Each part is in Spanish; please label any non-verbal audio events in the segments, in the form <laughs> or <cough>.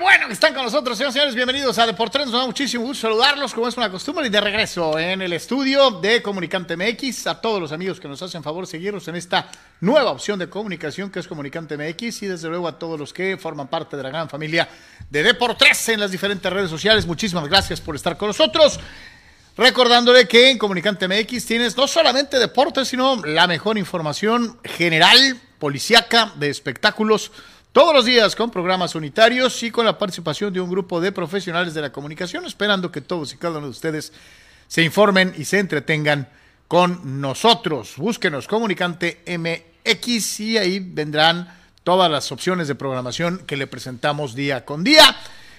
Bueno que están con nosotros, señores señores. Bienvenidos a Deportes. Nos da muchísimo gusto saludarlos, como es una costumbre. Y de regreso en el estudio de Comunicante MX. A todos los amigos que nos hacen favor seguirnos en esta nueva opción de comunicación que es Comunicante MX. Y desde luego a todos los que forman parte de la gran familia de Deportes en las diferentes redes sociales. Muchísimas gracias por estar con nosotros. Recordándole que en Comunicante MX tienes no solamente deportes, sino la mejor información general, policiaca, de espectáculos todos los días con programas unitarios y con la participación de un grupo de profesionales de la comunicación, esperando que todos y cada uno de ustedes se informen y se entretengan con nosotros. Búsquenos Comunicante MX y ahí vendrán todas las opciones de programación que le presentamos día con día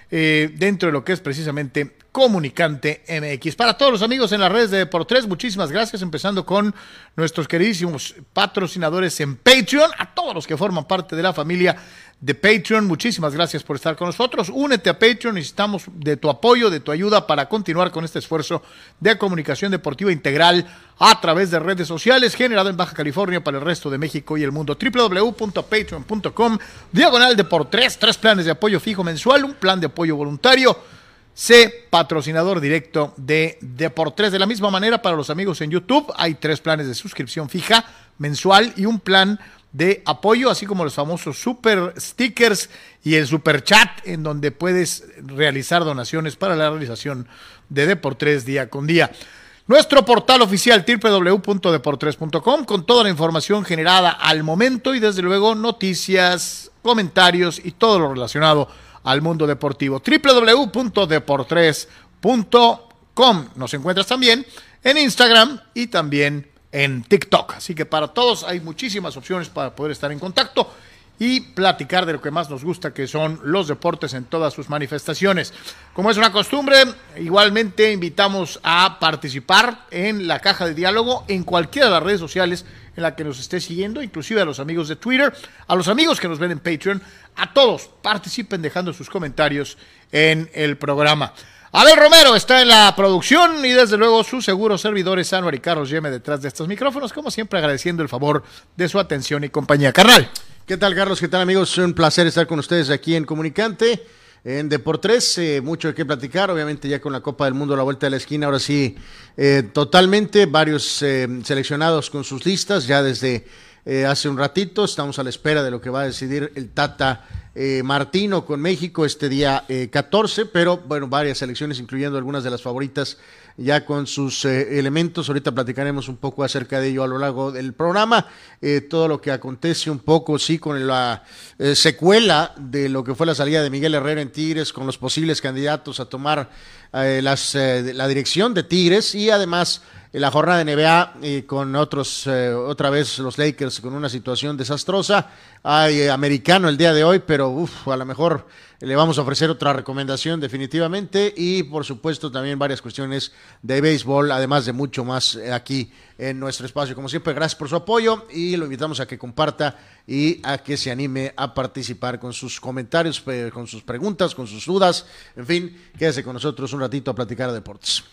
eh, dentro de lo que es precisamente Comunicante MX. Para todos los amigos en las redes de por tres, muchísimas gracias, empezando con nuestros queridísimos patrocinadores en Patreon, a todos los que forman parte de la familia de Patreon. Muchísimas gracias por estar con nosotros. Únete a Patreon, necesitamos de tu apoyo, de tu ayuda para continuar con este esfuerzo de comunicación deportiva integral a través de redes sociales generado en Baja California para el resto de México y el mundo. www.patreon.com diagonal de por tres, tres planes de apoyo fijo mensual, un plan de apoyo voluntario. C, patrocinador directo de Deportes. De la misma manera, para los amigos en YouTube, hay tres planes de suscripción fija mensual y un plan de apoyo, así como los famosos super stickers y el super chat, en donde puedes realizar donaciones para la realización de Deportes día con día. Nuestro portal oficial www.deportres.com con toda la información generada al momento y desde luego noticias, comentarios y todo lo relacionado al mundo deportivo. www.deportres.com. Nos encuentras también en Instagram y también en TikTok. Así que para todos hay muchísimas opciones para poder estar en contacto y platicar de lo que más nos gusta, que son los deportes en todas sus manifestaciones. Como es una costumbre, igualmente invitamos a participar en la caja de diálogo en cualquiera de las redes sociales en la que nos esté siguiendo, inclusive a los amigos de Twitter, a los amigos que nos ven en Patreon, a todos participen dejando sus comentarios en el programa. Abel Romero está en la producción y desde luego sus seguros servidores Anuar y Carlos Yeme detrás de estos micrófonos, como siempre agradeciendo el favor de su atención y compañía. Carnal. ¿Qué tal, Carlos? ¿Qué tal, amigos? Un placer estar con ustedes aquí en Comunicante. En Deportes, eh, mucho de qué platicar, obviamente ya con la Copa del Mundo a la vuelta de la esquina, ahora sí, eh, totalmente, varios eh, seleccionados con sus listas, ya desde eh, hace un ratito, estamos a la espera de lo que va a decidir el Tata eh, Martino con México este día 14, eh, pero bueno, varias selecciones, incluyendo algunas de las favoritas, ya con sus elementos. Ahorita platicaremos un poco acerca de ello a lo largo del programa. todo lo que acontece un poco, sí, con la secuela de lo que fue la salida de Miguel Herrera en Tigres, con los posibles candidatos a tomar las, la dirección de Tigres y además la jornada de NBA y con otros, eh, otra vez los Lakers con una situación desastrosa. Hay eh, americano el día de hoy, pero uf, a lo mejor le vamos a ofrecer otra recomendación definitivamente y por supuesto también varias cuestiones de béisbol, además de mucho más eh, aquí en nuestro espacio. Como siempre, gracias por su apoyo y lo invitamos a que comparta y a que se anime a participar con sus comentarios, con sus preguntas, con sus dudas. En fin, quédese con nosotros un ratito a platicar de deportes.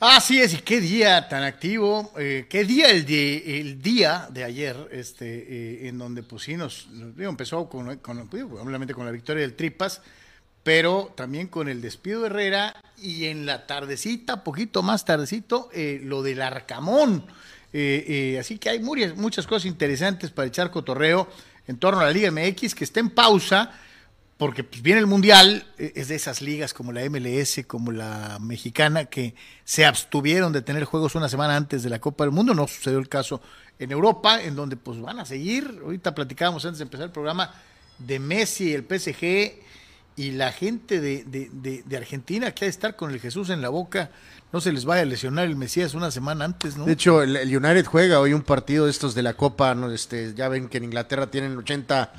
Así es, y qué día tan activo, eh, qué día el, de, el día de ayer, este, eh, en donde pues sí nos, empezó con, con, obviamente con la victoria del Tripas, pero también con el despido de Herrera y en la tardecita, poquito más tardecito, eh, lo del Arcamón. así que hay muchas, muchas cosas interesantes para echar cotorreo en torno a la Liga MX que está en pausa porque pues, viene el Mundial, e, es de esas ligas como la MLS, como la mexicana, que se abstuvieron de tener juegos una semana antes de la Copa del Mundo. No sucedió el caso en Europa, en donde pues van a seguir. Ahorita platicábamos antes de empezar el programa de Messi, el PSG y la gente de, de, de, Argentina que ha de estar con el Jesús en la boca. No se les vaya a lesionar el Mesías una semana antes, ¿no? De hecho, el, United juega hoy un partido de estos de la Copa, ¿no? este, ya ven que en Inglaterra tienen 80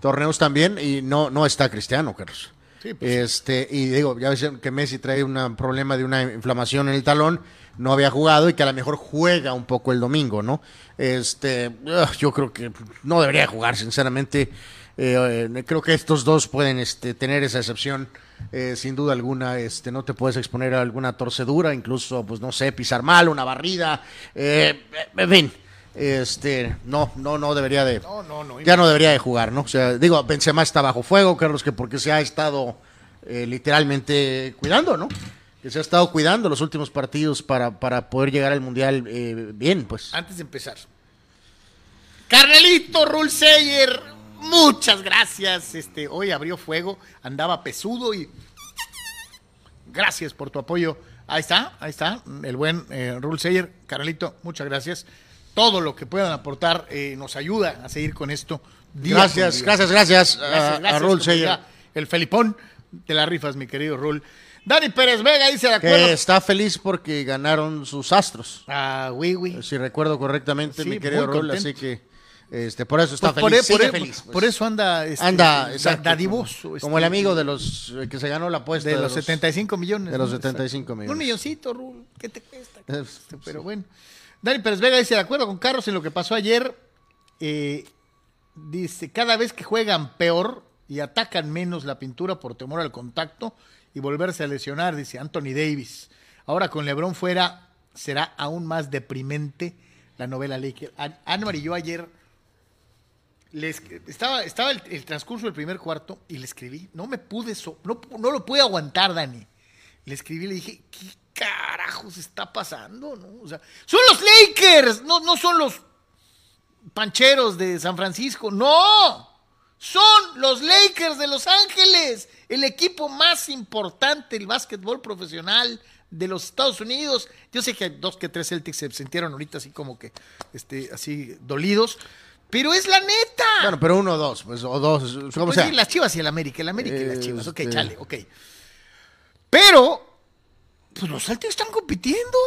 torneos también y no, no está Cristiano, Carlos. Sí, pues. Este, y digo, ya ves que Messi trae un problema de una inflamación en el talón, no había jugado y que a lo mejor juega un poco el domingo, ¿no? Este, yo creo que no debería jugar, sinceramente. Eh, creo que estos dos pueden este, tener esa excepción, eh, sin duda alguna. Este, no te puedes exponer a alguna torcedura, incluso, pues no sé, pisar mal, una barrida, eh, en fin este, no, no, no debería de, No, no, no. ya no debería de jugar, ¿no? O sea, digo, Benzema está bajo fuego, Carlos, que porque se ha estado eh, literalmente cuidando, ¿no? Que se ha estado cuidando los últimos partidos para, para poder llegar al Mundial eh, bien, pues. Antes de empezar. Carnelito Rulseyer, muchas gracias. Este, hoy abrió fuego, andaba pesudo y gracias por tu apoyo. Ahí está, ahí está, el buen eh, Rulseyer. Carnelito, muchas gracias. Todo lo que puedan aportar eh, nos ayuda a seguir con esto. día Gracias, con día. gracias, gracias, a- Gracias, a, gracias, El Felipón de las rifas, mi querido Rul. Dani Pérez Vega dice de acuerdo. que está feliz porque ganaron sus astros. Ah, güey, güey. Si recuerdo correctamente, Sí, mi querido Rul, contento. así que este, por eso está Pues feliz. por- sigue por- feliz, pues. por eso anda este, anda da- exacto, dadivoso. como, este, como el amigo de los eh, que se ganó la apuesta de los 75 millones. de los ¿no? 75 millones. Un milloncito, Rul. ¿Qué te cuesta? <laughs> Pero bueno. Dani Pérez Vega dice, de acuerdo con Carlos en lo que pasó ayer, eh, dice, cada vez que juegan peor y atacan menos la pintura por temor al contacto y volverse a lesionar, dice Anthony Davis. Ahora con Lebron fuera, será aún más deprimente la novela Laker. An- Anwar y yo ayer estaba, estaba el, transcurso del primer cuarto y le escribí, no me pude, so- no, no lo pude aguantar, Dani. Le escribí, le dije, ¿qué carajos está pasando? ¿No? O sea, son los Lakers, no, no son los pancheros de San Francisco, no. Son los Lakers de Los Ángeles, el equipo más importante del básquetbol profesional de los Estados Unidos. Yo sé que dos que tres Celtics se sintieron ahorita así como que, este, así dolidos, pero es la neta. Bueno, pero uno o dos, pues, o dos, como Pues sea. sí, las Chivas y el América, el América y las Chivas, ok, Este- chale, ok. Pero, pues los Celtics están compitiendo.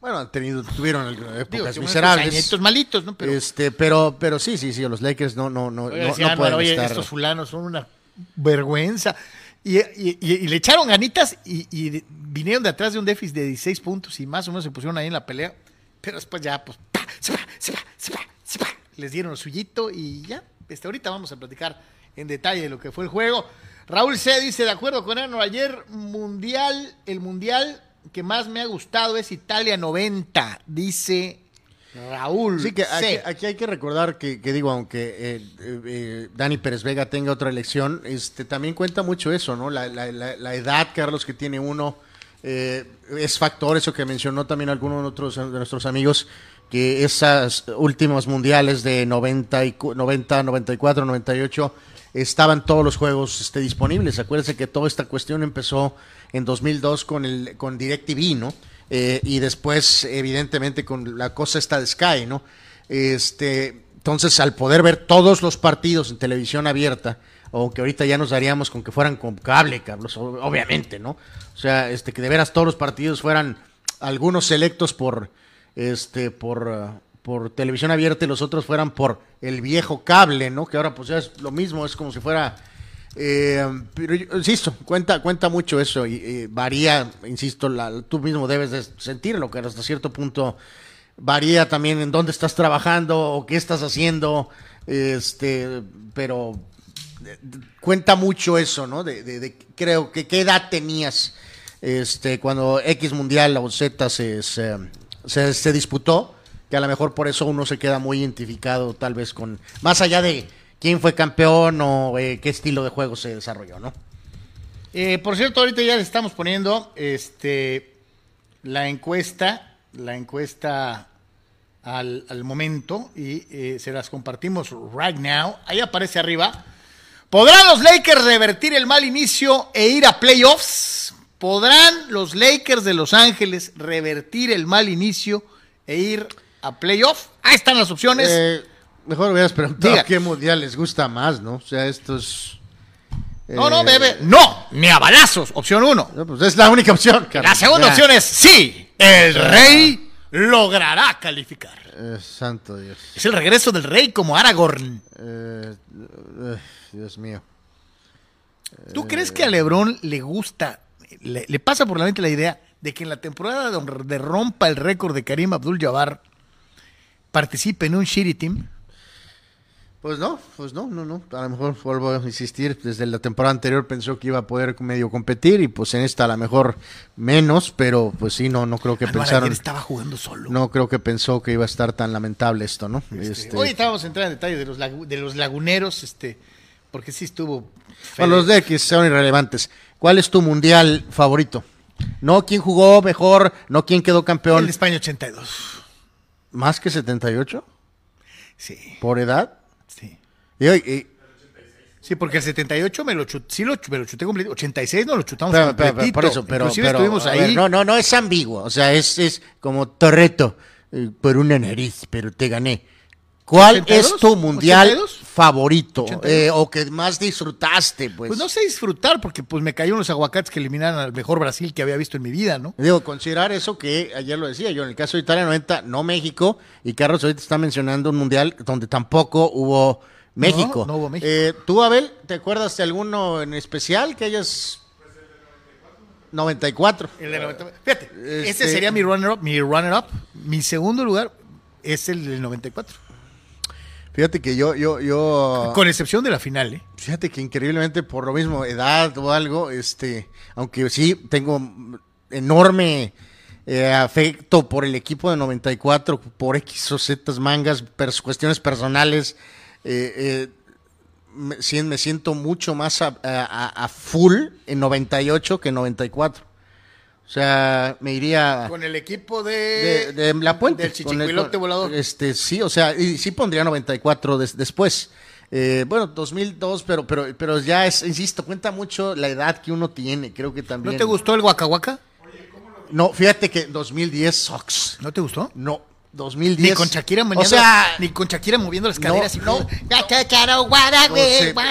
Bueno, han tenido, tuvieron épocas Digo, unos miserables. malitos, ¿no? Pero, este, pero, pero sí, sí, sí, los Lakers no, no, no, Oye, no, pueden oye, estar. estos fulanos son una vergüenza. Y, y- y- y le echaron ganitas y, vinieron de atrás de un déficit de 16 puntos y más o menos se pusieron ahí en la pelea. Pero después ya, pues, ¡pa! se va, se va, se va, se va. Les dieron el suyito y ya. Este, ahorita vamos a platicar en detalle de lo que fue el juego. Raúl C. dice, de acuerdo con Ano, ayer mundial, el mundial que más me ha gustado es Italia 90, dice Raúl Sí, que aquí, hay que recordar que, que digo, aunque eh, eh, eh, Dani Pérez Vega tenga otra elección, este, también cuenta mucho eso, ¿no? La, la- la- la edad, Carlos, que tiene uno, eh, es factor, eso que mencionó también alguno de, otros, de nuestros amigos, que esas últimos mundiales de 90, y cu- 90 94, 98, estaban todos los juegos este, disponibles. Acuérdense que toda esta cuestión empezó en 2002 con, el, con DirecTV, ¿no? Eh, y después, evidentemente, con la cosa esta de Sky, ¿no? Este, entonces, al poder ver todos los partidos en televisión abierta, o que ahorita ya nos daríamos con que fueran con cable, Carlos, ob- obviamente, ¿no? O sea, este, que de veras todos los partidos fueran algunos selectos por, este, por, por televisión abierta y los otros fueran por el viejo cable, ¿no? Que ahora pues ya es lo mismo, es como si fuera... eh, pero yo- insisto, cuenta, cuenta mucho eso y, varía, insisto, la, tú mismo debes de sentirlo, que hasta cierto punto varía también en dónde estás trabajando o qué estás haciendo, este, pero eh, cuenta mucho eso, ¿no? De, creo que qué edad tenías este, cuando X Mundial o Z se- se disputó, que a lo mejor por eso uno se queda muy identificado tal vez con, más allá de quién fue campeón o eh, qué estilo de juego se desarrolló, ¿no? Eh, por cierto, ahorita ya le estamos poniendo este, la encuesta, la encuesta al, momento y eh, se las compartimos right now. Ahí aparece arriba. ¿Podrán los Lakers revertir el mal inicio e ir a playoffs? ¿Podrán los Lakers de Los Ángeles revertir el mal inicio e ir a playoffs? Ahí están las opciones. Eh, mejor hubieras preguntado Diga. qué mundial les gusta más, ¿no? O sea, estos... no, no, eh, bebé. No, ni a balazos. Opción uno. no, pues es la única opción. La segunda Ya. opción es sí, el rey logrará calificar. Eh, santo Dios. Es el regreso del rey como Aragorn. Dios mío. ¿Tú crees que a Lebron le gusta, le, le pasa por la mente la idea de que en la temporada donde rompa el récord de Karim Abdul-Jabbar participe en un shitty team? Pues no, pues no, no, no. A lo mejor vuelvo a insistir, desde la temporada anterior pensó que iba a poder medio competir y pues en esta a lo mejor menos, pero pues sí, no, no creo que Anuar pensaron. estaba jugando solo. No creo que pensó que iba a estar tan lamentable esto, ¿no? Este, Este, Hoy estábamos entrando en detalle de los, lagu- de los laguneros, este, porque sí estuvo. bueno, los de X son irrelevantes. ¿Cuál es tu mundial favorito? No quién jugó mejor, no quién quedó El campeón. de España 82. ¿Más que 78? Sí, ¿Por edad? sí. Y, y- Sí, porque el 78 me lo chuté, sí lo, me lo chuté completo. 86 no lo chutamos Pero, pero, pero, completito. por eso, pero, Inclusive pero, estuvimos ahí. ver, no, no, no es ambiguo, o sea, es, es como Torreto eh, por una nariz, pero te gané. ¿Cuál ¿82? es tu mundial 82? favorito 82? eh, o que más disfrutaste, pues? Pues no sé disfrutar, porque pues me cayeron los aguacates que eliminaron al mejor Brasil que había visto en mi vida, ¿no? Digo, considerar eso que ayer lo decía yo, en el caso de Italia 90, no México, y Carlos ahorita está mencionando un mundial donde tampoco hubo México. no hubo México. Eh, ¿Tú, Abel, te acuerdas de alguno en especial que hayas... 94. El de 90. Fíjate, Este- ese sería mi runner-up. Mi runner-up. Mi segundo lugar es el del 94. Fíjate que yo, yo, yo... Con excepción de la final, ¿eh? Fíjate que increíblemente por lo mismo, edad o algo, este, aunque sí tengo enorme eh, afecto por el equipo de 94, por X o Z mangas, pers- cuestiones personales, eh, eh, me, siento mucho más a, a- a full en 98 que en 94. O sea, me iría Con el equipo de. de, de La Puente. Del Chichicuilote volador. Este, sí, o sea, y sí pondría 94 des- después. Eh, bueno, 2002, pero, pero, pero ya es, insisto, cuenta mucho la edad que uno tiene, creo que también. ¿No te gustó el Guacahuaca? No, fíjate que 2010 Sox. ¿No te gustó? No, 2010. Ni con Shakira O moviendo, sea, ni con Shakira moviendo las caderas no.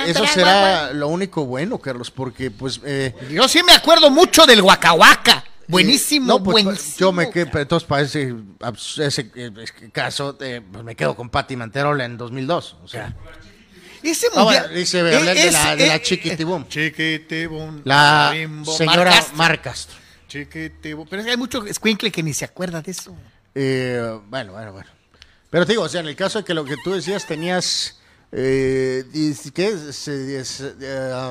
eso será lo único bueno, Carlos, porque pues... eh, Yo sí me acuerdo mucho del Guacahuaca. Buenísimo, no, pues, buenísimo. Yo me quedé, pero entonces para ese, eh, caso, eh, pues me quedo con Patti Manterola en 2002. O sea, Ese Ah, mundial. dice, de la- de la Chiquitibum. Chiquitibum. la Bimbo, señora Marcas. Mar Castro. Chiquitibum. Pero es que hay mucho escuincle que ni se acuerda de eso. Eh, bueno, bueno, bueno. Pero te digo, o sea, en el caso de que lo que tú decías tenías... Eh. Eh,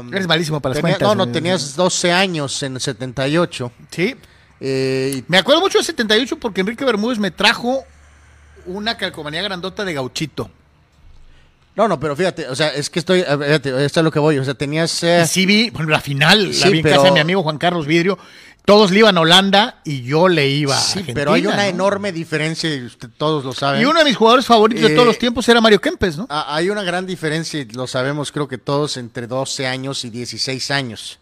um, Eres malísimo para las tenía- cuentas, No, no, eh. tenías 12 años en 78. Sí. Eh, Me acuerdo mucho del 78 porque Enrique Bermúdez me trajo una calcomanía grandota de gauchito. No, no, pero fíjate, o sea, es que estoy, a fíjate, esto es lo que voy, o sea, tenías... eh, sí vi, bueno, la final, Sí, la vi en pero- casa de mi amigo Juan Carlos Vidrio. Todos le iban a Holanda y yo le iba a sí, Argentina, pero hay una ¿no? enorme diferencia y usted- todos lo saben. Y uno de mis jugadores favoritos de Eh, todos los tiempos era Mario Kempes, ¿no? Hay una gran diferencia, y lo sabemos creo que todos, entre 12 años y 16 años.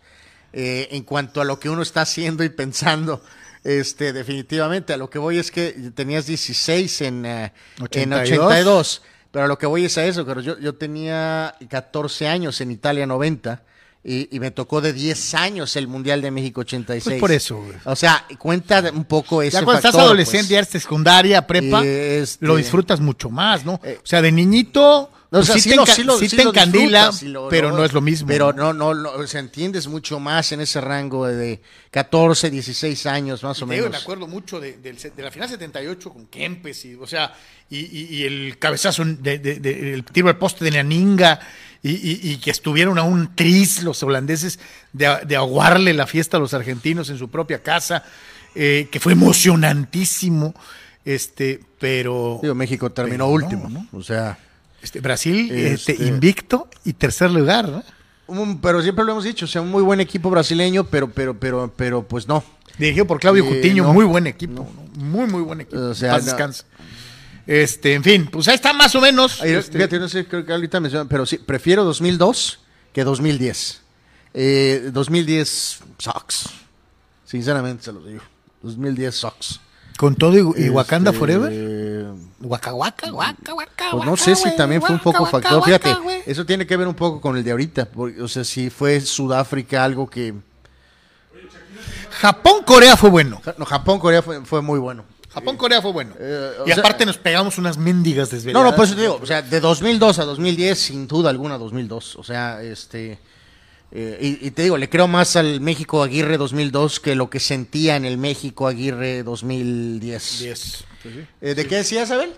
Eh, en cuanto a lo que uno está haciendo y pensando, este, definitivamente, a lo que voy es que tenías 16 en, eh, en 82. 82, pero lo que voy es a eso, pero yo, yo tenía 14 años en Italia 90 y, y me tocó de 10 años el Mundial de México 86. Pues por eso, güey. O sea, cuenta un poco ese Ya cuando estás factor, adolescente, pues. ya secundaria, prepa, este- lo disfrutas mucho más, ¿no? Eh, o sea, de niñito, No, o pues sea, sí, sí te, lo- enca- sí lo- sí sí te lo encandila, lo- pero no es lo mismo. Pero ¿no? no, no, o sea, entiendes mucho más en ese rango de 14, 16 años más o Te menos. me acuerdo mucho de, se- de la final 78 con Kempes, y, o sea, y, y- y el cabezazo, de, de- de- el tiro al poste de Naninga, y, que estuvieron a un tris los holandeses de, de aguarle la fiesta a los argentinos en su propia casa, eh, que fue emocionantísimo, este, pero Digo, México terminó Pero no, último, ¿no? O sea, este, Brasil este, Este- invicto y tercer lugar, ¿no? un- pero siempre lo hemos dicho, o sea, un muy buen equipo brasileño, pero, pero, pero, pero, pues no. Dirigido por Claudio Eh, no, muy buen equipo, ¿no? muy, muy buen equipo. O sea, descanse. Este, en fin, pues ahí está más o menos. Ay, este, Fíjate, no sé, creo que ahorita mencionan, pero sí, prefiero 2002 que 2010. Eh, 2010 Sox. Sinceramente se los digo. 2010 Sox. Con todo y, y Wakanda Este, Forever. Waka waka, waka waka. Pues no waka, sé si también fue un poco waka, factor. waka, Fíjate, güey. eso tiene que ver un poco con el de ahorita. porque, o sea, si fue Sudáfrica algo que. Japón Corea fue bueno. No, Japón, Corea fue, fue muy bueno. Japón Corea fue bueno. Eh, o y sea- aparte nos pegamos unas mendigas No, desveladas. no, pues te digo, o sea, de 2002 a 2010, sin duda alguna 2002. O sea, este. Eh, y, y te digo, le creo más al México Aguirre 2002 que lo que sentía en el México Aguirre 2010. Diez. Pues sí. Eh, ¿De qué decías, Abel?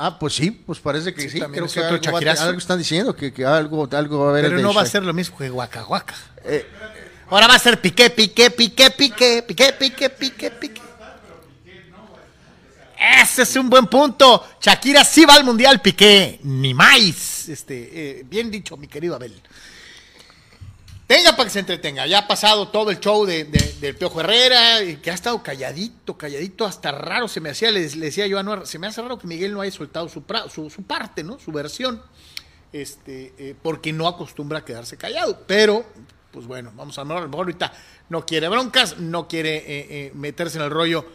Ah, pues sí, pues parece que Sí, sí. también Creo es que otro algo, va- algo están diciendo, que, que algo, algo va a haber Pero no va a ser lo mismo que Guaca Guaca. Eh, Ahora va a ser piqué, piqué, piqué, piqué, piqué, piqué, piqué, piqué. Ese es un buen punto. Shakira sí va al mundial, Piqué, ni más. Este, eh, bien dicho, mi querido Abel. Tenga para que se entretenga. Ya ha pasado todo el show de, de- del Piojo Herrera, que ha estado calladito, calladito, hasta raro se me hacía. Le, decía yo a Anuar, se me hace raro que Miguel no haya soltado su, su, parte, ¿no? Su versión. Este, eh, porque no acostumbra a quedarse callado. Pero, pues bueno, vamos a a lo mejor ahorita no quiere broncas, no quiere eh, meterse en el rollo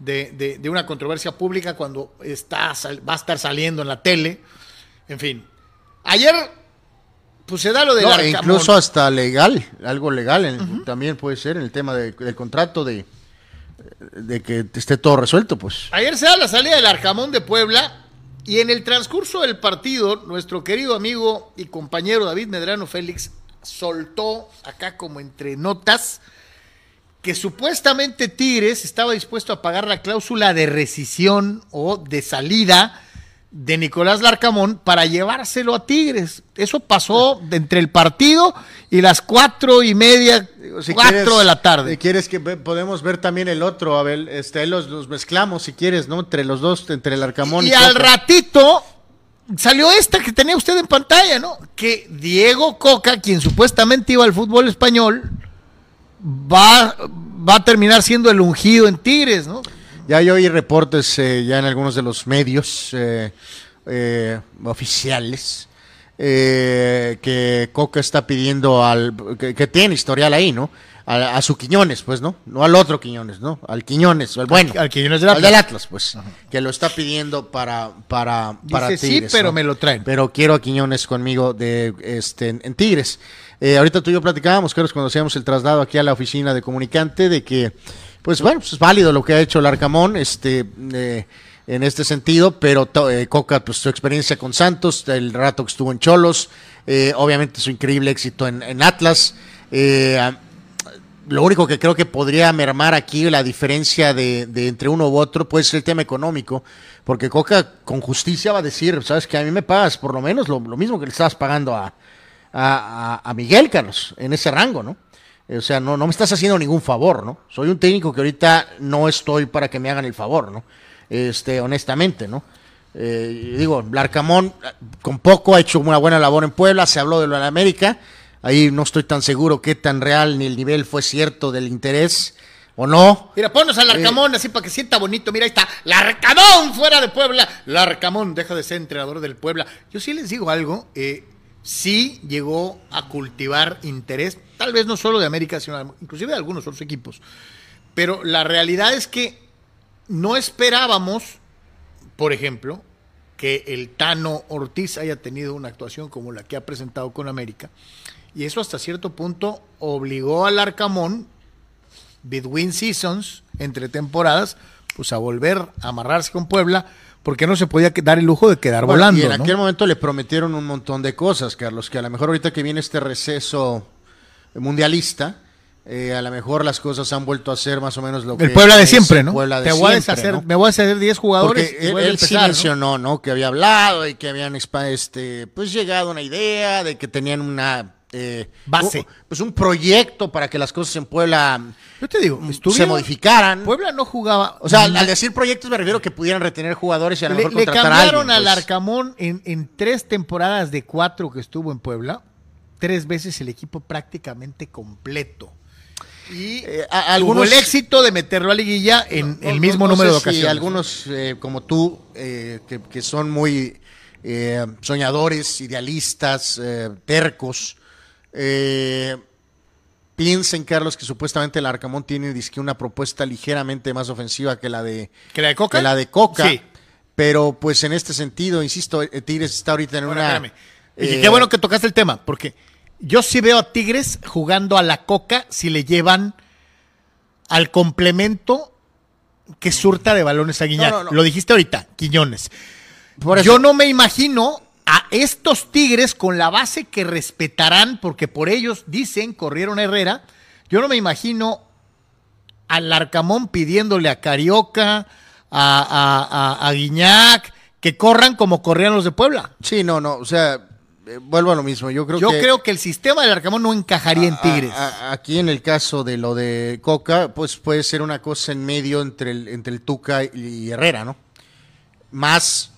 de, de- de una controversia pública cuando está, va a estar saliendo en la tele. En fin. Ayer, pues se da lo del no, Arcamón. incluso hasta legal, algo legal en- también puede ser en el tema de- del contrato de, de que esté todo resuelto, pues. Ayer se da la salida del Arcamón de Puebla y en el transcurso del partido, nuestro querido amigo y compañero David Medrano Félix soltó acá como entre notas que supuestamente Tigres estaba dispuesto a pagar la cláusula de rescisión o de salida de Nicolás Larcamón para llevárselo a Tigres. Eso pasó entre el partido y las cuatro y media, Si cuatro quieres- de la tarde. Quieres que podemos ver también el otro, Abel, este, los, los mezclamos si quieres, ¿no? Entre los dos, entre el Arcamón y, Y al Coca. ratito salió esta que tenía usted en pantalla, ¿no? Que Diego Coca, quien supuestamente iba al fútbol español, va, va a terminar siendo el ungido en Tigres, ¿no? Ya yo oí reportes eh, ya en algunos de los medios eh, eh, oficiales eh, que Coca está pidiendo al que, que tiene historial ahí, ¿no? A, a su Quiñones, pues, ¿no? No al otro Quiñones, ¿no? Al Quiñones, al bueno. al Quiñones del Al Atlas. del Atlas, pues. Que lo está pidiendo para para para Dice, sí, Tigres, pero ¿no? me lo traen. Pero quiero a Quiñones conmigo de este en, en Tigres. Eh, ahorita tú y yo platicábamos, Carlos, cuando hacíamos el traslado aquí a la oficina de comunicante, de que, pues bueno, pues es válido lo que ha hecho el este, eh, en este sentido, pero eh, Coca, pues su experiencia con Santos, el rato que estuvo en Cholos, eh, obviamente su increíble éxito en, Atlas. lo único que creo que podría mermar aquí la diferencia de, de entre uno u otro puede ser el tema económico, porque Coca con justicia va a decir, sabes que a mí me pagas por lo menos lo, lo mismo que le estabas pagando a, a, a- a Miguel, Carlos, en ese rango, ¿no? Eh, O sea, no, no me estás haciendo ningún favor, ¿no? Soy un técnico que ahorita no estoy para que me hagan el favor, ¿no? Este, honestamente, ¿no? Eh, digo, Larcamón eh, con poco ha hecho una buena labor en Puebla, se habló de lo de América, ahí no estoy tan seguro qué tan real ni el nivel fue cierto del interés o no. Mira, ponnos al Arcamón así para que sienta bonito. Mira, ahí está. Larcamón fuera de Puebla. Larcamón deja de ser entrenador del Puebla. Yo sí les digo algo. eh, sí llegó a cultivar interés, tal vez no solo de América, sino inclusive de algunos otros equipos. Pero la realidad es que no esperábamos, por ejemplo, que el Tano Ortiz haya tenido una actuación como la que ha presentado con América. Y eso hasta cierto punto obligó al Arcamón between seasons, entre temporadas, pues a volver a amarrarse con Puebla, porque no se podía dar el lujo de quedar Bueno, volando. y en ¿no? aquel momento le prometieron un montón de cosas, Carlos, que a lo mejor ahorita que viene este receso mundialista, eh, a lo mejor las cosas han vuelto a ser más o menos lo que El Puebla de siempre, ¿no? Puebla de Te voy a siempre, deshacer, ¿no? me voy a deshacer 10 jugadores. Porque él, a él sí empezar, ¿no? mencionó, ¿no? Que había hablado y que habían este, pues llegado a una idea de que tenían una eh, Base. un- pues un proyecto para que las cosas en Puebla Yo te digo, se modificaran. Puebla no jugaba. o sea, al, al decir proyectos me refiero que pudieran retener jugadores y a lo le, mejor le contratar a cambiaron alguien, al pues. Arcamón en, en tres temporadas de cuatro que estuvo en Puebla, tres veces el equipo prácticamente completo. Y Eh, a- algunos- el éxito de meterlo a liguilla en No, el mismo no número sé de si ocasiones. algunos eh, como tú, eh, que, que son muy eh, soñadores, idealistas, eh, tercos, eh, piensen, Carlos, que supuestamente el Arcamón tiene dizque, una propuesta ligeramente más ofensiva que la de, ¿Que la de Coca? que la de Coca. Sí. Pero pues en este sentido, insisto, eh, Tigres está ahorita en una... espérame. Y eh, qué bueno que tocaste el tema, porque yo sí veo a Tigres jugando a la coca si le llevan al complemento que surta de balones a Guiñac. No, no, no. Lo dijiste ahorita, Quiñones. Por eso- Yo no me imagino a estos Tigres con la base que respetarán, porque por ellos dicen, corrieron a Herrera. Yo no me imagino al Arcamón pidiéndole a Carioca, a, a, a- a Guiñac, que corran como corrían los de Puebla. Sí, no, no, o sea, eh, vuelvo a lo mismo. Yo creo Yo que creo que el sistema del Arcamón no encajaría en Tigres. aquí en el caso de lo de Coca, pues puede ser una cosa en medio entre el, entre el Tuca y Herrera, ¿no? Más,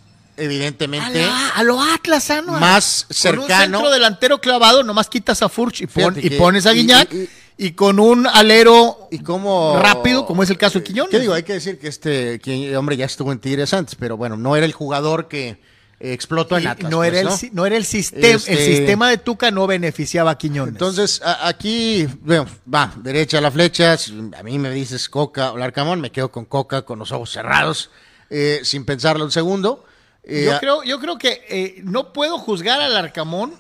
evidentemente. a lo Atlas, ah, ¿no? Más Con cercano. un centro delantero clavado, nomás quitas a Furch y, pon- y pones a Guiñac. y- Y, con un alero Y como rápido, como es el caso de Quiñones. ¿Qué digo? Hay que decir que este que, hombre ya estuvo en Tigres antes, pero bueno, no era el jugador que eh, explotó en Atlas. no, pues, era el, ¿no? no era el sistema. Este- El sistema de Tuca no beneficiaba a Quiñones. Entonces, a- aquí, bueno, va, derecha a la flecha. A mí me dices Coca o Larcamón, me quedo con Coca con los ojos cerrados, eh, sin pensarlo un segundo. Eh, yo, creo, yo creo que eh, no puedo juzgar al Arcamón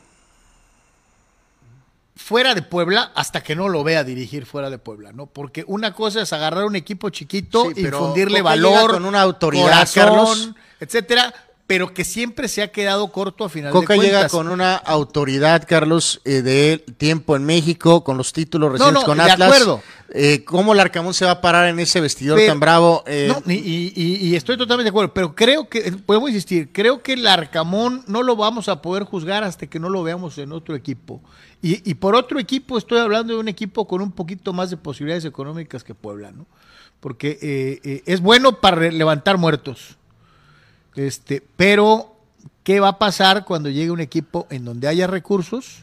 fuera de Puebla hasta que no lo vea dirigir fuera de Puebla, ¿no? Porque una cosa es agarrar un equipo chiquito, Sí, pero infundirle valor, con una autoridad, corazón, Carlos. etcétera, pero que siempre se ha quedado corto a final Coca de cuentas. llega con una autoridad, Carlos, eh, de tiempo en México, con los títulos recientes no, con de Atlas. acuerdo. Eh, ¿Cómo Larcamón se va a parar en ese vestidor Pero- tan bravo? Eh, No, y, y- y- estoy totalmente de acuerdo, pero creo que, podemos insistir, creo que el Arcamón no lo vamos a poder juzgar hasta que no lo veamos en otro equipo. Y, y por otro equipo estoy hablando de un equipo con un poquito más de posibilidades económicas que Puebla, ¿no? Porque eh, es bueno para levantar muertos. Este, pero, ¿qué va a pasar cuando llegue un equipo en donde haya recursos?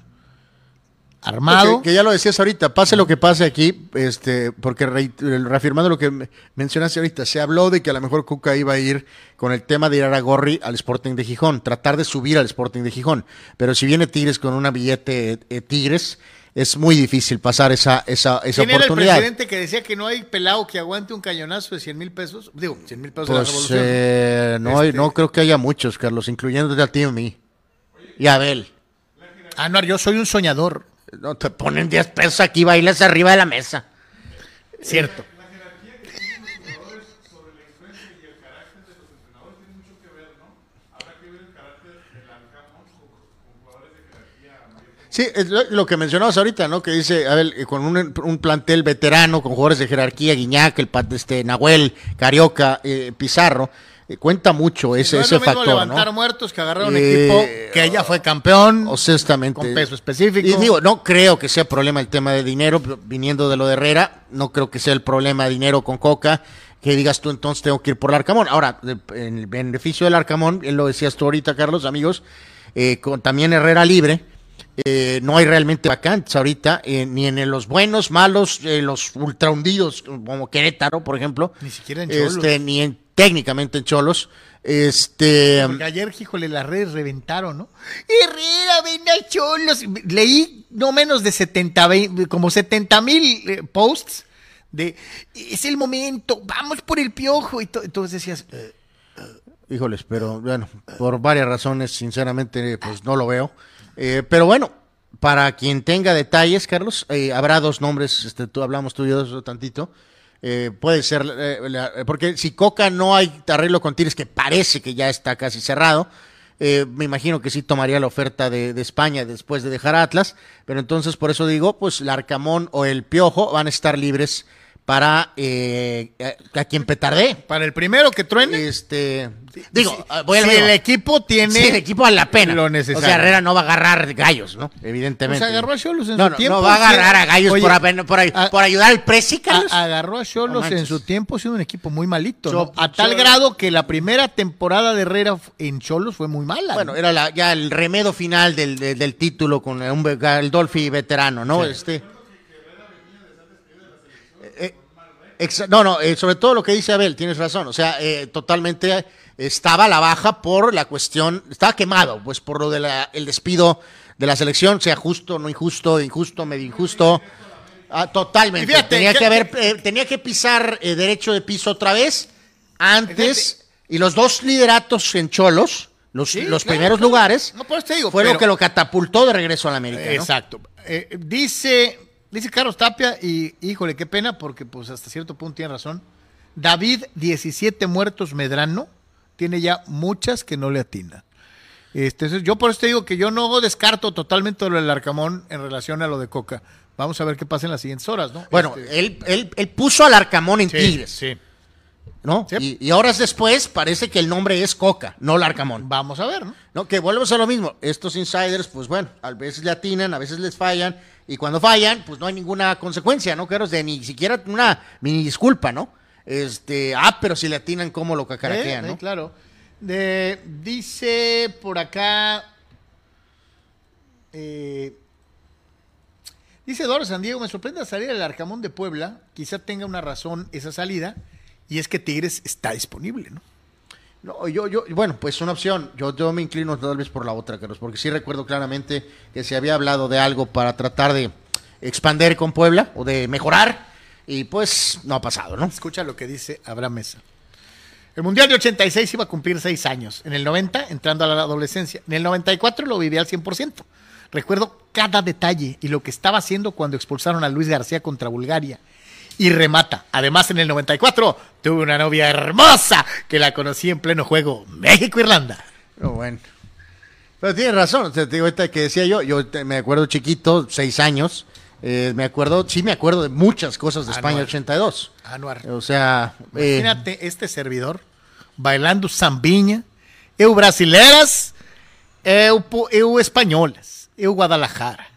Armado. Que, ya lo decías ahorita, pase lo que pase aquí, este, porque re- reafirmando lo que me- mencionaste ahorita, se habló de que a lo mejor Cuca iba a ir con el tema de ir a Gorri al Sporting de Gijón, tratar de subir al Sporting de Gijón. Pero si viene Tigres con una billete eh, Tigres, es muy difícil pasar esa, esa, esa ¿Quién era el oportunidad. presidente que decía que no hay pelado que aguante un cañonazo de 100 mil pesos? Digo, 100 mil pesos de la Pues revolución. eh, no, hay- Este- no creo que haya muchos, Carlos, incluyéndote a ti y a mí. Y a Abel. Ah, no, yo soy un soñador. No te ponen 10 pesos aquí, bailas arriba de la mesa. Cierto. Sí, es lo, que mencionabas ahorita, ¿no? Que dice, a ver, eh, con un, un plantel veterano, con jugadores de jerarquía, Guiñac, el pat- este, Nahuel, Carioca, eh, Pizarro, eh, cuenta mucho ese, no es ese factor, levantar ¿no? muertos que agarrar un Eh, equipo que ya fue campeón. Con peso específico. Y digo, no creo que sea problema el tema de dinero, viniendo de lo de Herrera, no creo que sea el problema de dinero con Coca, que digas tú entonces tengo que ir por el Arcamón. Ahora, en el beneficio del Arcamón, él lo decías tú ahorita, Carlos, amigos, eh, con también Herrera libre, eh, no hay realmente vacantes ahorita, eh, ni en los buenos, malos, eh, los ultra hundidos, como Querétaro, por ejemplo. Ni siquiera en Cholos. Este, ni en, técnicamente en Cholos. Este, Porque ayer, híjole, las redes reventaron, ¿no? Herrera, ven a Cholos. Leí no menos de 70, vein- como 70 mil eh, posts de es el momento, vamos por el piojo. Y to- entonces decías, eh, Híjoles, pero bueno, por varias razones, sinceramente, pues no lo veo. Eh, pero bueno, para quien tenga detalles, Carlos, eh, habrá dos nombres, este, tú hablamos tú y yo tantito. Eh, puede ser, eh, porque si Coca no hay arreglo con Tigres, que parece que ya está casi cerrado, eh, me imagino que sí tomaría la oferta de, de España después de dejar Atlas, pero entonces por eso digo, pues el Arcamón o el Piojo van a estar libres para eh, a, a quien petardee. para el primero que truene, Este, digo, si, ah, voy a si el equipo tiene. Sí, el equipo vale la pena. lo O necesario. sea, Herrera no va a agarrar gallos, ¿no? Evidentemente. Pues agarró a Xolos en no, su no, tiempo, No va a agarrar sí. a gallos Oye, por, a- ayudar al Presi, Carlos. A- agarró a Cholos en su tiempo siendo un equipo muy malito, A tal grado que la primera temporada de Herrera en Cholos fue muy mala. bueno, ¿no? era la- ya el remedo final del, del- del título con un el Dolphy veterano, ¿no? Este. Eh, exa- no, no, eh, sobre todo lo que dice Abel, tienes razón. O sea, eh, totalmente estaba a la baja por la cuestión, estaba quemado, pues por lo del el despido de la selección, sea justo, no injusto, injusto, medio injusto. Ah, totalmente. Fíjate, tenía que- haber, eh, tenía que pisar derecho de piso otra vez antes y los dos lideratos en Cholos, los, Sí, los claro, primeros claro. lugares, No, por eso te digo, fue lo que lo catapultó de regreso a la América. ¿no? Exacto. Eh, dice, dice Carlos Tapia, y híjole, qué pena, porque pues hasta cierto punto tiene razón. David, 17 muertos Medrano, tiene ya muchas que no le atina. Este, yo por eso te digo que yo no descarto totalmente lo del Arcamón en relación a lo de Coca. Vamos a ver qué pasa en las siguientes horas, ¿no? Bueno, Este, él, él, él puso al Arcamón en sí, Tigres. sí. ¿no? Sí. Y, y horas después parece que el nombre es Coca, no Larcamón. Vamos a ver, ¿no? No, que volvemos a lo mismo. Estos insiders, pues bueno, a veces le atinan, a veces les fallan, y cuando fallan, pues no hay ninguna consecuencia, ¿no? Claro, de ni siquiera una mini disculpa, ¿no? Este, ah, pero si le atinan, ¿cómo lo cacaraquean, Eh, eh, no? claro. De- dice por acá. eh, dice Eduardo San Diego, me sorprende salir el Arcamón de Puebla. Quizá tenga una razón esa salida. Y es que Tigres está disponible, ¿no? No, yo, yo, bueno, pues una opción. Yo, yo me inclino tal vez por la otra, Carlos, porque sí recuerdo claramente que se había hablado de algo para tratar de expander con Puebla o de mejorar, y pues no ha pasado, ¿no? Escucha lo que dice Abraham Mesa. El Mundial de 86 iba a cumplir seis años. En el 90, entrando a la adolescencia. En el 94 lo viví al 100%. Recuerdo cada detalle y lo que estaba haciendo cuando expulsaron a Luis García contra Bulgaria. Y remata. Además, en el 94 tuve una novia hermosa que la conocí en pleno juego México-Irlanda. Pero bueno. Pero tienes razón, o sea, te digo ahorita que decía yo, yo te- me acuerdo chiquito, seis años, eh, me acuerdo, sí me acuerdo de muchas cosas de España Anual. 82. Anuar. O sea, eh, Imagínate este servidor bailando zambiña, eu brasileiras, eu, eu españolas, eu Guadalajara.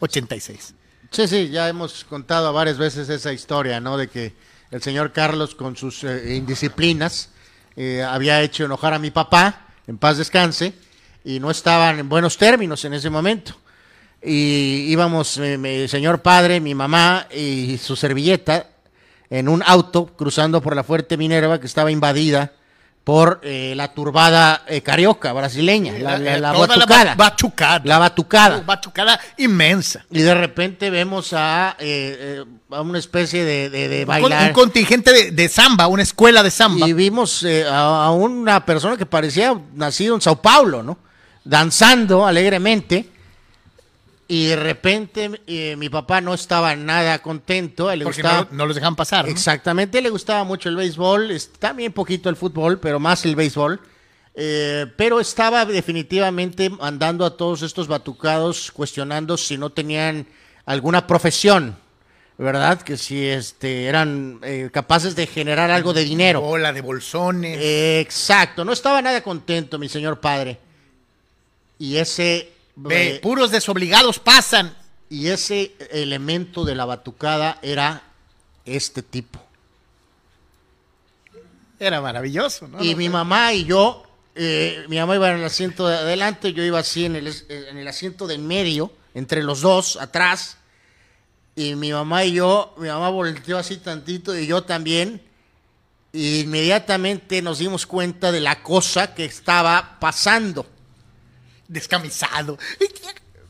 86. Sí, sí, ya hemos contado varias veces esa historia, ¿no? De que el señor Carlos con sus eh, indisciplinas eh, había hecho enojar a mi papá, en paz descanse, y no estaban en buenos términos en ese momento. Y íbamos, eh, mi señor padre, mi mamá y su servilleta en un auto cruzando por la Fuerte Minerva que estaba invadida por eh, la turbada eh, carioca brasileña, la, la, la Toda batucada. ba- batucada. La batucada. Batucada inmensa. Y de repente vemos a, eh, eh, a una especie de, de- bailar. un contingente de, de samba, una escuela de samba. y vimos eh, a, a una persona que parecía nacido en Sao Paulo, ¿no? Danzando alegremente. Y de repente eh, mi papá no estaba nada contento. le porque gustaba, no, no los dejan pasar. ¿no? Exactamente, le gustaba mucho el béisbol, también poquito el fútbol, pero más el béisbol. Eh, pero estaba definitivamente mandando a todos estos batucados cuestionando si no tenían alguna profesión, ¿verdad? Que si este, eran eh, capaces de generar algo de dinero. Bola de bolsones. Exacto, no estaba nada contento mi señor padre. Y ese... Ve, eh, puros desobligados pasan. y ese elemento de la batucada era este tipo. Era maravilloso, ¿no? y mi mamá y yo, eh, mi mamá iba en el asiento de adelante, yo iba así en el, es- en el asiento de en medio, entre los dos, atrás. Y mi mamá y yo, mi mamá volteó así tantito y yo también. Y inmediatamente nos dimos cuenta de la cosa que estaba pasando. Descamisado.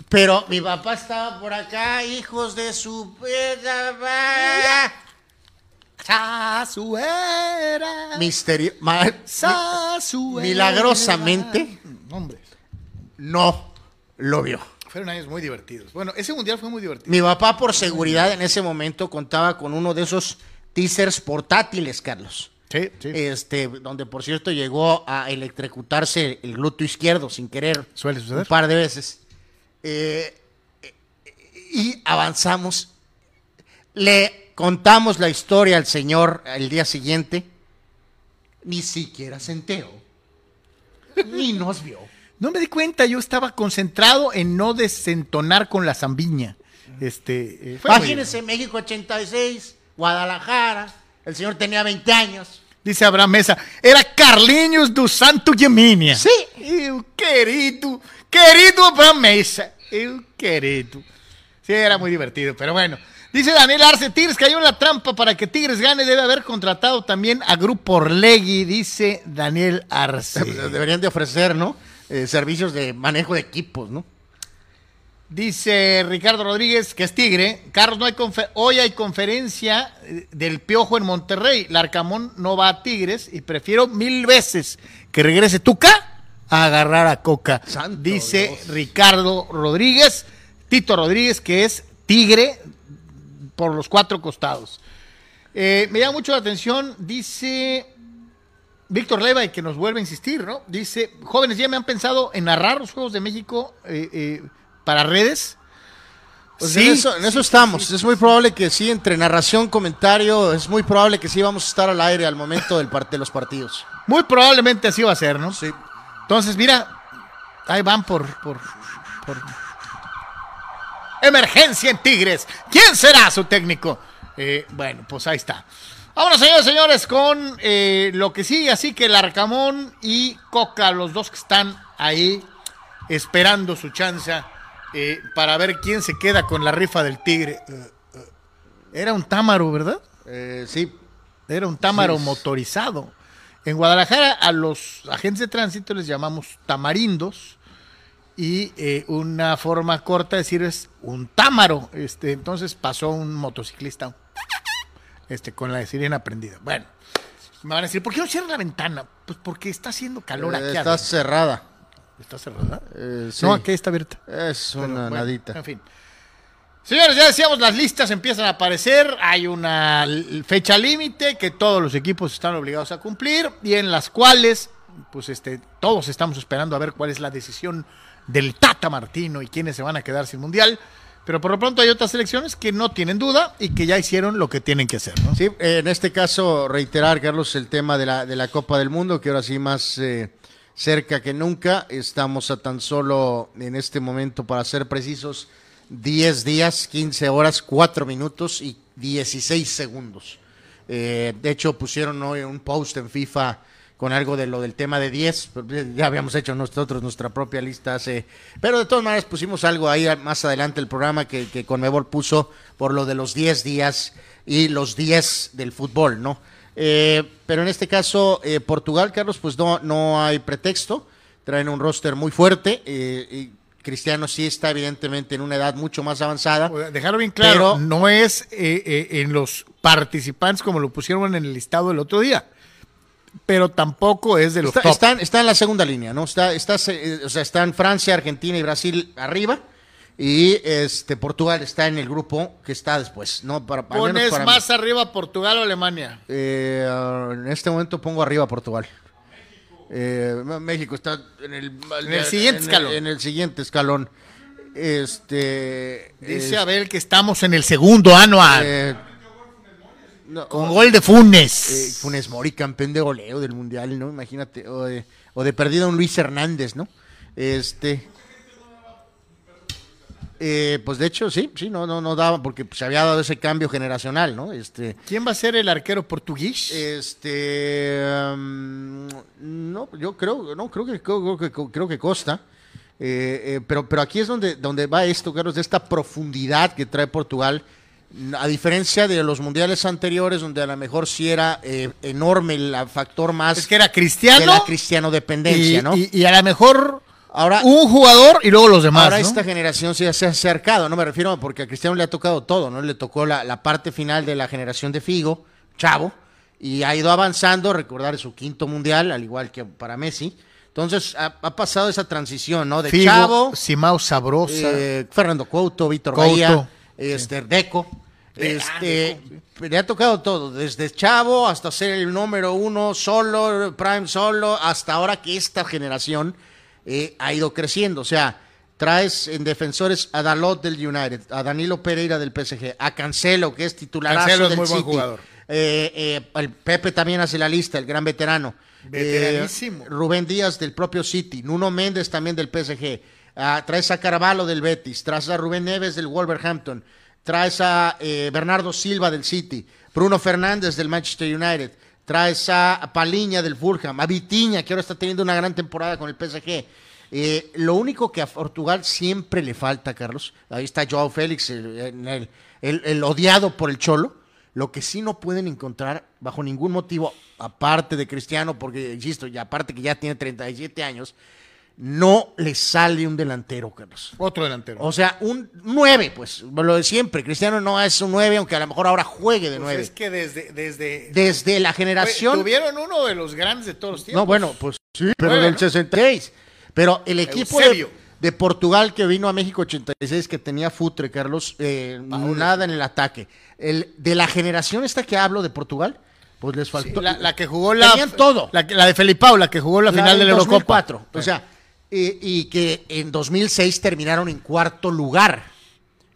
Pero mi papá estaba por acá, hijos de su... Sasuera. Misterio... Sasuera. Milagrosamente. Hombre, no lo vio. fueron años muy divertidos. Bueno, ese mundial fue muy divertido. Mi papá, por seguridad, en ese momento contaba con uno de esos teasers portátiles, Carlos. Sí, sí. Este, donde por cierto llegó a electrocutarse el glúteo izquierdo sin querer. Suele suceder. Un par de veces. Eh, eh, y avanzamos. Le contamos la historia al señor el día siguiente. Ni siquiera se enteró. Ni nos vio. No me di cuenta, yo estaba concentrado en no desentonar con la zambiña. Este, eh, Imagínense, México 86, Guadalajara. El señor tenía 20 años. Dice Abraham Mesa, era Carlinhos do Santo Gemínia. Sí. Eu querido, querido Abraham Mesa. Eu querido. Sí, era muy divertido, pero bueno. Dice Daniel Arce, Tigres cayó en la trampa para que Tigres gane, debe haber contratado también a Grupo Orlegui, dice Daniel Arce. Deberían de ofrecer, ¿no? Eh, servicios de manejo de equipos, ¿no? Dice Ricardo Rodríguez, que es Tigre. Carlos, no hay hoy hay conferencia eh, del Piojo en Monterrey. Larcamón no va a Tigres y prefiero mil veces que regrese Tuca a agarrar a Coca. Santo Dice Dios. Ricardo Rodríguez, Tito Rodríguez, que es Tigre por los cuatro costados. Eh, me llama mucho la atención, dice Víctor Leva, y que nos vuelve a insistir, ¿no? Dice, jóvenes, ya me han pensado en narrar los Juegos de México eh, eh, para redes. Pues Sí, en eso, en eso estamos. Es muy probable que sí, entre narración, comentario, es muy probable que sí vamos a estar al aire al momento del de los partidos. Muy probablemente así va a ser, ¿no? Sí. Entonces, mira, ahí van por, por, por- emergencia en Tigres. ¿Quién será su técnico? Eh, bueno, pues ahí está. Vámonos, señores, señores, con eh, lo que sigue. Así que el Arcamón y Coca, los dos que están ahí esperando su chance eh, para ver quién se queda con la rifa del Tigre. Eh, eh, Era un támaro, ¿verdad? Eh, sí. Era un támaro Sí. motorizado. En Guadalajara a los agentes de tránsito les llamamos tamarindos y eh, una forma corta de decir es un támaro. Este, entonces pasó un motociclista este, con la sirena prendida. Bueno, me van a decir, ¿por qué no cierra la ventana? Pues porque está haciendo calor aquí. está adentro. cerrada. ¿Está cerrada? Eh, sí. No, aquí está abierta. Es Pero, una bueno, nadita. En fin. Señores, ya decíamos, las listas empiezan a aparecer. Hay una fecha límite que todos los equipos están obligados a cumplir y en las cuales, pues, este, todos estamos esperando a ver cuál es la decisión del Tata Martino y quiénes se van a quedar sin mundial. Pero por lo pronto hay otras selecciones que no tienen duda y que ya hicieron lo que tienen que hacer, ¿no? Sí, en este caso, reiterar, Carlos, el tema de la, de la Copa del Mundo, que ahora sí más eh, cerca que nunca. Estamos a tan solo, en este momento, para ser precisos, 10 días, 15 horas, 4 minutos y 16 segundos. Eh, de hecho, pusieron hoy un post en FIFA con algo de lo del tema de 10. pero Ya habíamos hecho nosotros nuestra propia lista hace. Pero de todas maneras pusimos algo ahí más adelante el programa que, que Conmebol puso por lo de los 10 días y los 10 del fútbol, ¿no? Eh, pero en este caso, eh, Portugal, Carlos, pues no, no hay pretexto. Traen un roster muy fuerte. eh, y Cristiano sí está evidentemente en una edad mucho más avanzada. Dejarlo bien claro, Pero- no es eh, eh, en los participantes como lo pusieron en el listado el otro día, pero tampoco es de los Está, top. están- está en la segunda línea, ¿no? Está, está, eh, o sea, están Francia, Argentina y Brasil arriba. Y este Portugal está en el grupo que está después, ¿no? Para, Pones para mí. más arriba Portugal o Alemania. Eh, en este momento pongo arriba Portugal. Eh, México está en el, En el siguiente en el- escalón. En el siguiente escalón. Este. Dice es- Abel que estamos en el segundo anual. eh, no, con gol de Funes. eh, Funes Mori, campeón de goleo del mundial, ¿no? Imagínate. O de, o de perdido un Luis Hernández, ¿no? Este. Eh, pues de hecho, sí, sí, no, no, no daba, porque se había dado ese cambio generacional, ¿no? Este. ¿Quién va a ser el arquero portugués? Este, um, no, yo creo, no, creo que creo que, creo que Costa, Eh, eh, pero, pero aquí es donde, donde va esto, Carlos, de esta profundidad que trae Portugal, a diferencia de los mundiales anteriores, donde a lo mejor sí era eh, enorme el factor más es que era de cristiano la cristiano dependencia, y, ¿no? y- y a lo mejor Ahora, un jugador y luego los demás. Ahora ¿no? esta generación sí se ha acercado, no me refiero porque a Cristiano le ha tocado todo, ¿no? Le tocó la, la parte final de la generación de Figo, Chavo, y ha ido avanzando, recordar su quinto mundial, al igual que para Messi. Entonces ha, ha pasado esa transición, ¿no? De Figo, Chavo, Simao Sabrosa. eh, Fernando Couto, Víctor Couto, Bahía, este, Deco. Este, le ha tocado todo, desde Chavo hasta ser el número uno solo, Prime solo, hasta ahora que esta generación eh, ha ido creciendo. O sea, traes en defensores a Dalot del United, a Danilo Pereira del PSG, a Cancelo, que es Cancelo es del buen City. jugador. Eh, eh, el Pepe también hace la lista, el gran veterano. Veteranísimo. Rubén Díaz del propio City, Nuno Méndez también del PSG, ah, traes a Carvalho del Betis, traes a Rubén Neves del Wolverhampton, traes a Bernardo Silva del City, Bruno Fernández del Manchester United, traes a Paliña del Fulham, a Vitiña que ahora está teniendo una gran temporada con el PSG. Eh, lo único que a Portugal siempre le falta, Carlos, ahí está Joao Félix, el, el- el- odiado por el Cholo, lo que sí no pueden encontrar bajo ningún motivo, aparte de Cristiano, porque insisto, y aparte que ya tiene 37 años, no le sale un delantero, Carlos. Otro delantero. O sea, un 9, pues, lo de siempre. Cristiano no es un 9, aunque a lo mejor ahora juegue de Pues 9. es que desde, desde Desde la generación. tuvieron uno de los grandes de todos los tiempos. No, bueno, pues sí, pero Bueno. del 66. Pero el equipo de, de Portugal que vino a México 86, que tenía Futre, Carlos, eh, nada en el ataque. El, de la generación esta que hablo de Portugal, pues les Sí, faltó. la, la que jugó la Tenían todo. La, la de Felipao, la que jugó la, La final de la Eurocopa. 2004. O sea, y, y que en 2006 terminaron en cuarto lugar.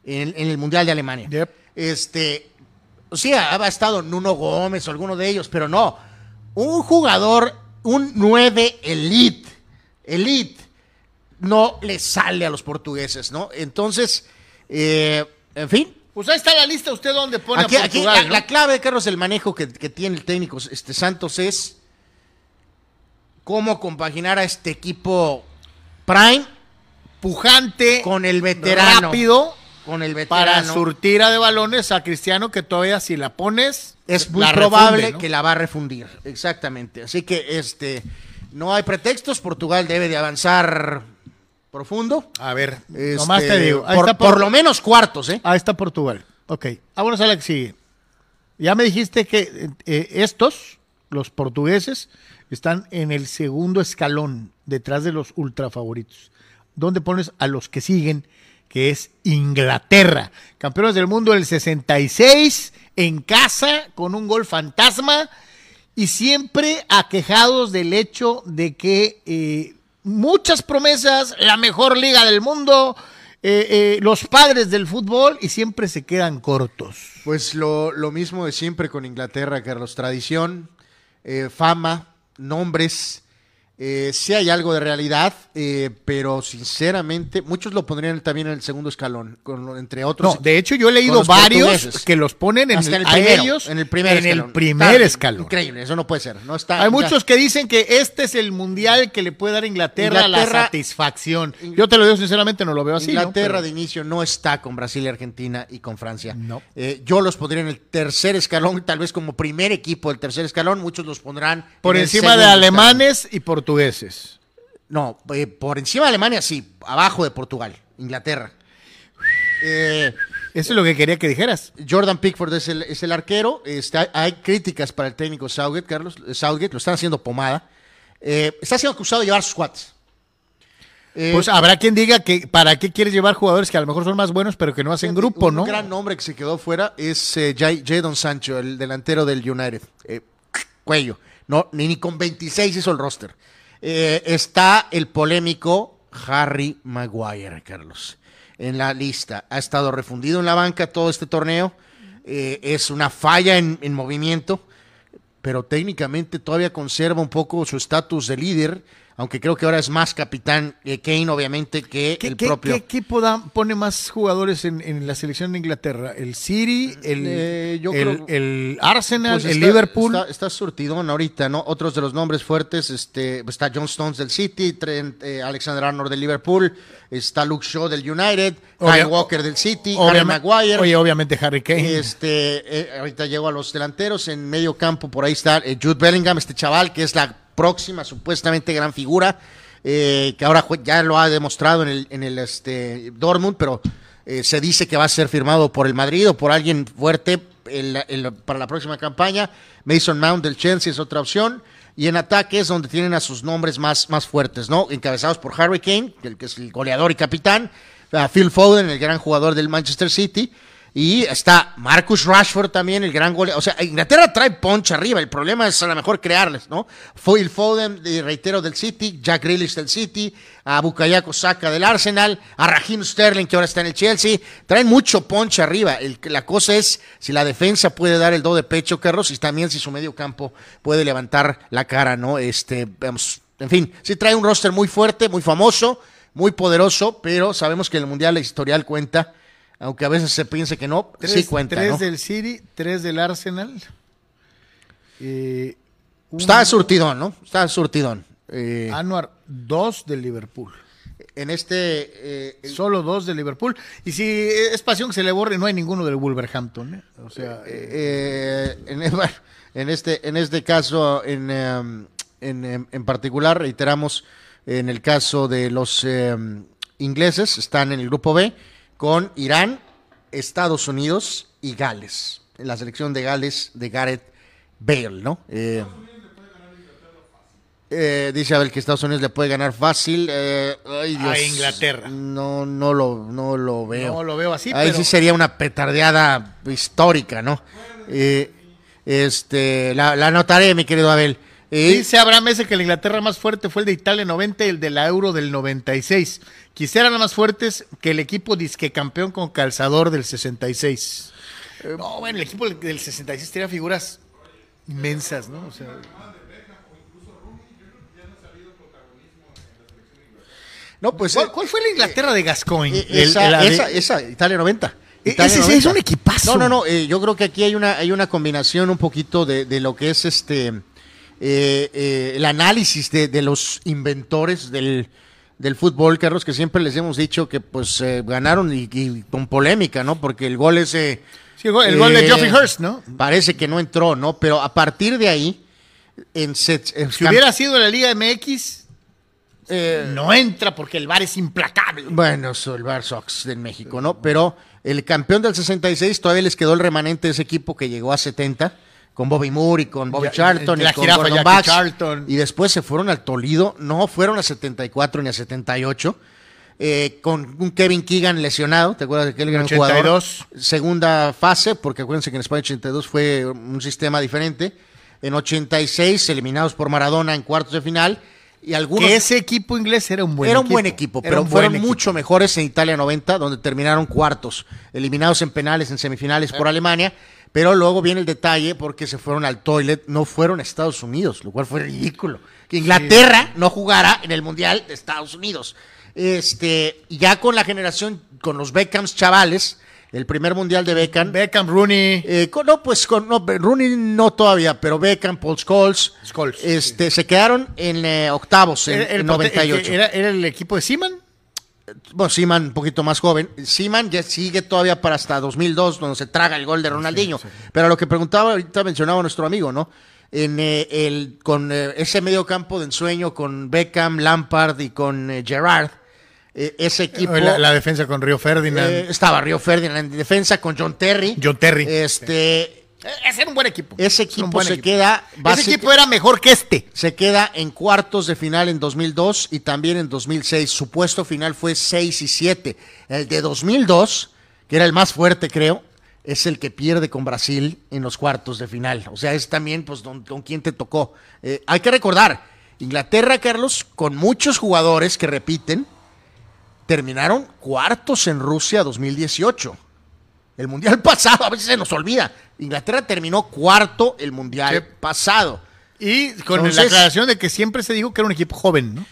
en, en el Mundial de Alemania. Yep. Este, sí, ha, ha estado Nuno Gómez o alguno de ellos, pero no. Un jugador, un 9 elite, elite, no le sale a los portugueses, ¿no? Entonces, eh, en fin, Pues ahí está la lista, usted dónde pone Aquí, a aquí Portugal, la, ¿no? la clave, Carlos, del manejo que, que tiene el técnico este, Santos es cómo compaginar a este equipo prime pujante, con el veterano. rápido, Con el para veterano. surtira de balones a Cristiano, que todavía si la pones, es muy probable refunde, ¿no? que la va a refundir. Exactamente. Así que este no hay pretextos. Portugal debe de avanzar profundo. A ver, Este, nomás te digo. Ahí por, está por lo menos cuartos, ¿eh? Ahí está Portugal. Ok. Vámonos a la que sigue. Ya me dijiste que eh, estos, los portugueses, están en el segundo escalón, detrás de los ultra favoritos. ¿Dónde pones a los que siguen? Que es Inglaterra. Campeones del mundo del 66, en casa, con un gol fantasma, y siempre aquejados del hecho de que eh, muchas promesas, la mejor liga del mundo, eh, eh, los padres del fútbol y siempre se quedan cortos. Pues lo, lo mismo de siempre con Inglaterra, Carlos. Tradición, fama, nombres. Eh, sí hay algo de realidad, eh, pero sinceramente, muchos lo pondrían también en el segundo escalón, con, entre otros. No, de hecho yo he leído varios que los ponen en, el, el primero, ellos en el primer en escalón. el primer Está escalón. Increíble, eso no puede ser. No está, Hay ya- muchos que dicen que este es el mundial que le puede dar a Inglaterra, la Inglaterra- satisfacción. Yo te lo digo sinceramente, no lo veo así. Inglaterra de inicio no está con Brasil y Argentina y con Francia. No. Eh, yo los pondría en el tercer escalón, tal vez como primer equipo del tercer escalón. Muchos los pondrán por encima de alemanes y portugueses. Escalón. No, eh, por encima de Alemania sí, abajo de Portugal, Inglaterra. Eh, Eso es lo que quería que dijeras. Jordan Pickford es el, es el arquero. Está, hay críticas para el técnico Southgate, Carlos. eh, Southgate, lo están haciendo pomada. Eh, está siendo acusado de llevar squats. Eh, Pues habrá quien diga que para qué quieres llevar jugadores que a lo mejor son más buenos, pero que no hacen grupo, un ¿no? gran nombre que se quedó fuera es Jadon Sancho, el delantero del United. Cuello. No, ni, ni con 26 hizo el roster. Eh, está el polémico Harry Maguire, Carlos, en la lista. Ha estado refundido en la banca todo este torneo. Eh, es una falla en, en movimiento, pero técnicamente todavía conserva un poco su estatus de líder, aunque creo que ahora es más capitán eh, Kane, obviamente, que ¿Qué, el qué- propio. qué equipo da- pone más jugadores en, en la selección de Inglaterra? ¿El City? ¿El, Eh, yo el- creo- el Arsenal? Pues ¿El está- Liverpool? Está, está surtidón ahorita, ¿no? Otros de los nombres fuertes, este, está John Stones del City, Trent, eh, Alexander Arnold del Liverpool, está Luke Shaw del United, Kyle Walker del City, Harry Maguire. Oye, obviamente Harry Kane. Este, eh, ahorita llego a los delanteros, en medio campo por ahí está Jude Bellingham, este chaval que es la próxima supuestamente gran figura, eh, que ahora ya lo ha demostrado en el, en el este, Dortmund, pero eh, se dice que va a ser firmado por el Madrid o por alguien fuerte para la próxima campaña. Mason Mount del Chelsea es otra opción. Y en ataque es donde tienen a sus nombres más, más fuertes, ¿no? Encabezados por Harry Kane, el que es el goleador y capitán, a Phil Foden, el gran jugador del Manchester City, y está Marcus Rashford también, el gran goleador. O sea, Inglaterra trae punch arriba, el problema es a lo mejor crearles, ¿no? Phil Foden, de, reitero, del City, Jack Grealish del City, a Bukayo Saka del Arsenal, a Raheem Sterling, que ahora está en el Chelsea. Traen mucho punch arriba. La cosa es si la defensa puede dar el do de pecho, Carlos, y también si su medio campo puede levantar la cara, ¿no? Este, vamos, en fin, sí trae un roster muy fuerte, muy famoso, muy poderoso, pero sabemos que en el Mundial la historial cuenta, aunque a veces se piense que no, tres, sí cuenta, tres ¿no? del City, tres del Arsenal. Eh, un- Está surtidón, ¿no? Está surtidón. Eh, Anuar, dos del Liverpool. en este... eh, Solo dos del Liverpool. Y si es pasión que se le borre, no hay ninguno del Wolverhampton. ¿eh? O sea, eh, en, bueno, en este, en este caso, en, em, en, em, en particular, reiteramos, en el caso de los em, ingleses, están en el grupo B con Irán, Estados Unidos y Gales. En la selección de Gales de Gareth Bale, ¿no? Eh, eh, dice Abel que Estados Unidos le puede ganar fácil. eh, ay, A. Inglaterra. No, no lo, no lo veo. No lo veo así, Ahí pero- sí sería una petardeada histórica, ¿no? Eh, este, la, la anotaré, mi querido Abel. Dice Abraham ese que la Inglaterra más fuerte fue el de Italia 90 y el de la Euro del 96. Quisieran más fuertes que el equipo disque campeón con calzador del 66. no, bueno, el equipo del 66 tenía figuras inmensas, ¿no? O sea, No, pues, ¿Cuál, cuál fue la Inglaterra de Gascoigne? eh, esa, esa, esa, Italia 90. Italia Ese es un equipazo. No, no, no. eh, yo creo que aquí hay una, hay una combinación un poquito de, de lo que es este eh, eh, el análisis de, de los inventores del, del fútbol, Carlos, que siempre les hemos dicho que pues eh, ganaron y, y con polémica, ¿no? Porque el gol ese. Sí, el gol- el gol de eh, Geoffrey Hurst, ¿no? Parece que no entró, ¿no? Pero a partir de ahí, en en Si hubiera sido la Liga MX, no entra porque el VAR es implacable. Bueno, el Bar Sox del México, ¿no? Pero el campeón del 66 todavía les quedó el remanente de ese equipo que llegó a 70 con Bobby Moore y con Bobby Ya- Charlton la y con jirafa Gordon. Charlton. Y después se fueron al Toledo, no fueron a 74 ni a 78. eh, con un Kevin Keegan lesionado, ¿te acuerdas de aquel gran 82. jugador? Segunda fase, porque acuérdense que en España 82 fue un sistema diferente. En 86 eliminados por Maradona en cuartos de final y algunos Que ese equipo inglés era un buen era equipo. un buen equipo, pero fueron mucho mejores en Italia 90, donde terminaron cuartos, eliminados en penales, en semifinales por Alemania, pero luego viene el detalle porque se fueron al toilet, no fueron a Estados Unidos, lo cual fue ridículo. Que Inglaterra no jugara en el Mundial de Estados Unidos. Este, ya con la generación, con los Beckhams chavales, el primer Mundial de Beckham, Beckham, Rooney. eh, con- no, pues con no, Rooney no todavía, pero Beckham, Paul Scholes, Scholes, este, se quedaron en eh, octavos en, el porte- el que 98. Era, era el equipo de Seaman. Bueno, Seaman un poquito más joven. Seaman ya sigue todavía para hasta 2002, donde se traga el gol de Ronaldinho. Pero lo que preguntaba, ahorita mencionaba nuestro amigo, ¿no? En eh, el, con eh, ese medio campo de ensueño con Beckham, Lampard y con eh, Gerrard, eh, ese equipo... La, la defensa con Río Ferdinand. estaba Río Ferdinand en defensa con John Terry. John Terry. Este, ese era un buen equipo. ese equipo buen se equipo. queda... Ese equipo era mejor que este. se queda en cuartos de final en 2002 y también en 2006. Su puesto final fue 6 y 7. El de 2002, que era el más fuerte, creo, es el que pierde con Brasil en los cuartos de final. O sea, es también, pues, don, con quién te tocó. Eh, hay que recordar, Inglaterra, Carlos, con muchos jugadores que repiten, terminaron cuartos en Rusia 2018. El mundial <laughs> pasado, a veces se nos olvida. Inglaterra terminó cuarto el mundial Sí. pasado. Y con la aclaración de que siempre se dijo que era un equipo joven, ¿no?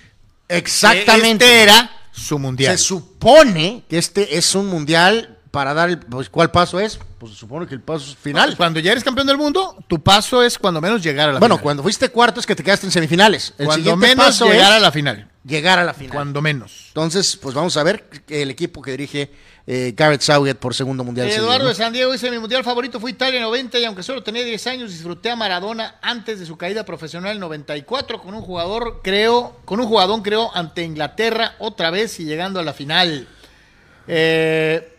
Exactamente. Este era su mundial. Se supone que este es un mundial para dar el. Pues, ¿Cuál paso es? Pues se supone que el paso es final. Cuando ya eres campeón del mundo, tu paso es cuando menos llegar a la bueno, final. cuando fuiste cuarto es que te quedaste en semifinales. El Cuando siguiente menos paso llegar es a la final. llegar a la final. Cuando menos. Entonces, pues vamos a ver el equipo que dirige eh, Southgate por segundo mundial. seguido, Eduardo ¿no? de San Diego dice, mi mundial favorito fue Italia 90 y aunque solo tenía 10 años, disfruté a Maradona antes de su caída profesional en 94 con un jugador, creo, con un jugadón, creo, ante Inglaterra otra vez y llegando a la final. Eh,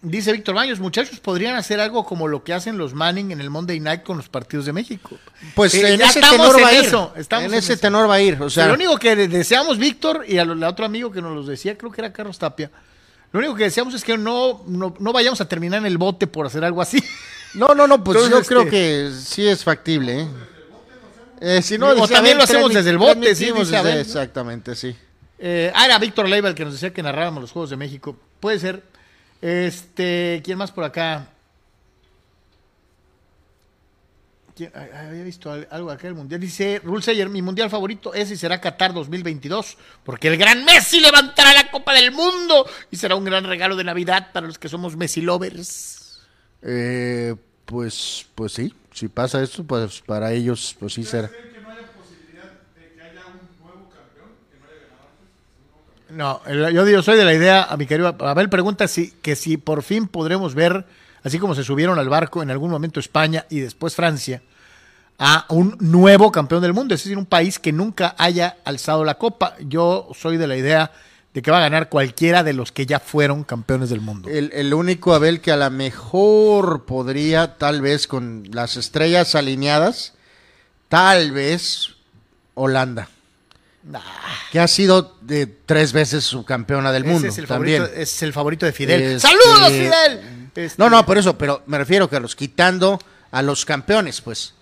dice Víctor Baños, muchachos, podrían hacer algo como lo que hacen los Manning en el Monday Night con los partidos de México. Pues Eh, en ese tenor en va a ir. eso, estamos en en ese eso. tenor va a ir. O sea, lo único que deseamos, Víctor, y al otro amigo que nos los decía, creo que era Carlos Tapia, lo único que deseamos es que no, no, no vayamos a terminar en el bote por hacer algo así. no, no, no, pues Entonces, yo creo este- que sí es factible. ¿eh? Eh, si no, O dice, también lo hacemos desde el bote, sí. Exactamente, sí. Eh, ah, era Víctor Leiva el que nos decía que narrábamos los Juegos de México. Puede ser. Este, ¿quién más por acá? ¿Quién? Ay, ay, Había visto al- algo acá del Mundial. Dice Rulseyer, mi Mundial favorito ese será Qatar 2022, porque el gran Messi levantará la Copa del Mundo y será un gran regalo de Navidad para los que somos Messi lovers. Eh, pues, pues sí, si pasa esto, pues para ellos, pues sí será. No, yo, digo, soy de la idea, a mi querido Abel pregunta si que si por fin podremos ver, así como se subieron al barco en algún momento España y después Francia, a un nuevo campeón del mundo, es decir, un país que nunca haya alzado la copa. Yo soy de la idea de que va a ganar cualquiera de los que ya fueron campeones del mundo. El, el único Abel que a lo mejor podría, tal vez con las estrellas alineadas, tal vez Holanda, Nah, que ha sido de tres veces su campeona del ese mundo es el, también. favorito, es el favorito de Fidel. Este- ¡Saludos, Fidel! Este- No, no, por eso, pero me refiero, Carlos, quitando a los campeones, pues.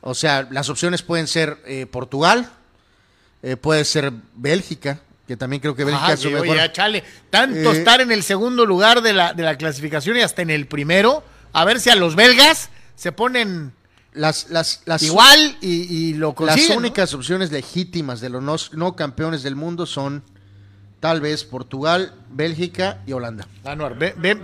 O sea, las opciones pueden ser eh, Portugal, eh, puede ser Bélgica, que también creo que Bélgica es su mejor. oye, ya, chale, tanto Eh, estar en el segundo lugar de la, de la clasificación y hasta en el primero, a ver si a los belgas se ponen Las, las, las, igual y, y lo las consiguen. ¿no? únicas opciones legítimas de los no, no campeones del mundo son tal vez Portugal, Bélgica y Holanda. Ve-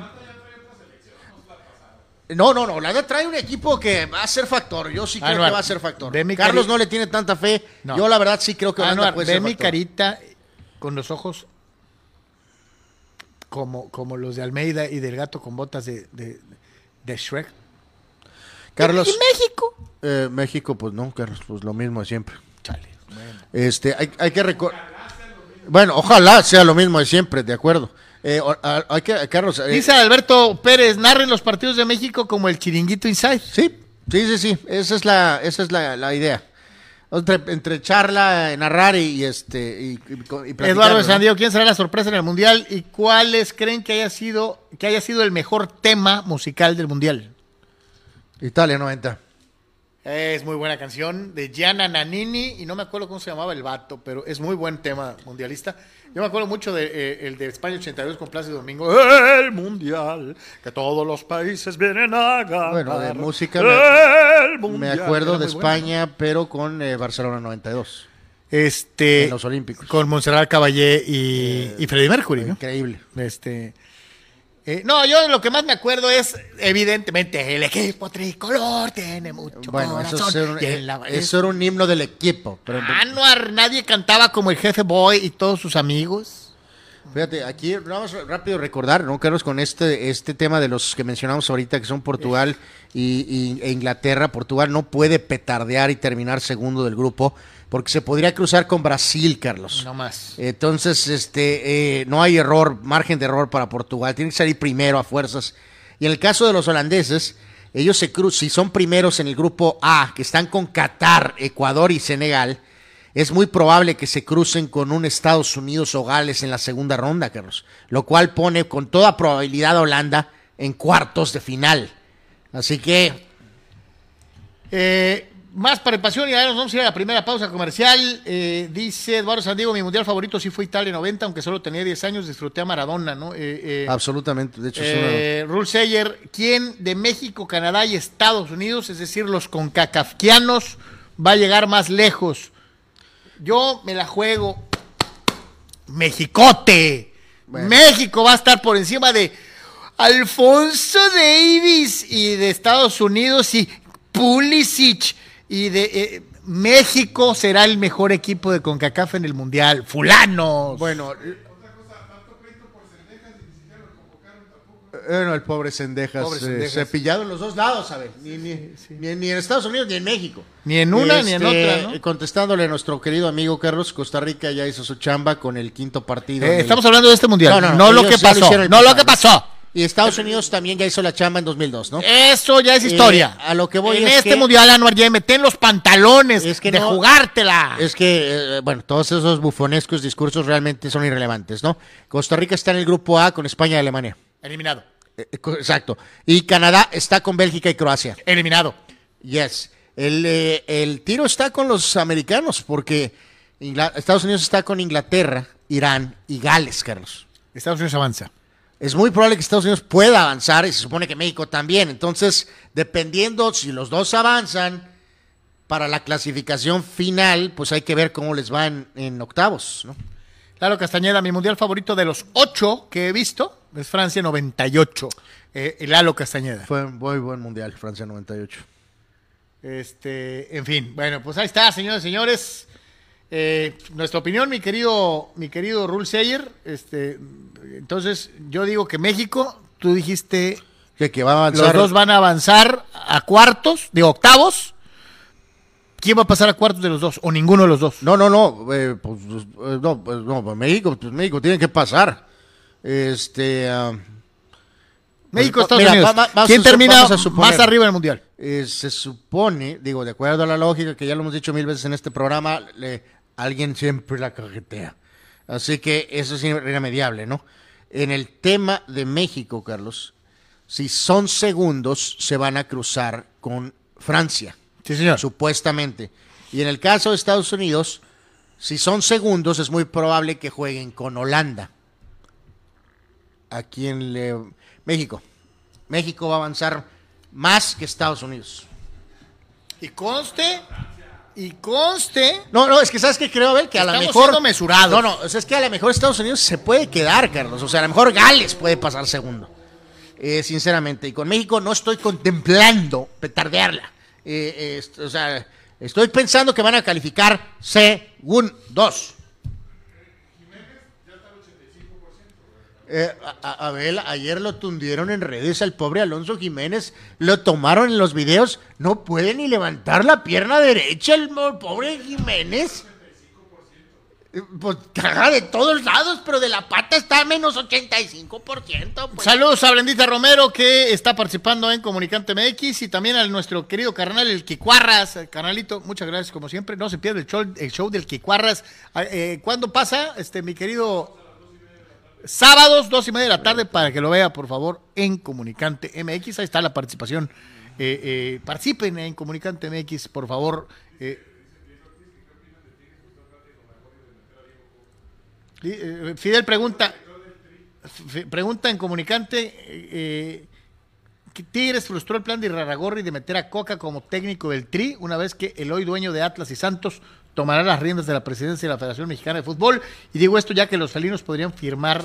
No, no, no. Holanda trae un equipo que va a ser factor. Yo sí creo Anuar, que va a ser factor. Carlos no le tiene tanta fe. No. Yo la verdad sí creo que Holanda Anuar, puede ve ser mi factor. carita con los ojos como, como los de Almeida y del gato con botas de, de, de Shrek. Carlos. ¿Y México? eh, México, pues no, Carlos, pues lo mismo de siempre. Chale. bueno. Este, hay, hay que recordar. Bueno, ojalá sea lo mismo de siempre, de acuerdo. Eh, a- Carlos. eh, Dice Alberto Pérez, narren los partidos de México como el chiringuito inside. sí, sí, sí, sí. Esa es la, esa es la, la idea. Entre, entre charla, narrar y, y este y, y- Eduardo de ¿no? San Diego, ¿quién será la sorpresa en el Mundial? ¿Y cuáles creen que haya sido, que haya sido el mejor tema musical del Mundial? Italia 90. Es muy buena canción de Gianna Nannini y no me acuerdo cómo se llamaba el vato, pero es muy buen tema mundialista. Yo me acuerdo mucho de eh, el de España 82 con Plácido Domingo. El Mundial, que todos los países vienen a ganar. Bueno, de música El Me Mundial. acuerdo Era de. España, pero con eh, Barcelona 92. Este, En los Olímpicos. Con Montserrat Caballé y, y Freddie Mercury, ¿no? Increíble. Este. Eh, no, yo lo que más me acuerdo es, evidentemente, el equipo tricolor tiene mucho Bueno, eso, corazón. era un, la- eso era un himno del equipo. Pero, Anuar, nadie cantaba como el jefe Boy y todos sus amigos. Fíjate, aquí vamos a- rápido recordar, ¿no, Carlos? Con este, este tema de los que mencionamos ahorita, que son Portugal y, y- e Inglaterra. Portugal no puede petardear y terminar segundo del grupo, porque se podría cruzar con Brasil, Carlos. No más. Entonces, este, eh, no hay error, margen de error para Portugal. Tiene que salir primero a fuerzas. Y en el caso de los holandeses, ellos se cruzan, si son primeros en el grupo A, que están con Qatar, Ecuador y Senegal, es muy probable que se crucen con un Estados Unidos o Gales en la segunda ronda, Carlos. Lo cual pone con toda probabilidad a Holanda en cuartos de final. Así que, Eh, más para el pasión y ahora nos vamos a ir a la primera pausa comercial. Eh, dice Eduardo Sandiego, mi mundial favorito sí fue Italia 90, aunque solo tenía 10 años, disfruté a Maradona, ¿no? Eh, eh, absolutamente, de hecho, es una- Rule Sayer, ¿quién de México, Canadá y Estados Unidos, es decir, los concacafquianos, va a llegar más lejos? Yo me la juego. Mexicote. Bueno. México va a estar por encima de Alfonso Davis y de Estados Unidos y Pulisic y de eh, México será el mejor equipo de CONCACAF en el Mundial. Fulanos. Bueno, Bueno, el pobre Sendejas, Pobre eh, cepillado en los dos lados, a ver. Ni, ni- ni- ni en Estados Unidos ni en México. Ni en una ni en Este, otra, ¿no? Contestándole a nuestro querido amigo Carlos, Costa Rica ya hizo su chamba con el quinto partido. Eh, el- estamos hablando de este mundial, no, no, lo que pasó, no lo que pasó. Y Estados Unidos también ya hizo la chamba en 2002, ¿no? Eso ya es Eh, historia. a lo que voy en es este que- mundial, Anuar, ya meten los pantalones Es que de no- jugártela. Es que, eh, bueno, todos esos bufonescos discursos realmente son irrelevantes, ¿no? Costa Rica está en el grupo A con España y Alemania. Eliminado, Eh, exacto. Y Canadá está con Bélgica y Croacia. eliminado. Yes. El, el tiro está con los americanos porque Estados Unidos está con Inglaterra, Irán y Gales, Carlos. Estados Unidos avanza. Es muy probable que Estados Unidos pueda avanzar y se supone que México también. Entonces, dependiendo si los dos avanzan para la clasificación final, pues hay que ver cómo les va en, en octavos, ¿no? Lalo Castañeda, mi mundial favorito de los ocho que he visto es Francia 98. Eh, el Lalo Castañeda. Fue un muy buen mundial, Francia 98. Este, en fin, bueno, pues ahí está, señores y señores. Eh, nuestra opinión, mi querido, mi querido Rule Sayer. Este, entonces, yo digo que México, tú dijiste, Que, que va a los dos van a avanzar a cuartos, de octavos. ¿Quién va a pasar a cuartos de los dos? O ninguno de los dos. No, no, no, eh, pues, eh, no, pues, no, pues México, pues México tiene que pasar. Este, ah, México, Pues, Estados mira, Unidos. va- va- ¿Quién su- termina suponer. más arriba del mundial? eh, se supone, digo, de acuerdo a la lógica que ya lo hemos dicho mil veces en este programa, le- alguien siempre la cajetea. Así que eso es irremediable, ¿no? En el tema de México, Carlos, si son segundos, se van a cruzar con Francia. Sí, señor. Supuestamente. Y en el caso de Estados Unidos, si son segundos, es muy probable que jueguen con Holanda. Aquí en México. México va a avanzar más que Estados Unidos. Y conste, y conste. No, no, es que sabes que creo, Abel, que a lo mejor. Siendo mesurados. No, no, es que a lo mejor Estados Unidos se puede quedar, Carlos. O sea, a lo mejor Gales puede pasar segundo. Eh, sinceramente. Y con México no estoy contemplando petardearla. Eh, o sea, estoy pensando que van a calificar segundos. Eh, a, Abel, ayer lo tundieron en redes al pobre Alonso Jiménez, lo tomaron en los videos, no puede ni levantar la pierna derecha el pobre Jiménez. Pues caga de todos lados, pero de la pata está a menos 85%. Pues. Saludos a Brendita Romero que está participando en Comunicante MX y también a nuestro querido carnal, el Quicuarras. Carnalito, muchas gracias como siempre. No se pierde el show, el show del Quicuarras. Ah, eh, ¿Cuándo pasa, este, mi querido? Sábados, dos y media de la tarde, para que lo vea, por favor, en Comunicante MX. Ahí está la participación. Eh, eh, participen en Comunicante MX, por favor. Eh, Eh, Fidel pregunta, pregunta en comunicante, Tigres frustró el plan de Iraragorri de meter a Coca como técnico del Tri una vez que el hoy dueño de Atlas y Santos tomará las riendas de la presidencia de la Federación Mexicana de Fútbol. Y digo esto ya que los felinos podrían firmar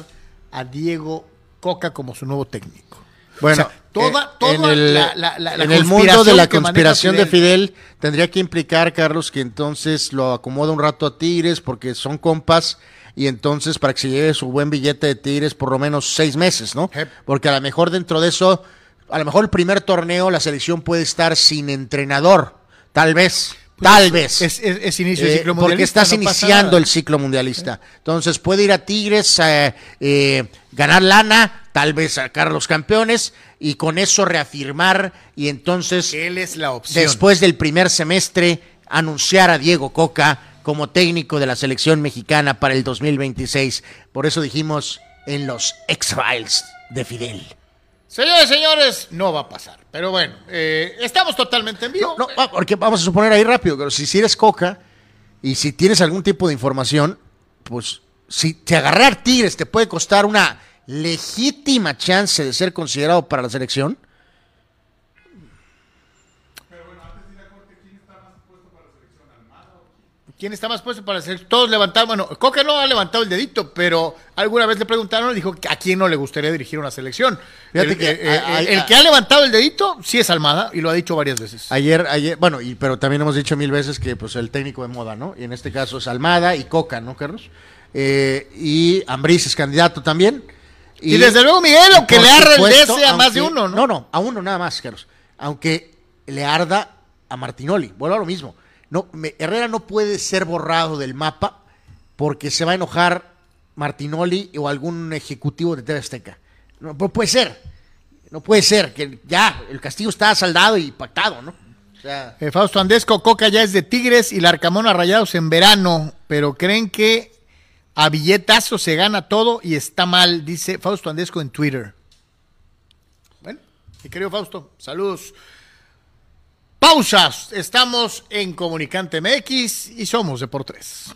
a Diego Coca como su nuevo técnico. Bueno, toda, eh, en el, en el mundo de la conspiración de Fidel tendría que implicar, Carlos, que entonces lo acomoda un rato a Tigres porque son compas y entonces para que se lleve su buen billete de Tigres por lo menos seis meses, ¿no? Porque a lo mejor dentro de eso, a lo mejor el primer torneo la selección puede estar sin entrenador, tal vez. Pues tal vez. Es, inicio del eh, ciclo mundialista. Porque estás iniciando el ciclo mundialista. Entonces puede ir a Tigres, eh, eh, ganar lana, tal vez sacar los campeones y con eso reafirmar y entonces. Él es la opción. Después del primer semestre, anunciar a Diego Coca como técnico de la selección mexicana para el 2026. Por eso dijimos en los X-Files de Fidel. Señores, señores, no va a pasar. Pero bueno, eh, estamos totalmente en vivo. No, porque vamos a suponer ahí rápido, pero si, si eres Coca y si tienes algún tipo de información, pues si te agarrar Tigres te puede costar una legítima chance de ser considerado para la selección, ¿Quién está más puesto para hacer? Todos levantaron, bueno, Coca no ha levantado el dedito, pero alguna vez le preguntaron y dijo a quién no le gustaría dirigir una selección. el, que, eh, el que ha levantado el dedito sí es Almada y lo ha dicho varias veces. Ayer, ayer, bueno, y, pero también hemos dicho mil veces que pues el técnico de moda, ¿no? Y en este caso es Almada y Coca, ¿no, Carlos? Eh, y Ambriz es candidato también. Y, desde luego Miguel, aunque le arda el a más de uno, ¿no? No, no, a uno nada más, Carlos. Aunque le arda a Martinoli, vuelvo a lo mismo no, Herrera no puede ser borrado del mapa porque se va a enojar Martinoli o algún ejecutivo de TV Azteca. No, puede ser. No puede ser, que ya el castigo está saldado y pactado, ¿no? Eh, Fausto Andesco, Coca ya es de Tigres y la Arcamón a Rayados en verano, pero creen que a billetazo se gana todo y está mal, dice Fausto Andesco en Twitter. Bueno, mi querido Fausto, saludos. Pausas. Estamos en Comunicante MX y somos de por tres.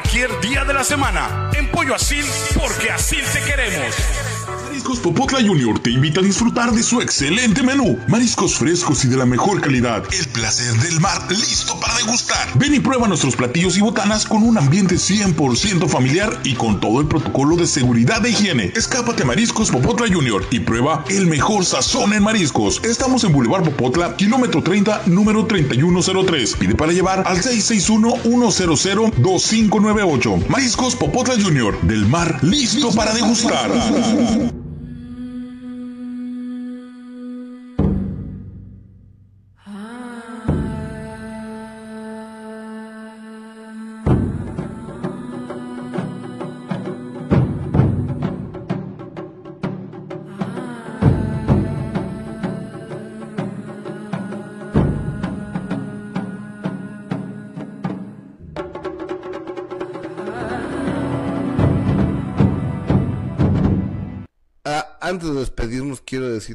cualquier día de la semana. En Pollo Asil, porque así te queremos. Mariscos Popotla Junior te invita a disfrutar de su excelente menú. Mariscos frescos y de la mejor calidad. Placer del mar listo para degustar. Ven y prueba nuestros platillos y botanas con un ambiente 100% familiar y con todo el protocolo de seguridad de higiene. Escápate a Mariscos Popotla Junior y prueba el mejor sazón en mariscos. Estamos en Boulevard Popotla, kilómetro 30, número 3103. Pide para llevar al 661-100-2598. Mariscos Popotla Junior, del mar listo para degustar.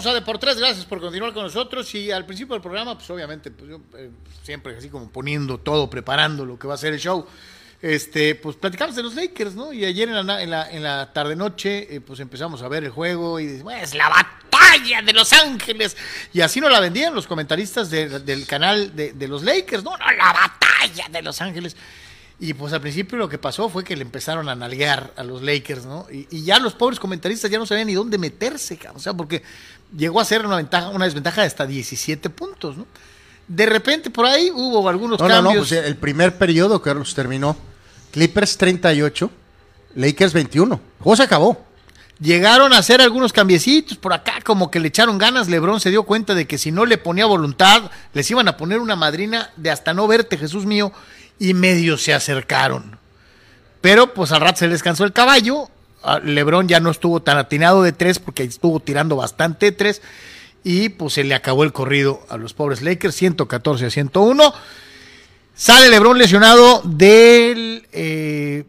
Volvemos a Deportes, gracias por continuar con nosotros. Y al principio del programa, pues obviamente, pues yo eh, siempre así como poniendo todo, preparando lo que va a ser el show. Este, pues platicamos de los Lakers, ¿no? Y ayer en la, en la, en la tarde-noche, eh, pues empezamos a ver el juego y decimos, es la batalla de Los Ángeles. Y así nos la vendían los comentaristas de- del canal de, de los Lakers, ¿no? No, la batalla de Los Ángeles. Y pues al principio lo que pasó fue que le empezaron a nalguear a los Lakers, ¿no? Y, ya los pobres comentaristas ya no sabían ni dónde meterse, o sea, porque llegó a ser una ventaja, una desventaja de hasta 17 puntos, ¿no? De repente por ahí hubo algunos No, no, no, cambios. pues el primer periodo, Carlos, terminó. Clippers 38, Lakers 21. El juego se acabó. Llegaron a hacer algunos cambiecitos por acá, como que le echaron ganas. Lebron se dio cuenta de que si no le ponía voluntad, les iban a poner una madrina de hasta no verte, Jesús mío, y medio se acercaron. Pero pues al rato se les cansó el caballo. A Lebron ya no estuvo tan atinado de tres porque estuvo tirando bastante tres. Y pues se le acabó el corrido a los pobres Lakers, 114 a 101. Sale Lebron lesionado del. eh,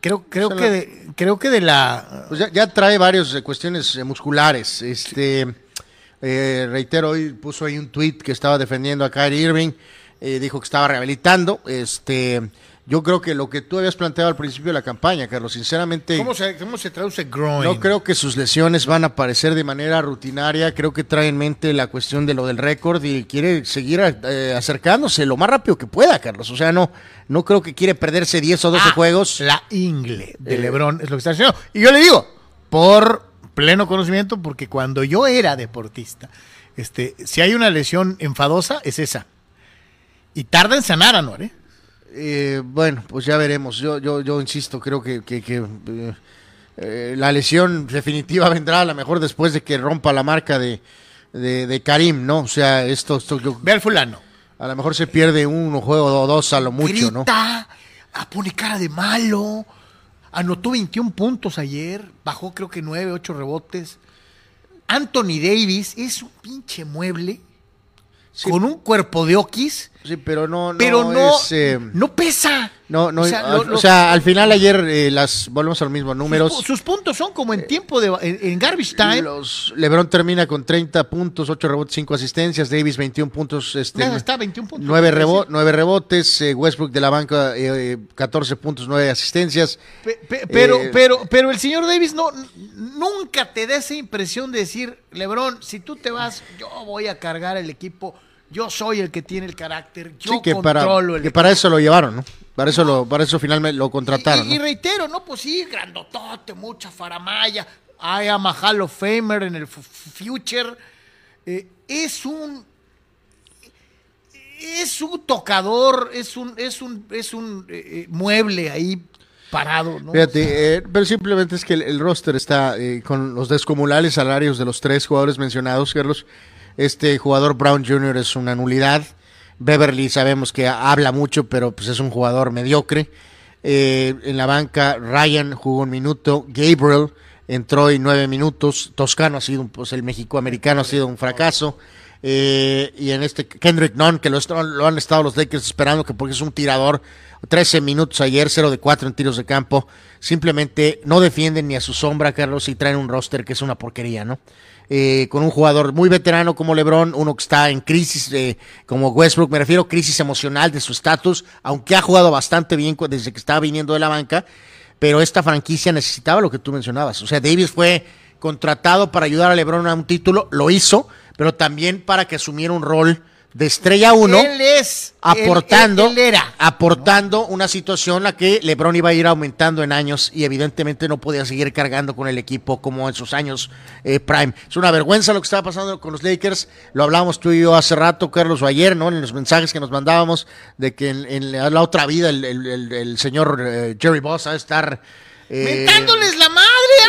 creo creo que la- de, creo que de la. Pues ya, ya trae varias eh, cuestiones eh, musculares. Este, eh, reitero, hoy puso ahí un tweet que estaba defendiendo a Kyrie Irving. eh, dijo que estaba rehabilitando. Este, yo creo que lo que tú habías planteado al principio de la campaña, Carlos, sinceramente. ¿Cómo se, cómo se traduce groin? No creo que sus lesiones van a aparecer de manera rutinaria. Creo que trae en mente la cuestión de lo del récord y quiere seguir eh, acercándose lo más rápido que pueda, Carlos. O sea, no, no creo que quiere perderse 10 o 12 Ah, juegos. La ingle de Eh. Lebron es lo que está haciendo. Y yo le digo, por pleno conocimiento, porque cuando yo era deportista, este, si hay una lesión enfadosa, es esa. Y tarda en sanar, Anuar, ¿eh? Eh, bueno, pues ya veremos. Yo, yo, yo insisto, creo que, que- que, eh, eh, la lesión definitiva <laughs> vendrá a lo mejor después de que rompa la marca de, de, de Karim, ¿no? O sea, esto, esto yo- Ve al fulano. a lo mejor se pierde uno juego o dos a lo mucho, ¿no? Grita, ah, pone cara de malo. Anotó 21 puntos ayer, bajó creo que 9, 8 rebotes. Anthony Davis es un pinche mueble Sí. con un cuerpo de oquis, Sí, pero no, no pero no, es, eh, no pesa. no, no, o sea, al, lo- o sea, al final ayer eh, las volvemos a los mismos números. Sus, sus puntos son como en tiempo de en, en garbage time. Los, LeBron termina con 30 puntos, 8 rebotes, 5 asistencias, Davis 21 puntos, este, Nada, está 21 puntos. 9, quiero decir. rebotes, eh, Westbrook de la banca eh, eh, 14 puntos, 9 asistencias. Pe- pe- pero, Eh, pero, pero el señor Davis no nunca te da esa impresión de decir, Lebron, si tú te vas, yo voy a cargar el equipo, yo soy el que tiene el carácter, yo sí, que para, controlo el que para eso lo llevaron, ¿no? Para eso, lo, para eso finalmente lo contrataron. Y, y ¿no? reitero, no, pues sí, grandotote, mucha faramaya. Am a Hall of Famer en el fu- future. Eh, es un. Es un tocador, es un, es un, es un eh, eh, mueble ahí parado, ¿no? Fíjate, eh, pero simplemente es que el, el roster está eh, con los descomunales salarios de los tres jugadores mencionados, Carlos. Este jugador Brown Jr. es una nulidad. Beverly sabemos que habla mucho, pero pues es un jugador mediocre. Eh, en la banca, Ryan jugó un minuto. Gabriel entró en nueve minutos. Toscano ha sido, un- pues el México-americano ha sido un fracaso. Eh, y en este Kendrick Nunn, que lo han estado los Lakers esperando, que porque es un tirador, 13 minutos ayer, 0 de 4 en tiros de campo. Simplemente no defienden ni a su sombra, Carlos, y traen un roster que es una porquería, ¿no? Eh, con un jugador muy veterano como LeBron, uno que está en crisis eh, como Westbrook, me refiero a crisis emocional de su estatus, aunque ha jugado bastante bien desde que estaba viniendo de la banca, pero esta franquicia necesitaba lo que tú mencionabas. O sea, Davis fue contratado para ayudar a LeBron a un título, lo hizo, pero también para que asumiera un rol de estrella uno, Él es. aportando, Él, él- él era. aportando una situación la que LeBron iba a ir aumentando en años y evidentemente no podía seguir cargando con el equipo como en sus años eh, prime. Es una vergüenza lo que estaba pasando con los Lakers. Lo hablábamos tú y yo hace rato, Carlos, o ayer, ¿no? En los mensajes que nos mandábamos de que en, en la otra vida el, el- el- el señor eh, Jerry Boss va a estar Eh, Mentándoles la Anuar.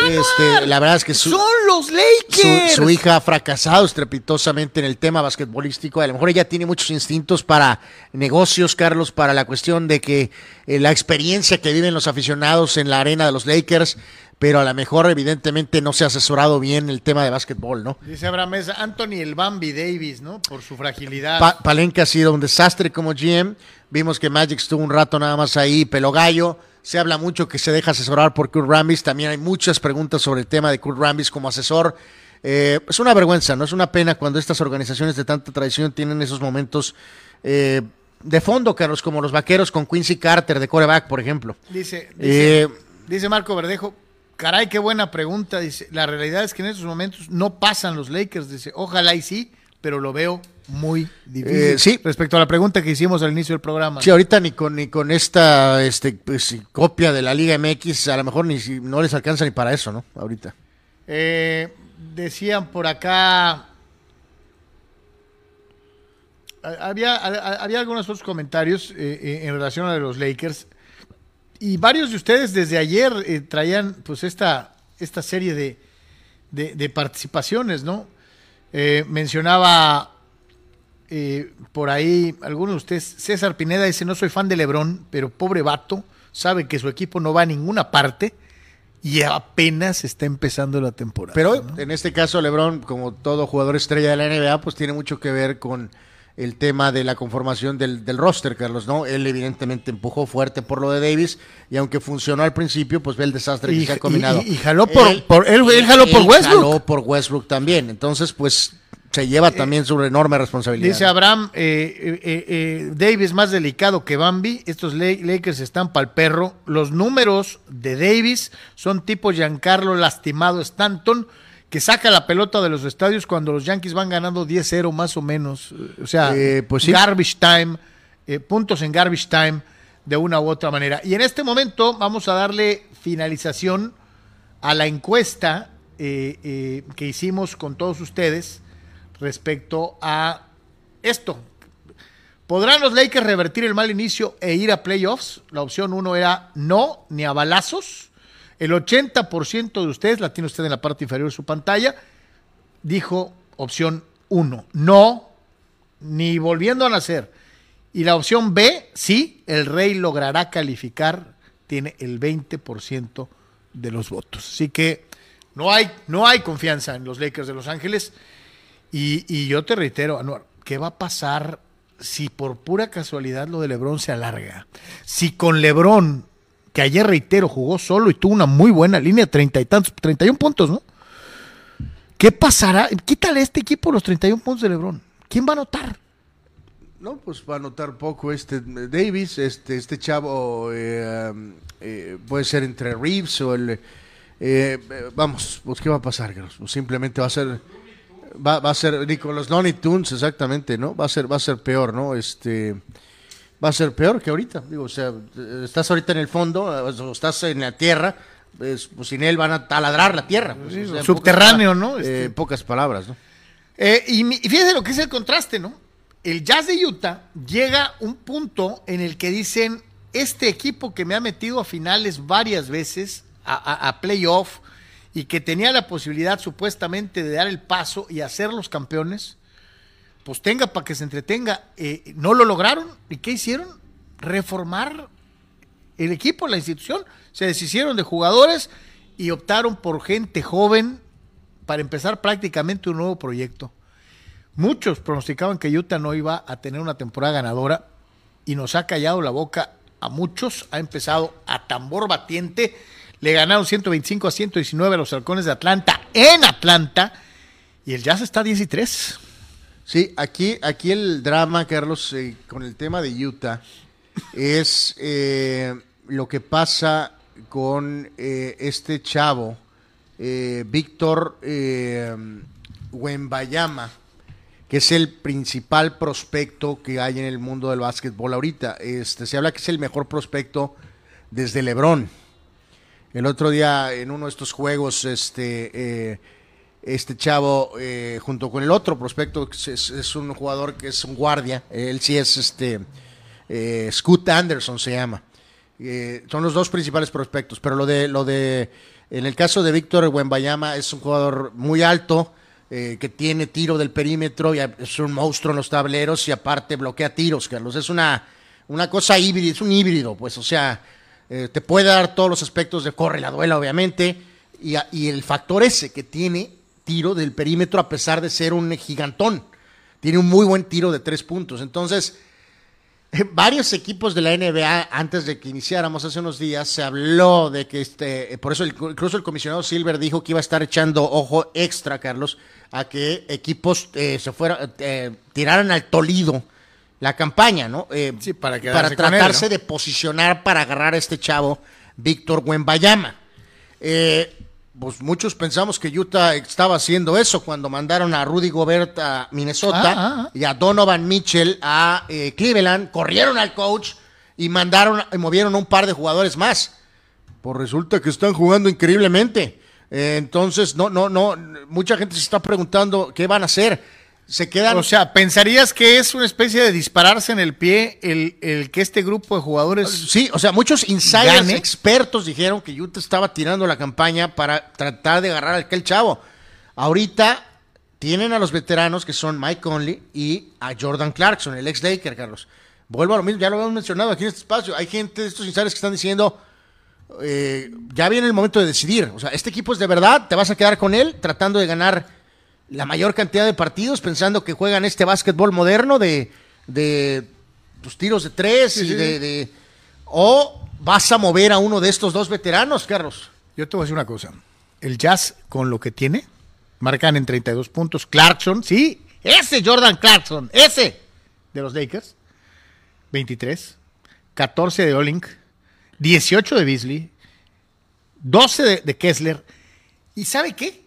Este, la verdad es que su, Son los su, Lakers. su hija ha fracasado estrepitosamente en el tema basquetbolístico. A lo mejor ella tiene muchos instintos para negocios, Carlos, para la cuestión de que eh, la experiencia que viven los aficionados en la arena de los Lakers, pero a lo mejor evidentemente no se ha asesorado bien el tema de básquetbol, ¿no? Dice Abraham Mesa, Anthony el Bambi Davis, ¿no? Por su fragilidad. Pa- Palenque ha sido un desastre como GM. Vimos que Magic estuvo un rato nada más ahí, pelo gallo. Se habla mucho que se deja asesorar por Kurt Rambis. También hay muchas preguntas sobre el tema de Kurt Rambis como asesor. Eh, es una vergüenza, ¿no? Es una pena cuando estas organizaciones de tanta tradición tienen esos momentos eh, de fondo, Carlos, como los vaqueros con Quincy Carter de coreback, por ejemplo. Dice, dice, Eh, dice Marco Verdejo, caray, qué buena pregunta. Dice, la realidad es que en estos momentos no pasan los Lakers. Dice, ojalá y sí, pero lo veo muy difícil. Eh, sí. Respecto a la pregunta que hicimos al inicio del programa. Sí, ahorita ni con, ni con esta este, pues, copia de la Liga MX, a lo mejor ni no les alcanza ni para eso, ¿no? Ahorita. Eh, decían por acá. ha- Había, ha- había algunos otros comentarios eh, en relación a los Lakers. Y varios de ustedes desde ayer traían pues esta, esta serie de, de- de participaciones, ¿no? Mencionaba eh, por ahí alguno de ustedes, César Pineda dice, no soy fan de Lebrón, pero pobre vato, sabe que su equipo no va a ninguna parte y apenas está empezando la temporada. Pero ¿no? en este caso, LeBron, como todo jugador estrella de la NBA, pues tiene mucho que ver con el tema de la conformación del, del roster, Carlos, ¿no? Él evidentemente empujó fuerte por lo de Davis y aunque funcionó al principio, pues ve el desastre Y- que se ha combinado. y- y jaló por- por- él- él jaló por Westbrook. jaló por Westbrook también. Entonces, pues se lleva también su enorme responsabilidad. Dice Abraham, eh, eh, eh, eh, Davis más delicado que Bambi. Estos La- Lakers están para el perro. Los números de Davis son tipo Giancarlo lastimado Stanton, que saca la pelota de los estadios cuando los Yankees van ganando 10-0 más o menos. O sea, Eh, pues sí. garbage time, eh, puntos en garbage time de una u otra manera. Y en este momento vamos a darle finalización a la encuesta eh, eh, que hicimos con todos ustedes respecto a esto. ¿Podrán los Lakers revertir el mal inicio e ir a playoffs? La opción uno era no, ni a balazos. El 80% de ustedes, la tiene usted en la parte inferior de su pantalla, dijo opción 1, no, ni volviendo a nacer. Y la opción B, sí, el Rey logrará calificar, tiene el 20% de los votos. Así que no hay, no hay confianza en los Lakers de Los Ángeles. Y, y yo te reitero, Anuar, ¿qué va a pasar si por pura casualidad lo de Lebron se alarga? Si con Lebron, que ayer reitero, jugó solo y tuvo una muy buena línea, treinta y tantos, 31 puntos, ¿no? ¿Qué pasará? Quítale a este equipo los 31 puntos de Lebron. ¿Quién va a anotar? No, pues va a notar poco este Davis, este, este chavo eh, eh, puede ser entre Reeves o el... eh, eh, vamos, pues ¿qué va a pasar? Carlos? Pues, simplemente va a ser... Va, va a ser ni con los Looney Tunes, exactamente, ¿no? Va a ser, va a ser peor, ¿no? Este... Va a ser peor que ahorita. Digo, o sea, estás ahorita en el fondo, eh, o estás en la tierra, pues, pues sin él van a taladrar la tierra. pues, Sí, o sea, en subterráneo, pocas ¿no? palabras, eh, Este- pocas palabras, ¿no? Eh, y, mi- y fíjense lo que es el contraste, ¿no? El Jazz de Utah llega un punto en el que dicen, este equipo que me ha metido a finales varias veces, a, a- a playoff, y que tenía la posibilidad supuestamente de dar el paso y hacer los campeones, pues tenga para que se entretenga. Eh, no lo lograron. ¿Y qué hicieron? Reformar el equipo, la institución. Se deshicieron de jugadores y optaron por gente joven para empezar prácticamente un nuevo proyecto. Muchos pronosticaban que Utah no iba a tener una temporada ganadora y nos ha callado la boca a muchos. Ha empezado a tambor batiente. Le ganaron 125 a 119 a los halcones de Atlanta en Atlanta y el Jazz está 10 y 3. Sí, aquí, aquí el drama, Carlos, eh, con el tema de Utah es eh, lo que pasa con eh, este chavo, eh, Víctor eh, Wembayama, que es el principal prospecto que hay en el mundo del básquetbol ahorita. Este, se habla que es el mejor prospecto desde Lebron. El otro día en uno de estos juegos, este, eh, este chavo, eh, junto con el otro prospecto, es, un jugador que es un guardia, él sí es este, eh, Scoot Anderson se llama. Eh, son los dos principales prospectos, pero lo de, lo de, en el caso de Víctor Wembayama es un jugador muy alto, que tiene tiro del perímetro, y es un monstruo en los tableros y aparte bloquea tiros, Carlos. Es una, una cosa híbrida, es un híbrido, pues, o sea, eh, te puede dar todos los aspectos de corre la duela, obviamente, y, el factor ese que tiene tiro del perímetro a pesar de ser un gigantón. Tiene un muy buen tiro de tres puntos. Entonces, varios equipos de la NBA, antes de que iniciáramos hace unos días, se habló de que, este, por eso incluso el comisionado Silver dijo que iba a estar echando ojo extra, Carlos, a que equipos eh, se fueran, eh, tiraran al tolido la campaña, ¿no? Eh, Sí, para para él, tratarse ¿no? de posicionar para agarrar a este chavo, Víctor Wembayama. Eh, pues muchos pensamos que Utah estaba haciendo eso cuando mandaron a Rudy Gobert a Minnesota Ah, ah, ah. y a Donovan Mitchell a eh, Cleveland, corrieron al coach y mandaron y movieron un par de jugadores más. Pues resulta que están jugando increíblemente. Eh, entonces, no, no, no, mucha gente se está preguntando qué van a hacer. Se quedan O sea, pensarías que es una especie de dispararse en el pie el, el que este grupo de jugadores. Sí, o sea, muchos insiders Gane. expertos dijeron que Utah estaba tirando la campaña para tratar de agarrar a aquel chavo. Ahorita tienen a los veteranos que son Mike Conley y a Jordan Clarkson, el ex Laker, Carlos. Vuelvo a lo mismo, ya lo habíamos mencionado aquí en este espacio. Hay gente de estos insiders que están diciendo, eh, ya viene el momento de decidir. O sea, este equipo es de verdad, te vas a quedar con él tratando de ganar la mayor cantidad de partidos, pensando que juegan este básquetbol moderno de, de pues, tiros de tres y de, de- O vas a mover a uno de estos dos veteranos, Carlos. Yo te voy a decir una cosa. El Jazz, con lo que tiene, marcan en 32 puntos. Clarkson, sí, ese Jordan Clarkson, ese de los Lakers. 23. 14 de Olink. 18 de Beasley. 12 de, de Kessler. ¿Y sabe qué?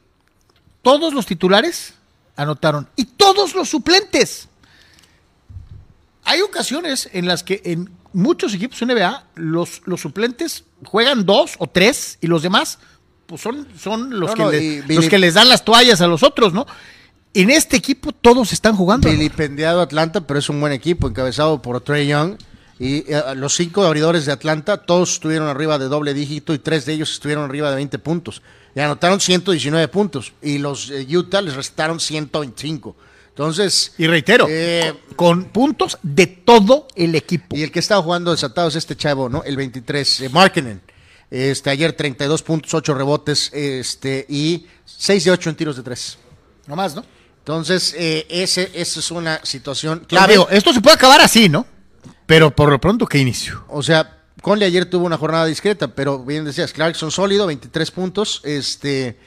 Todos los titulares anotaron. Y todos los suplentes. Hay ocasiones en las que en muchos equipos NBA los, los suplentes juegan dos o tres y los demás pues son, son los, No, que no, le- y los Billy- que les dan las toallas a los otros, ¿no? En este equipo todos están jugando. Vilipendiado Atlanta, pero es un buen equipo, encabezado por Trey Young. Y eh, los cinco abridores de Atlanta, todos estuvieron arriba de doble dígito y tres de ellos estuvieron arriba de 20 puntos. Y anotaron 119 puntos. Y los eh, Utah les restaron 125. Entonces, Y reitero, Eh, con puntos de todo el equipo. Y el que estaba jugando desatado es este chavo, ¿no? El 23, eh, Markkinen. Este, ayer 32 puntos, 8 rebotes, este, y 6 de 8 en tiros de 3. No más, ¿no? Entonces, eh, ese, esa es una situación Claro, clave. digo, esto se puede acabar así, ¿no? Pero por lo pronto, ¿qué inicio? O sea, Conley ayer tuvo una jornada discreta, pero bien decías, Clarkson sólido, 23 puntos, este,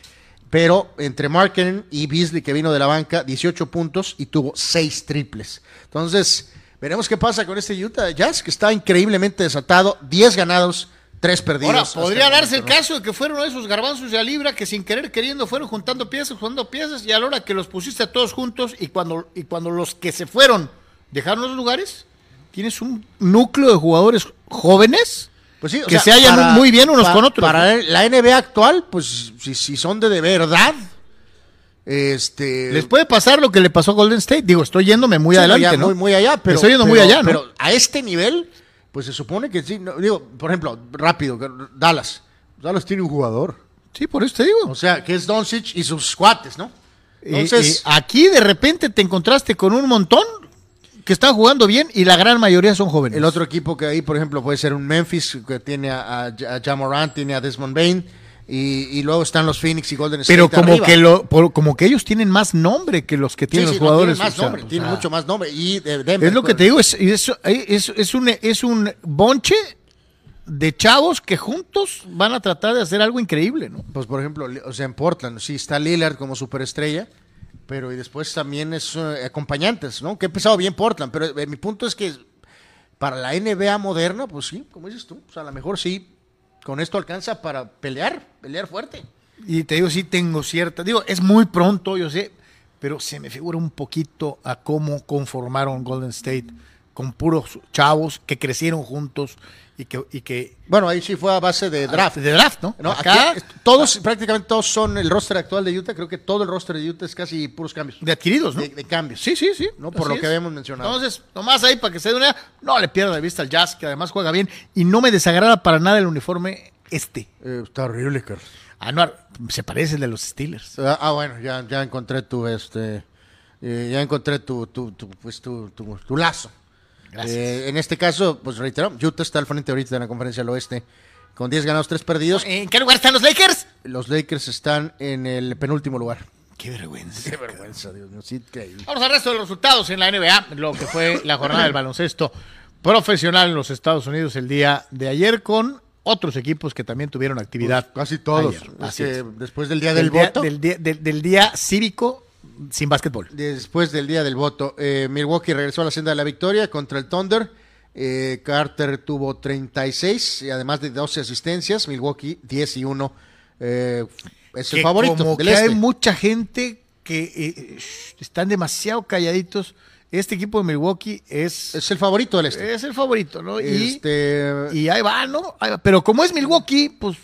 pero entre Markkinen y Beasley, que vino de la banca, 18 puntos y tuvo 6 triples. Entonces, veremos qué pasa con este Utah Jazz, que está increíblemente desatado, 10 ganados, 3 perdidos. Ahora, hasta podría darse el caso de que fueron esos garbanzos de a libra que sin querer queriendo fueron juntando piezas, juntando piezas, y a la hora que los pusiste a todos juntos y cuando, y cuando los que se fueron dejaron los lugares, tienes un núcleo de jugadores jóvenes Pues sí, o que sea, se hallan para- muy bien unos con otros. Para la NBA actual, pues si, si son de, de verdad, este... Les puede pasar lo que le pasó a Golden State. Digo, estoy yéndome muy Sí, adelante, ¿no? Muy, muy allá, pero. estoy yendo pero- muy allá, ¿no? Pero a este nivel, pues se supone que sí. no, digo, por ejemplo, rápido, Dallas. Dallas tiene un jugador. Sí, por eso te digo. O sea, que es Doncic y sus cuates, ¿no? Y- Entonces, y aquí de repente te encontraste con un montón que están jugando bien y la gran mayoría son jóvenes. el otro equipo que ahí, por ejemplo, puede ser un Memphis, que tiene a, a, a Ja Morant, tiene a Desmond Bain. Y, y luego están los Phoenix y Golden State. Pero como arriba. que lo, por- como que ellos tienen más nombre que los que tienen sí, los no, jugadores. tienen más o sea, nombre, o tienen mucho más nombre. Y de Es lo que pues, te digo, es, es, es, es un, es un bonche de chavos que juntos van a tratar de hacer algo increíble, ¿no? Pues por ejemplo, o sea, en Portland, sí está Lillard como superestrella, pero y después también es eh, acompañantes, ¿no? Que ha empezado bien Portland, pero eh, mi punto es que para la NBA moderna, pues sí, como dices tú, sea, a lo mejor sí, con esto alcanza para pelear, pelear fuerte. Y te digo, sí tengo cierta, digo, es muy pronto, yo sé, pero se me figura un poquito a cómo conformaron Golden State con puros chavos que crecieron juntos y que, y que Bueno, ahí sí fue a base de draft. de draft, ¿no? No, Acá aquí, todos, prácticamente todos son el roster actual de Utah. Creo que todo el roster de Utah es casi puros cambios. de adquiridos, ¿no? De, de cambios. Sí, sí, sí. ¿no? Por Así lo que es. habíamos mencionado. Entonces, nomás ahí para que se dé una no le pierda de vista al Jazz, que además juega bien y no me desagrada para nada el uniforme este. Eh, está horrible, Carlos. Anuar, se parece el de los Steelers. Ah, ah, bueno, ya, ya encontré tu, este, eh, ya encontré tu, tu, tu, pues, tu, tu, tu lazo. Gracias. Eh, en este caso, pues reitero, Utah está al frente ahorita en la conferencia del oeste con 10 ganados, 3 perdidos. ¿En qué lugar están los Lakers? Los Lakers están en el penúltimo lugar. Qué vergüenza. Qué vergüenza, Dios mío. Sí, increíble. Vamos al resto de los resultados en la NBA, lo que fue la jornada del baloncesto profesional en los Estados Unidos el día de ayer con otros equipos que también tuvieron actividad. Pues, Casi todos. ayer. Así que es. después del día del, voto. Del día, del- del día cívico sin básquetbol. Después del día del voto, eh, Milwaukee regresó a la senda de la victoria contra el Thunder. Eh, Carter tuvo 36 y además de 12 asistencias. Milwaukee 10 y 1. Eh, es el que favorito como del que este. hay mucha gente que están demasiado calladitos. Este equipo de Milwaukee es, Es el favorito del este. es el favorito, ¿no? Y, Este, y ahí va, ¿no? Ahí va. Pero como es Milwaukee, pues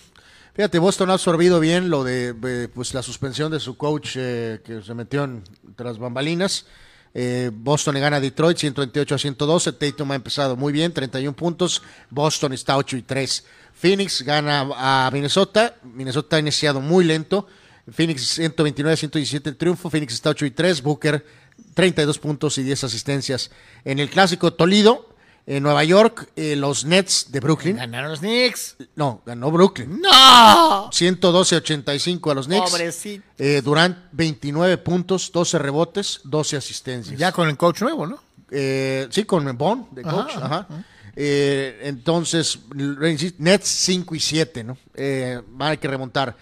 Fíjate, Boston ha absorbido bien lo de eh, pues la suspensión de su coach eh, que se metió en tras bambalinas. Eh, Boston le gana a Detroit 128 a 112. Tatum ha empezado muy bien, 31 puntos. Boston está 8 y 3. Phoenix gana a Minnesota. Minnesota ha iniciado muy lento. Phoenix 129 a 117 el triunfo. Phoenix está 8 y 3. Booker 32 puntos y 10 asistencias. En el clásico Toledo, en Nueva York, eh, los Nets de Brooklyn. ganaron los Knicks. No, ganó Brooklyn. ¡No! 112-85 a los Knicks. Pobrecito. Eh, Durant, 29 puntos, 12 rebotes, 12 asistencias. Ya con el coach nuevo, ¿no? Eh, sí, con Bond, de Ajá, coach. Ajá. Eh, entonces, Nets 5 y 7, ¿no? Eh, hay que remontar.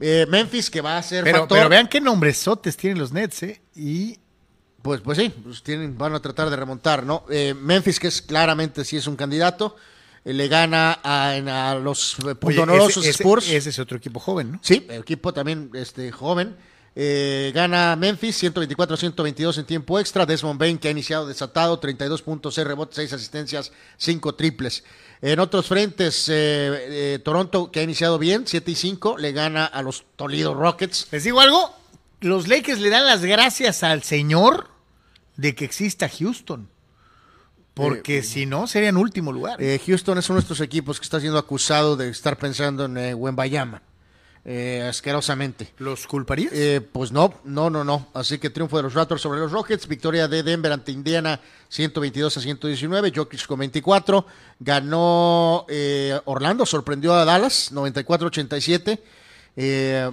Eh, Memphis, que va a ser Pero, factor. pero vean qué nombresotes tienen los Nets, ¿eh? Y Pues, pues sí, pues tienen, van a tratar de remontar, ¿no? Eh, Memphis, que es claramente sí es un candidato, eh, le gana a, los eh, oye, ese, ese- Spurs. ese es otro equipo joven, ¿no? Sí, el equipo también este, joven. Eh, gana Memphis 124-122 en tiempo extra. Desmond Bain, que ha iniciado desatado, 32 puntos, 6 rebotes, 6 asistencias, 5 triples. En otros frentes, eh, eh, Toronto, que ha iniciado bien, 7 y 5, le gana a los Toledo Rockets. Les digo algo, los Lakers le dan las gracias al señor de que exista Houston. Porque si no, serían último lugar. Eh, Houston es uno de estos equipos que está siendo acusado de estar pensando en eh, Wembayama, eh, asquerosamente. ¿Los culparías? Eh, pues no, no, no, no. Así que triunfo de los Raptors sobre los Rockets, victoria de Denver ante Indiana 122 a 119, Jokic con 24, ganó eh, Orlando, sorprendió a Dallas 94-87, eh,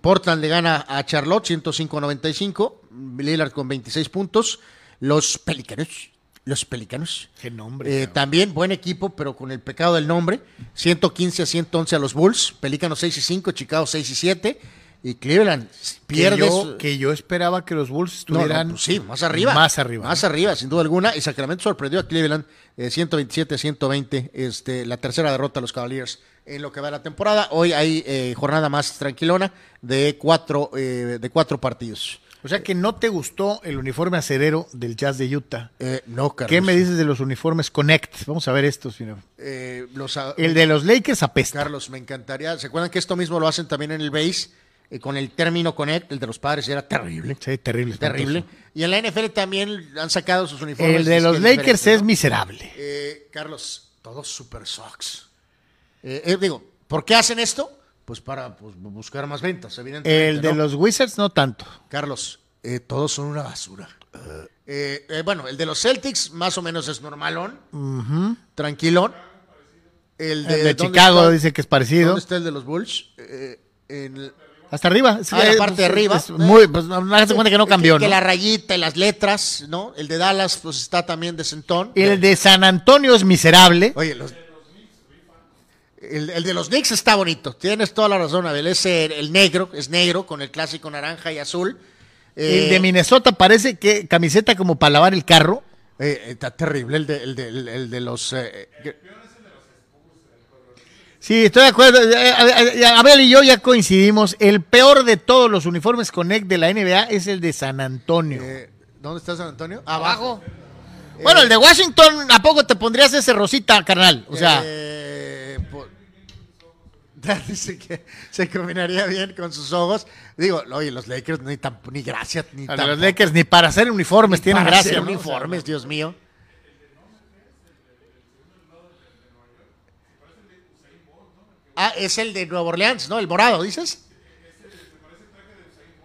Portland le gana a Charlotte 105-95, Lillard con 26 puntos, los Pelicanos, los Pelicanos. Qué nombre. Eh, también buen equipo, pero con el pecado del nombre. 115 a 111 a los Bulls. Pelícanos 6 y 5, Chicago 6 y 7. Y Cleveland pierde. que, yo, que yo esperaba que los Bulls No, no, estuvieran pues sí, más arriba. Más arriba. Más arriba, sin duda alguna. Y Sacramento sorprendió a Cleveland eh, 127 a 120. Este, la tercera derrota a los Cavaliers en lo que va de la temporada. Hoy hay eh, jornada más tranquilona de cuatro, eh, de cuatro partidos. O sea que no te gustó el uniforme acerero del Jazz de Utah. Eh, no, Carlos. ¿Qué me dices de los uniformes Connect? Vamos a ver estos. Eh, los, a- El de los Lakers apesta. Carlos, me encantaría. ¿Se acuerdan que esto mismo lo hacen también en el base? Eh, con el término Connect, el de los padres era terrible. Sí, terrible. Terrible. espantoso. Y en la NFL también han sacado sus uniformes. El de los Lakers es ¿no? miserable. Eh, Carlos, todos super socks. Digo, ¿por qué hacen esto? Pues para pues, bu- buscar más ventas, evidentemente. El de ¿no? los Wizards no tanto. Carlos, eh, todos son una basura. Eh, eh, bueno, el de los Celtics más o menos es normalón, tranquilón. El de, El de ¿dónde Chicago está? dice que es parecido. ¿Dónde está el de los Bulls? El- Hasta arriba. Sí, Ah, la parte de arriba. es muy, pues, hágase cuenta que no cambió, que, ¿no? la rayita y las letras, ¿no? El de Dallas, pues está también de centón. El de San Antonio es miserable. Oye, los- el, el de los Knicks está bonito. Tienes toda la razón, Abel. Es el, el negro, es negro con el clásico naranja y azul. Eh, El de Minnesota parece que camiseta como para lavar el carro. eh, está terrible el de, el de, el- el de los. eh, que- Sí, estoy de acuerdo. Eh, eh, eh, Abel y yo ya coincidimos. El peor de todos los uniformes Connect de la NBA es el de San Antonio. eh, ¿Dónde está San Antonio? Abajo. Bueno, el de Washington, ¿a poco te pondrías ese rosita, carnal? O sea, Eh, <laughs> dice que se combinaría bien con sus ojos. Digo, oye, los Lakers ni, tam- ni gracia, ni a los Lakers ni para hacer uniformes tienen para gracia. hacer ¿no? uniformes, Dios mío. Ah, es el de Nueva Orleans, ¿no? El morado, ¿dices?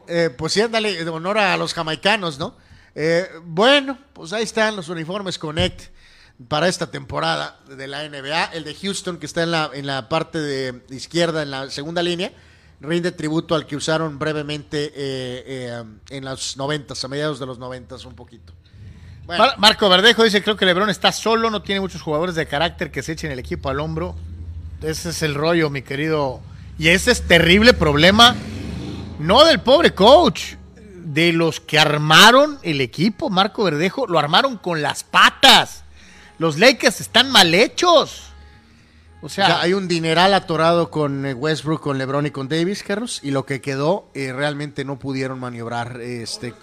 Eh, pues sí, ándale, de honor a los jamaicanos, ¿no? Eh, bueno, pues ahí están los uniformes Connect para esta temporada de la NBA. El de Houston, que está en la, en la parte de izquierda, en la segunda línea, rinde tributo al que usaron brevemente eh, eh, en los noventas, a mediados de los noventas un poquito. Marco Verdejo dice, creo que Lebron está solo, no tiene muchos jugadores de carácter que se echen el equipo al hombro. Ese es el rollo, mi querido. Y ese es terrible problema, no del pobre coach, de los que armaron el equipo, Marco Verdejo, lo armaron con las patas. Los Lakers están mal hechos. O o sea, hay un dineral atorado con eh, Westbrook, con LeBron y con Davis, Carlos, y lo que quedó eh, realmente no pudieron maniobrar. Este,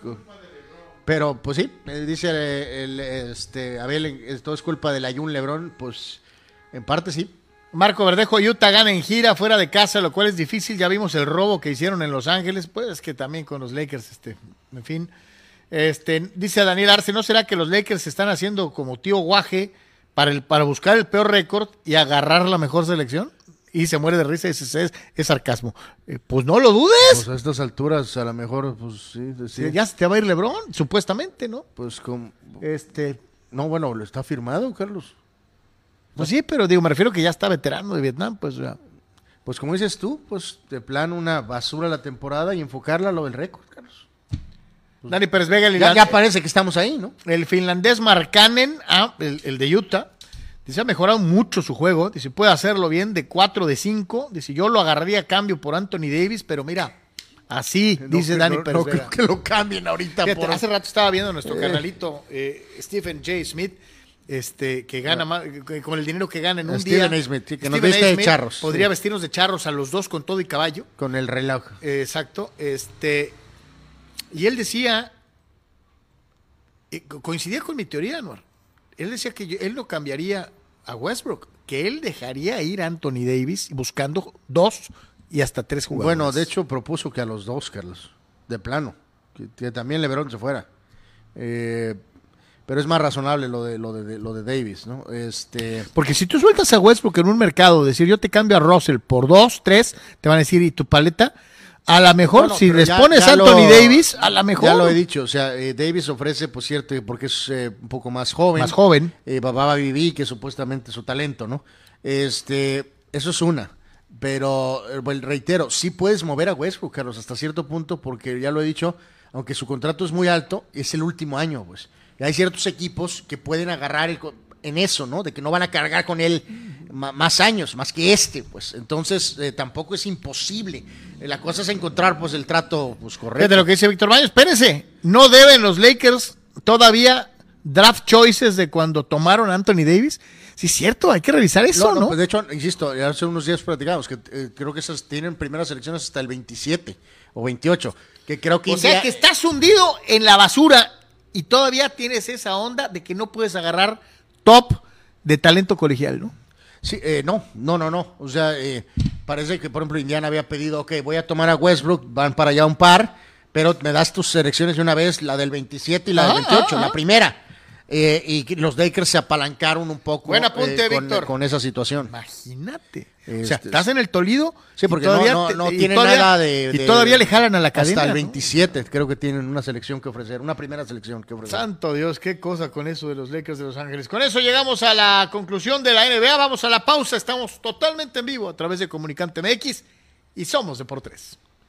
pero, pues sí, eh, dice eh, el, este, Abel, todo es culpa del Ayun LeBron, pues en parte sí. Marco Verdejo, Utah gana en gira fuera de casa, lo cual es difícil. Ya vimos el robo que hicieron en Los Ángeles, pues que también con los Lakers, este, en fin. Este, dice Daniel Arce, ¿no será que los Lakers se están haciendo como tío guaje para, el, para buscar el peor récord y agarrar la mejor selección? Y se muere de risa y dice, es, es sarcasmo. Eh, pues no lo dudes. Pues a estas alturas, a lo mejor, pues sí, sí. Ya se te va a ir Lebron, supuestamente, ¿no? Pues como... Este, No, bueno, lo está firmado, Carlos. pues sí, pero digo, me refiero que ya está veterano de Vietnam, pues ya. Pues como dices tú, pues de plano una basura la temporada y enfocarla a lo del récord, Carlos. Dani Pérez Vega, el Ya, ya parece que estamos ahí, ¿no? El finlandés Markkanen, ah, el, el de Utah, dice ha mejorado mucho su juego. Dice puede hacerlo bien de 4 de 5. Dice yo lo agarraría a cambio por Anthony Davis, pero mira, así dice Dani no, Pérez no Vega. creo que lo cambien ahorita Fíjate, por... hace rato estaba viendo nuestro canalito eh, Stephen J. Smith, este, que gana más, que con el dinero que gana en un Steven día. A. Smith, sí, que nos viste de charros. Podría Sí. vestirnos de charros a los dos con todo y caballo. Con el reloj. Eh, Exacto. Este, y él decía, eh, co- coincidía con mi teoría, Anuar. Él decía que yo- él no cambiaría a Westbrook, que él dejaría ir a Anthony Davis buscando dos y hasta tres jugadores. Bueno, de hecho propuso que a los dos, Carlos, de plano, que, que también LeBron se fuera. Eh, pero es más razonable lo de lo de, de- lo de Davis, ¿no? Este, Porque si tú sueltas a Westbrook en un mercado, decir yo te cambio a Russell por dos, tres, te van a decir, ¿y tu paleta? A lo mejor, Bueno, si les ya- pones ya Anthony lo- Davis, a lo mejor. Ya lo he dicho, o sea, eh, Davis ofrece, por cierto, porque es eh, un poco más joven. Más joven. Eh, Baba Viví, que es supuestamente su talento, ¿no? Este, eso es una. Pero, eh, bueno, reitero, sí puedes mover a Westbrook, Carlos, hasta cierto punto, porque ya lo he dicho, aunque su contrato es muy alto, es el último año, pues. Y hay ciertos equipos que pueden agarrar el en eso, ¿no? De que no van a cargar con él más años, más que este, pues. Entonces, eh, tampoco es imposible. Eh, La cosa es encontrar, pues, el trato, pues, correcto. Fíjate lo que dice Víctor Baños. Espérense, no deben los Lakers todavía draft choices de cuando tomaron a Anthony Davis. Sí, es cierto, hay que revisar eso, No, ¿no? no, pues de hecho, insisto, ya hace unos días platicamos que eh, creo que esas tienen primeras elecciones hasta el 27 o 28, que creo que o sea que estás hundido en la basura y todavía tienes esa onda de que no puedes agarrar top de talento colegial, ¿no? Sí, eh, no, no, no, no. O sea, eh, parece que, por ejemplo, Indiana había pedido, ok, voy a tomar a Westbrook, van para allá un par, pero me das tus selecciones de una vez, la del 27 y la del Ah, 28, ah, la ah. primera. Eh, y los Lakers se apalancaron un poco Buen apunte, eh, con, Víctor. con esa situación. Imagínate. o sea, Este, estás en el Tolido. Sí, y porque todavía no, no, te- no y tiene todavía- nada de, Y de- todavía le jalan a la cadena. Hasta el ¿no? 27 creo que tienen una selección que ofrecer, una primera selección que ofrecer. Santo Dios, qué cosa con eso de los Lakers de Los Ángeles. Con eso llegamos a la conclusión de la NBA. Vamos a la pausa. Estamos totalmente en vivo a través de Comunicante MX y somos de por tres.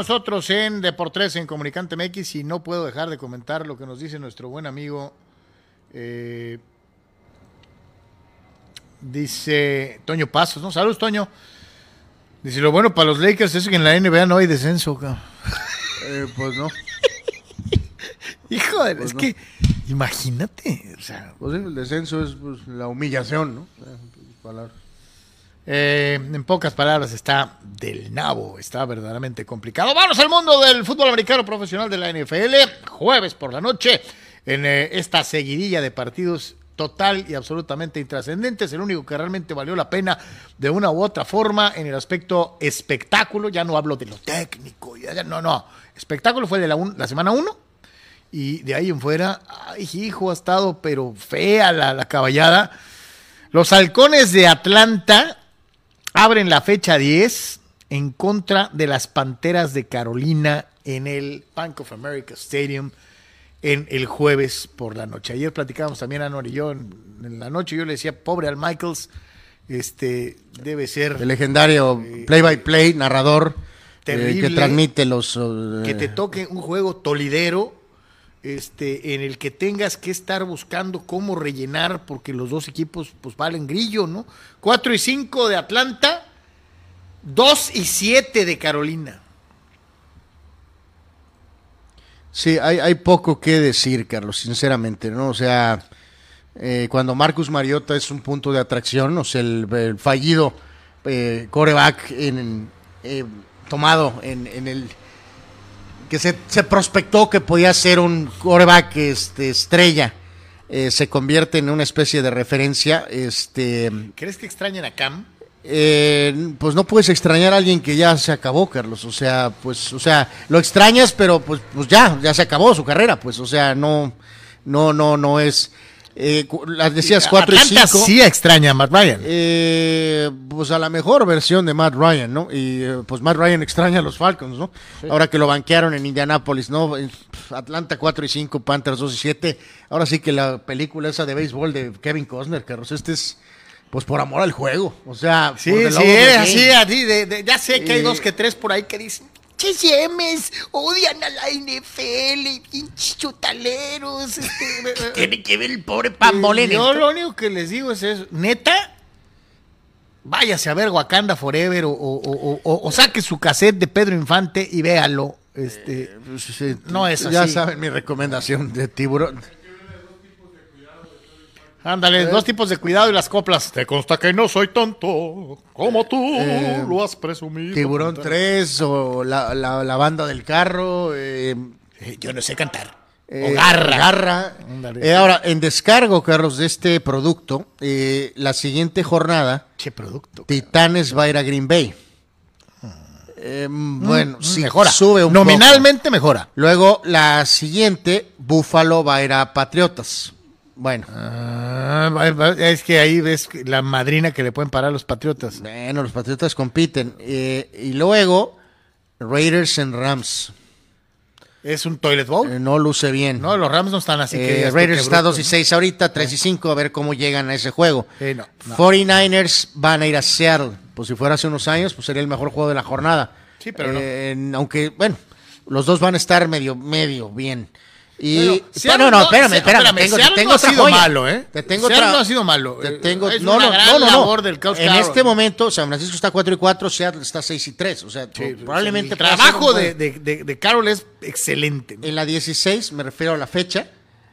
Nosotros en Deportes en Comunicante MX y no puedo dejar de comentar lo que nos dice nuestro buen amigo. eh, dice Toño Pasos, ¿no? Saludos, Toño. Dice, lo bueno para los Lakers es que en la NBA no hay descenso, cabrón. Eh, pues no. <laughs> Hijo de... es que, imagínate, o sea, Pues el descenso es pues, la humillación, ¿no? Eh, palabras. Eh, en pocas palabras, está del nabo, está verdaderamente complicado. Vamos al mundo del fútbol americano profesional de la NFL, jueves por la noche, en eh, esta seguidilla de partidos total y absolutamente intrascendentes, el único que realmente valió la pena de una u otra forma en el aspecto espectáculo, ya no hablo de lo técnico, ya- no, no, espectáculo fue de la semana 1 y de ahí en fuera, ay hijo, ha estado pero fea la, la caballada. Los halcones de Atlanta abren la fecha 10 en contra de las Panteras de Carolina en el Bank of America Stadium en el jueves por la noche. Ayer platicábamos también Anuar y yo en, en la noche, yo le decía, pobre al Michaels, este debe ser El legendario play by play, narrador, eh, que transmite los... eh, que te toque un juego tolidero este en el que tengas que estar buscando cómo rellenar porque los dos equipos pues valen grillo, ¿no? 4 y 5 de Atlanta, 2 y 7 de Carolina. Sí, hay, poco que decir, Carlos, sinceramente, ¿no? O sea, eh, cuando Marcus Mariota es un punto de atracción, o sea, el, fallido eh, coreback eh, tomado en, en el que se, se prospectó que podía ser un coreback este, estrella, eh, se convierte en una especie de referencia, este... ¿Crees que extrañan a Cam? Eh, pues no puedes extrañar a alguien que ya se acabó, Carlos. O sea, pues, o sea, lo extrañas, pero pues, pues ya, ya se acabó su carrera, pues, o sea, no, no, no, no es. Eh, las decías cuatro y Atlanta cinco. sí extraña a Matt Ryan. Eh, pues a la mejor versión de Matt Ryan, ¿no? Y eh, pues Matt Ryan extraña a los Falcons, ¿no? Ahora que lo banquearon en Indianápolis, ¿no? Atlanta 4 y 5, Panthers 2 y 7. Ahora sí que la película esa de béisbol de Kevin Costner, Carlos, este es pues por amor al juego. O sea, Sí, sí, así, así de, de- ya sé que hay Eh, dos que tres por ahí que dicen, Cheyemes, odian a la NFL, pinches chutaleros. Este, <laughs> Tiene que ver el pobre Pambolín. Yo lo único que les digo es eso. Neta, váyase a ver Wakanda Forever o, o- o- o- o saque su cassette de Pedro Infante y véalo. Este, Pues, sí, No es Ya así. saben mi recomendación de tiburón. Ándale, dos tipos de cuidado y las coplas. Te consta que no soy tonto como tú Eh, lo has presumido. Tiburón 3 o la, la- la banda del carro. eh, Eh, Yo no sé cantar. eh, o garra. Garra. Ándale. Eh, ahora, en descargo, Carlos, de este producto, eh, la siguiente jornada, Che producto. Titanes va a ir a Green Bay. Eh, bueno, sí, Mm, mejora. sube un Nominalmente mejora. Luego, la siguiente, Buffalo va a ir a Patriotas. Bueno, Ah, es que ahí ves la madrina que le pueden parar a los patriotas. bueno, los Patriotas compiten. Eh, y luego, Raiders en Rams. Es un toilet bowl. Eh, no luce bien. No, los Rams no están así Eh, Raiders está brutos, 2 y ¿no? 6 ahorita, 3 y 5, a ver cómo llegan a ese juego. Sí, no, no. 49ers van a ir a Seattle. Pues si fuera hace unos años, pues sería el mejor juego de la jornada. Sí, pero no. Aunque, bueno, los dos van a estar medio, medio bien. Y Bueno, no, no, espérame, espérame, espérame, tengo, te Seattle tengo no ha sido joya. malo, ¿eh? Te tengo Seattle no ha sido malo. Te Eh, tengo, es no, una no, gran no, no, labor del Coach En Carroll. este momento, San Francisco está 4 y 4, Seattle está 6 y 3. O sea, probablemente el trabajo de, de, de, de Carroll es excelente. En la 16, me refiero a la fecha.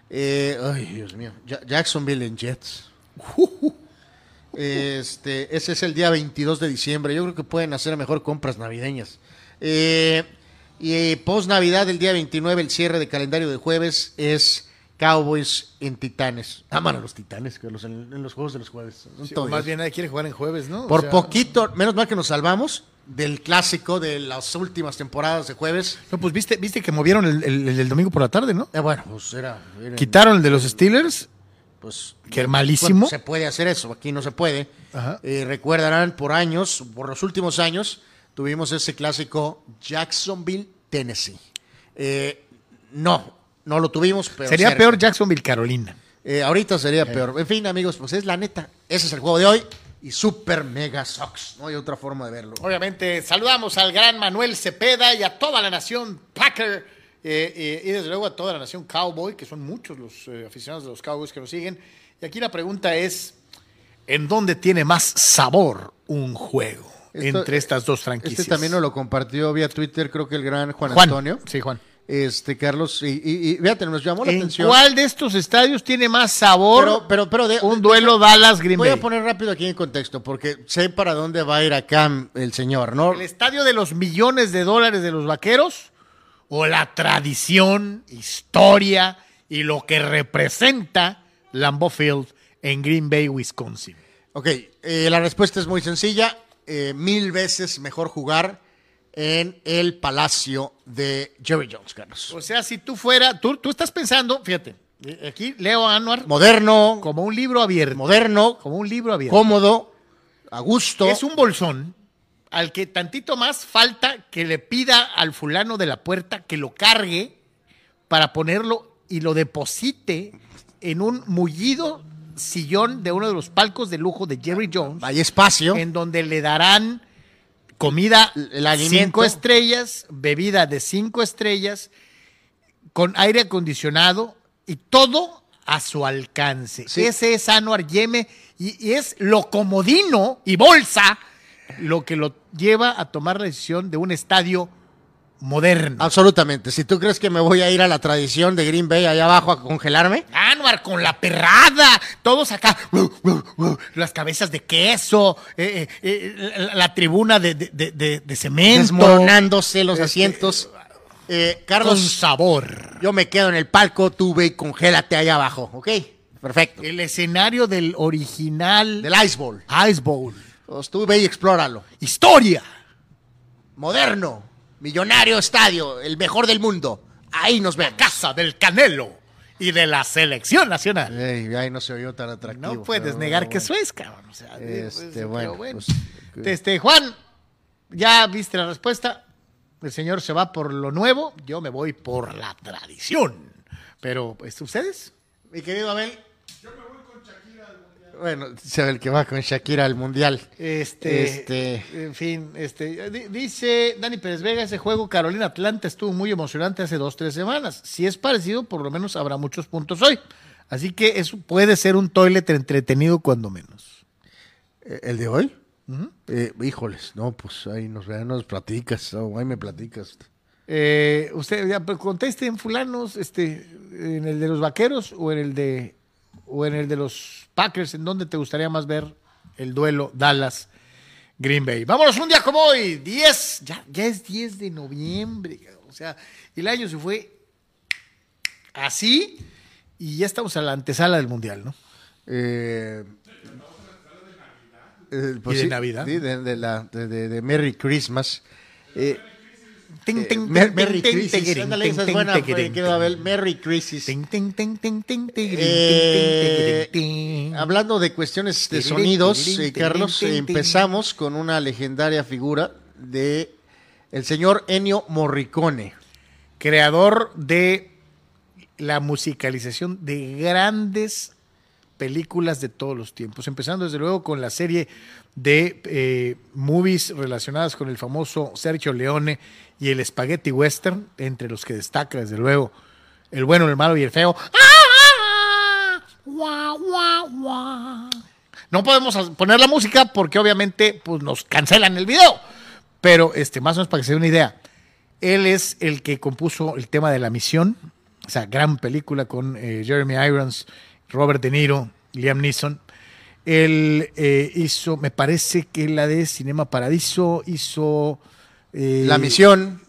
eh, ay, Dios mío. Ja- Jacksonville en Jets. <laughs> Este, ese es el día 22 de diciembre. Yo creo que pueden hacer mejor compras navideñas. Eh, y post Navidad, el día 29, el cierre de calendario de jueves es Cowboys en Titanes. Aman a los Titanes, Carlos, en, en los juegos de los jueves. Sí, más bien nadie quiere jugar en jueves, ¿no? O Por sea, poquito, menos mal que nos salvamos del clásico de las últimas temporadas de jueves. No, pues viste, viste que movieron el, el- domingo por la tarde, ¿no? Eh, bueno, pues era. era- Quitaron el de los Steelers, pues que malísimo. Bueno, se puede hacer eso, aquí no se puede. Ajá. Eh, recordarán, por años, por los últimos años, tuvimos ese clásico Jacksonville, Tennessee. Eh, no, no lo tuvimos, pero Sería cerca. peor Jacksonville, Carolina. Eh, ahorita sería peor. En fin, amigos, pues es la neta. Ese es el juego de hoy y super mega sucks. No hay otra forma de verlo. Obviamente, saludamos al gran Manuel Cepeda y a toda la nación Packer eh, y desde luego a toda la nación Cowboy, que son muchos los aficionados de los Cowboys que nos siguen. Y aquí la pregunta es, ¿en dónde tiene más sabor un juego Esto- entre estas dos franquicias? Este también nos lo compartió vía Twitter, creo que el gran Juan, Juan. Antonio. Sí, Juan. Este, Carlos, y, y, y nos llamó la ¿En atención. cuál de estos estadios tiene más sabor Pero, pero, pero de- un duelo Dallas-Green Voy Bay? a poner rápido aquí en contexto, porque sé para dónde va a ir acá el señor, ¿no? ¿El estadio de los millones de dólares de los vaqueros? ¿O la tradición, historia y lo que representa Lambeau Field en Green Bay, Wisconsin? Ok, eh, la respuesta es muy sencilla. Eh, mil veces mejor jugar en el palacio de Jerry Jones, Carlos. O sea, si tú fuera, tú, tú estás pensando, fíjate, eh, aquí Leo Anuar Moderno, como un libro abierto. moderno, Como un libro abierto. cómodo, a gusto. Es un bolsón al que tantito más falta que le pida al fulano de la puerta que lo cargue para ponerlo y lo deposite en un mullido sillón de uno de los palcos de lujo de Jerry Jones, Hay espacio. en donde le darán comida alimento. cinco estrellas, bebida de cinco estrellas, con aire acondicionado y todo a su alcance. Sí. Ese es Anuar Yeme y, y es lo comodino y bolsa lo que lo lleva a tomar la decisión de un estadio moderno. Absolutamente. Si tú crees que me voy a ir a la tradición de Green Bay allá abajo a congelarme, Anuar con la perrada, todos acá, las cabezas de queso, eh, eh, eh, la, la tribuna de, de- de- cemento, desmoronándose los Este, asientos. Eh, con Carlos, sabor. yo me quedo en el palco, tú ve y congélate allá abajo, ¿ok? Perfecto. El escenario del original Del Ice Bowl. Ice Bowl. Pues tú ve y explóralo. Historia. Moderno, millonario estadio, el mejor del mundo. Ahí nos vemos. Casa del Canelo y de la selección nacional. Ey, ahí no se oyó tan atractivo. No puedes pero negar que bueno. eso es, cabrón. O sea, Este, pues, pero bueno, bueno. pues, Este, Juan, ya viste la respuesta. El señor se va por lo nuevo, yo me voy por la tradición. Pero, pues, ¿ustedes? Mi querido Abel. Yo me voy con Shakira al mundial. Bueno, sabe el que va con Shakira al mundial. Este, Este- en fin, este, di- dice Dani Pérez Vega, ese juego Carolina Atlanta estuvo muy emocionante hace dos, tres semanas. Si es parecido, por lo menos habrá muchos puntos hoy. Así que eso puede ser un toilet entretenido cuando menos. Eh, ¿El de hoy? Eh, híjoles, no, pues ahí nos, nos platicas, oh, ahí me platicas. Eh, usted ya pues, contesten fulanos, este, en el de los vaqueros o en el de o en el de los Packers, ¿en dónde te gustaría más ver el duelo Dallas Green Bay? Vámonos un día como hoy, 10, ya, ya es 10 de noviembre, o sea, el año se fue así y ya estamos a la antesala del mundial, ¿no? Eh, eh, ¿Y de sí, Navidad? Sí, de, de la, de, de- de Merry Christmas. Eh, Merry ting, Crisis. Ándale, esa es buena, pues, querido. Abel. Merry Crisis. Eh. Hablando de cuestiones de sonidos, eh, Carlos, eh, empezamos con una legendaria figura de el señor Ennio Morricone. creador de la musicalización de grandes películas de todos los tiempos, empezando desde luego con la serie de eh, movies relacionadas con el famoso Sergio Leone y el Spaghetti Western, entre los que destaca desde luego El bueno, el malo y el feo. No podemos poner la música porque obviamente pues, nos cancelan el video. Pero este, más o menos para que se dé una idea. Él es el que compuso el tema de La Misión, o sea, gran película con eh, Jeremy Irons, Robert De Niro, Liam Neeson. Él eh, hizo, me parece que la de Cinema Paradiso hizo... eh, La misión,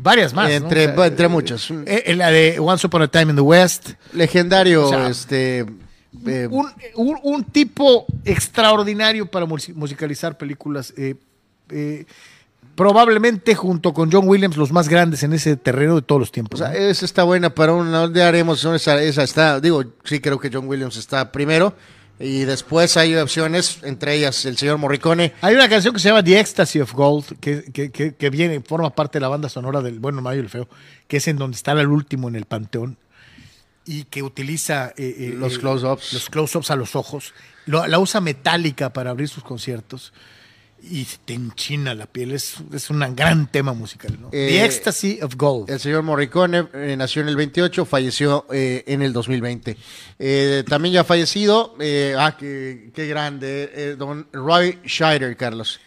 Varias más. ¿no? Entre- O sea, entre muchas. eh, la de Once Upon a Time in the West. legendario, O sea, este... Un, un- un tipo extraordinario para mus- musicalizar películas. Probablemente junto con John Williams, los más grandes en ese terreno de todos los O tiempos. esa está buena para un ¿dónde haremos? Esa, esa está, digo, sí creo que John Williams está primero. Y después hay opciones, entre ellas el señor Morricone. Hay una canción que se llama The Ecstasy of Gold, que, que- que- que viene, forma parte de la banda sonora del Bueno, el Malo y el Feo, que es en donde está el último en el panteón y que utiliza eh, eh, Los eh, close-ups. los close-ups a los ojos. Lo- la usa metálica para abrir sus conciertos y te enchina la piel. Es, es un gran tema musical. ¿no? The Eh, Ecstasy of Gold. El señor Morricone eh, nació en el 28, falleció eh, en el 2020. Eh, también ya fallecido, eh, ah, qué, qué grande, don Roy Scheider, Carlos.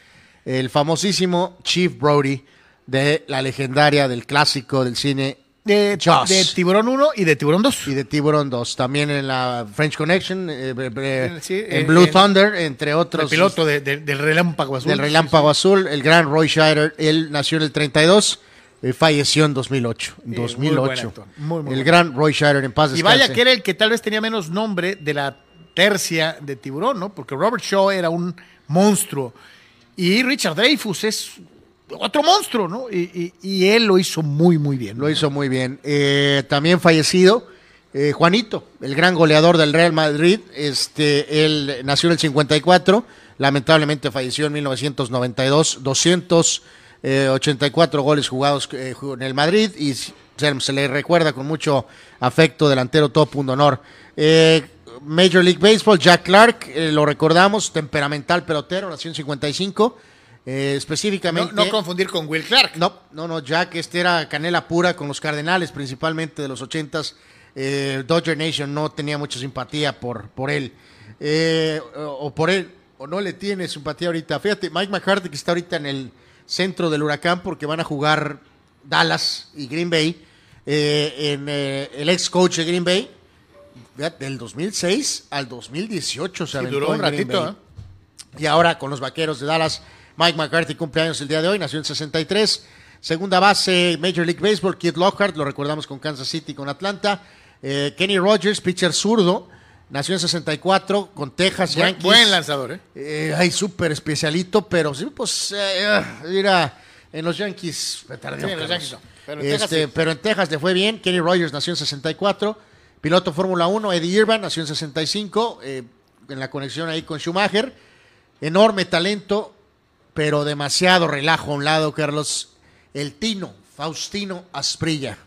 El famosísimo Chief Brody de la legendaria del clásico del cine de, de Tiburón 1 y de Tiburón 2. y de Tiburón 2. También en la French Connection, eh, eh, eh, Sí, en Blue en- Thunder, entre El otros. piloto de- de- del Relámpago Azul. del Relámpago Azul, el gran Roy Scheider. Él nació en el 32. eh, falleció en 2008. En Sí, muy 2008. buen actor, muy, muy el gran Roy Scheider en paz Y vaya descanse. que era el que tal vez tenía menos nombre de la tercia de Tiburón, ¿no? Porque Robert Shaw era un monstruo. Y Richard Dreyfus es otro monstruo, ¿no? Y, él lo hizo muy, muy bien. Lo hizo muy bien. Eh, también fallecido, eh, Juanito, el gran goleador del Real Madrid. Este, él nació en el 54, lamentablemente falleció en 1992. 284 goles jugados eh, en el Madrid y se, le recuerda con mucho afecto, delantero todo punto honor. Eh, Major League Baseball, Jack Clark, lo recordamos, temperamental pelotero, nació en 55. Eh, específicamente. no confundir con Will Clark. No, no, no, Jack, este era canela pura con los Cardenales, principalmente de los ochentas. Eh, Dodger Nation no tenía mucha simpatía por, por él. Eh, o, o por él, o no le tiene simpatía ahorita. Fíjate, Mike McCarthy que está ahorita en el centro del huracán porque van a jugar Dallas y Green Bay. eh, en el ex coach de Green Bay, del 2006 al 2018 se Sí, aventó duró un ratito. Y ahora con los vaqueros de Dallas, Mike McCarthy cumpleaños el día de hoy, nació en 63. Segunda base, Major League Baseball, Kid Lockhart, lo recordamos con Kansas City, con Atlanta. Eh, Kenny Rogers, pitcher zurdo, nació en 64 con Texas Buen, Yankees. buen lanzador, ¿eh? Eh, ay, súper especialito, pero sí, pues, eh, mira, en los Yankees Sí, en los. Yankees no, pero en Texas Este, sí. pero en Texas le fue bien. Kenny Rogers nació en 64. Piloto Fórmula 1, Eddie Irvine nació en 65. eh, en la conexión ahí con Schumacher. Enorme talento, pero demasiado relajo a un lado, Carlos. El Tino, Faustino Asprilla.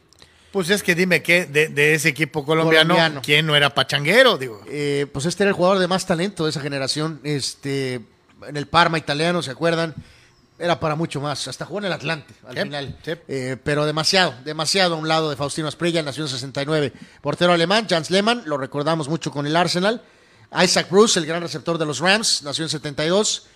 Pues es que dime que de, de ese equipo colombiano, Colombiano. ¿quién no era pachanguero? Digo. Eh, pues este era el jugador de más talento de esa generación. Este, en el Parma italiano, ¿se acuerdan? Era para mucho más. Hasta jugó en el Atlante al Sí, final. sí. Eh, pero demasiado, demasiado a un lado de Faustino Asprilla, nació en 69. Portero alemán, Jans Lehmann, lo recordamos mucho con el Arsenal. Isaac Bruce, el gran receptor de los Rams, nació en 72.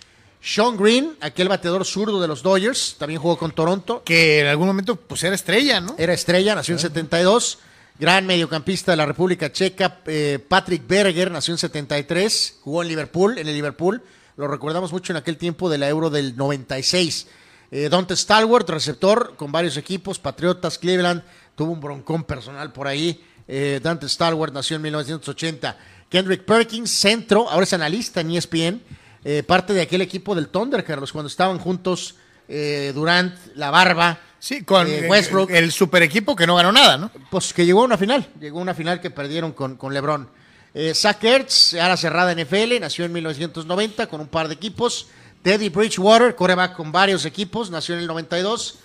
Sean Green, aquel bateador zurdo de los Dodgers, también jugó con Toronto. Que en algún momento pues era estrella, ¿no? Era estrella, nació en 72. Gran mediocampista de la República Checa, eh, Patrick Berger, nació en 73. Jugó en Liverpool, en el Liverpool. Lo recordamos mucho en aquel tiempo de la Euro del 96. Eh, Dante Stalwart, receptor con varios equipos, Patriotas, Cleveland. Tuvo un broncón personal por ahí. Eh, Dante Stalwart nació en 1980. Kendrick Perkins, centro, ahora es analista en ESPN. Eh, parte de aquel equipo del Thunder, Carlos, cuando estaban juntos eh, Durant, La Barba, Sí, con eh, Westbrook el super equipo que no ganó nada, ¿no? pues que llegó a una final, llegó a una final que perdieron con, con LeBron. Zach Ertz, ahora cerrada NFL, nació en 1990 con un par de equipos. Teddy Bridgewater, coreback con varios equipos, nació en el 92.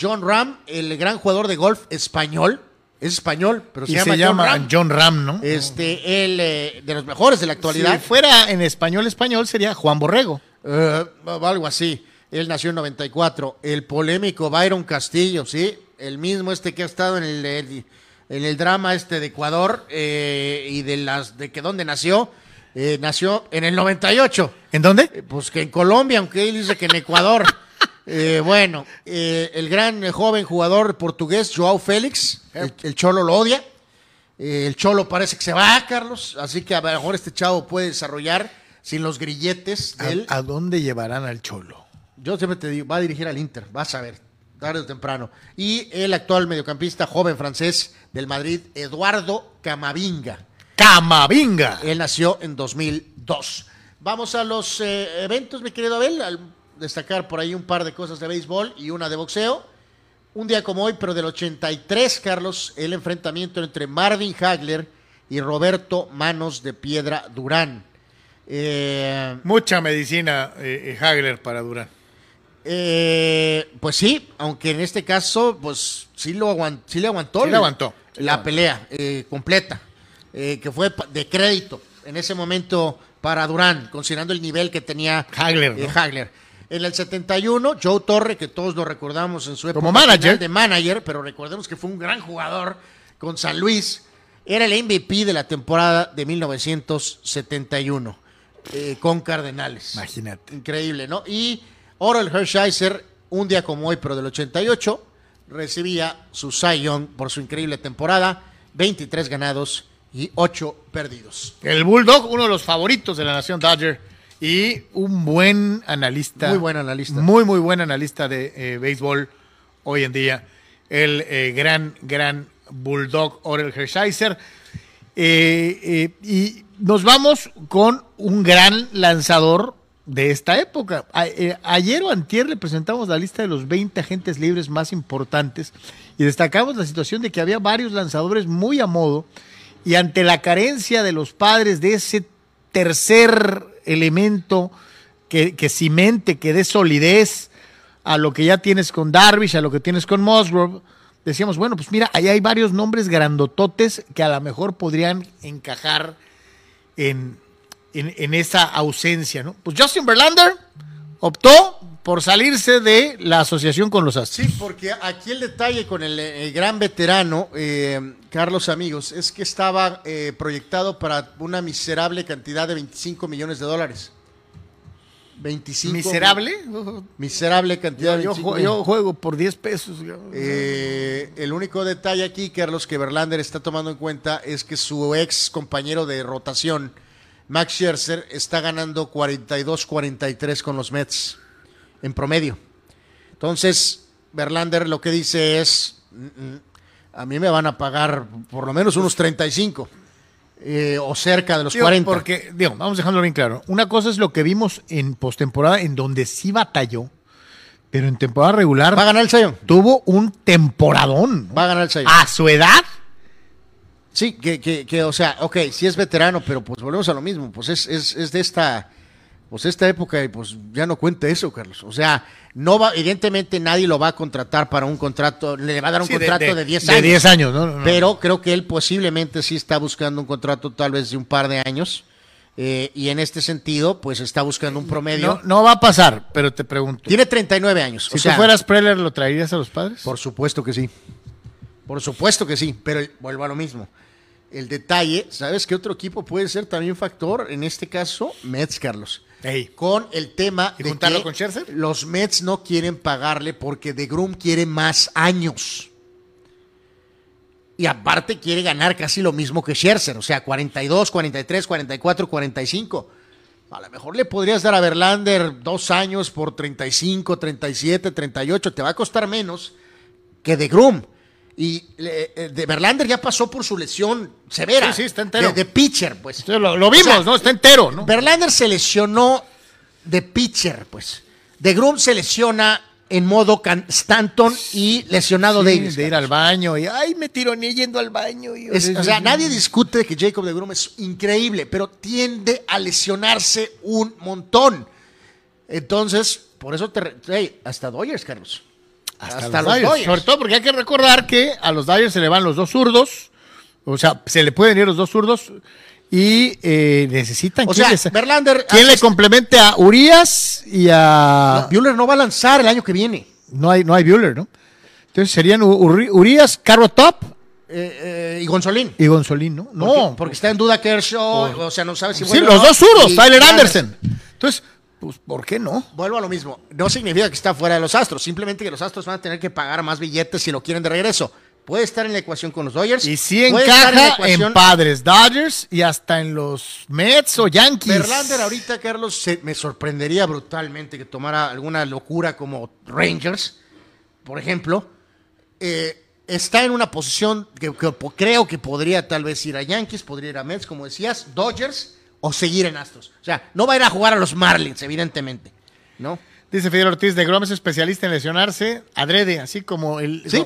John Ram, el gran jugador de golf español, es español, pero se y llama, se llama John Ram. John Ram, ¿no? Este, él, eh, de los mejores de la actualidad. Si fuera en español español sería Juan Borrego. Eh, algo así. Él nació en 94. El polémico Byron Castillo, ¿sí? El mismo este que ha estado en el, el- en el drama este de Ecuador eh, y de las de que dónde nació. Eh, nació en el 98. ¿En dónde? Eh, Pues que en Colombia, aunque él dice que en Ecuador. <laughs> Eh, bueno, eh, el gran eh, joven jugador portugués, Joao Félix, el, el Cholo lo odia. El Cholo parece que se va, Carlos. Así que a lo mejor este chavo puede desarrollar sin los grilletes de él. ¿A, a dónde llevarán al Cholo? Yo siempre te digo, va a dirigir al Inter, vas a ver, tarde o temprano. Y el actual mediocampista joven francés del Madrid, Eduardo Camavinga. ¡Camavinga! Él nació en 2002. Vamos a los eventos, mi querido Abel, al destacar por ahí un par de cosas de béisbol y una de boxeo. Un día como hoy, pero del 83, Carlos, el enfrentamiento entre Marvin Hagler y Roberto Manos de Piedra Durán. Eh, Mucha medicina, eh, eh, Hagler para Durán. Eh, pues sí, aunque en este caso, pues sí, lo aguant- sí le aguantó. Sí le aguantó. La pelea eh, completa, eh, que fue de crédito en ese momento para Durán, considerando el nivel que tenía Hagler, ¿no? eh, Hagler. En el 71, Joe Torre, que todos lo recordamos en su época Como manager. de manager, pero recordemos que fue un gran jugador con San Luis, era el MVP de la temporada de 1971 eh, con Cardenales. Imagínate. Increíble, ¿no? Y Oral Hershiser, un día como hoy, pero del 88, recibía su Cy Young por su increíble temporada, 23 ganados y 8 perdidos. El Bulldog, uno de los favoritos de la nación Dodger y un buen analista. Muy buen analista. Muy, muy buen analista de eh, béisbol hoy en día. El eh, gran, gran Bulldog Orel Hershiser. Eh, y nos vamos con un gran lanzador de esta época. A- ayer o antier le presentamos la lista de los 20 agentes libres más importantes y destacamos la situación de que había varios lanzadores muy a modo y ante la carencia de los padres de ese tercer elemento que, cimente, que dé solidez a lo que ya tienes con Darvish, a lo que tienes con Musgrove, decíamos, bueno, pues mira, ahí hay varios nombres grandototes que a lo mejor podrían encajar en, en, esa ausencia, ¿no? Pues Justin Verlander optó por salirse de la asociación con los Astros. Sí, porque aquí el detalle con el, eh, gran veterano, eh, Carlos Amigos, es que estaba eh, proyectado para una miserable cantidad de 25 millones de dólares. 25 ¿Miserable? Miserable cantidad Yo, de yo 25 jue- yo juego por 10 pesos. Eh, el único detalle aquí, Carlos, que Verlander está tomando en cuenta es que su ex compañero de rotación, Max Scherzer, está ganando 42-43 con los Mets en promedio. Entonces, Verlander lo que dice es, "Mm, mm, a mí me van a pagar por lo menos unos 35 eh, o cerca de los Digo, 40. Porque, digo, vamos dejándolo bien claro. Una cosa es lo que vimos en postemporada, en donde sí batalló, pero en temporada regular Va a ganar el Sayón. tuvo un temporadón. ¿no? Va a ganar el Sayón. A su edad, Sí, que, que, que, o sea, ok, sí es veterano, pero pues volvemos a lo mismo, pues es, es, es de esta, pues esta época pues ya no cuenta eso, Carlos. O sea, no va, evidentemente nadie lo va a contratar para un contrato, le va a dar un Sí, de- contrato de, de- 10 de años. 10 años, ¿no? No, no. Pero creo que él posiblemente sí está buscando un contrato tal vez de un par de años. eh, y en este sentido, pues está buscando un promedio. no, no va a pasar, pero te pregunto. Tiene 39 años. Si o sea, tú fueras Preller, ¿lo traerías a los padres? Por supuesto que sí. Por supuesto que sí, pero el- vuelvo a lo mismo. El detalle, ¿sabes qué otro equipo puede ser también factor? En este caso, Mets, Carlos. Ey. Con el tema ¿Y de juntarlo que con Scherzer? los Mets no quieren pagarle porque De Grum quiere más años. Y aparte quiere ganar casi lo mismo que Scherzer, o sea, 42, 43, 44, 45. A lo mejor le podrías dar a Verlander dos años por 35, 37, 38. Te va a costar menos que de Grum. Y eh, eh, de Verlander ya pasó por su lesión severa. Sí, sí, está entero. De, de pitcher, pues. Sí, lo, lo vimos, O sea, ¿no? Está entero, ¿no? Verlander se lesionó de pitcher, pues. De Grum se lesiona en modo Stanton y lesionado Sí, Davis. de ir al baño y, ay, me tironé yendo al baño. y- Es- o sea, nadie discute que Jacob de Grum es increíble, pero tiende a lesionarse un montón. Entonces, por eso te... hey, hasta Dodgers, Carlos. Hasta, los Dodgers. Sobre todo porque hay que recordar que a los Dodgers se le van los dos zurdos. O sea, se le pueden ir los dos zurdos. Y eh, necesitan O quién sea, les- Verlander... quién le complemente a Urias y a. No, no va a lanzar el año que viene. No hay, no hay Bueller, ¿no? Entonces serían Uri- Urias, Carrot Top Eh, eh, y Gonzolín. Y Gonzolín, ¿no? No, porque está en duda Kershaw, o sea, no sabe si Sí, o los dos zurdos, Tyler Anderson. Entonces, pues, ¿por qué no? Vuelvo a lo mismo. No significa que está fuera de los Astros, simplemente que los Astros van a tener que pagar más billetes si lo quieren de regreso. Puede estar en la ecuación con los Dodgers. Y sí encaja en, ecuación- Padres, Dodgers y hasta en los Mets o Yankees. Verlander ahorita, Carlos, se- me sorprendería brutalmente que tomara alguna locura como Rangers, por ejemplo. Eh, está en una posición que, que creo que podría tal vez ir a Yankees, podría ir a Mets, como decías, Dodgers o seguir en Astros. O sea, no va a ir a jugar a los Marlins, evidentemente, ¿no? Dice Fidel Ortiz de Grom es especialista en lesionarse, adrede, así como el... Sí.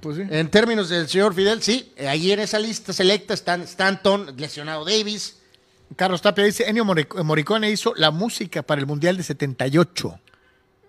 pues sí. En términos del señor Fidel, sí, ahí en esa lista selecta están Stanton, lesionado Davis. Carlos Tapia dice, Ennio Morricone hizo la música para el Mundial de 78.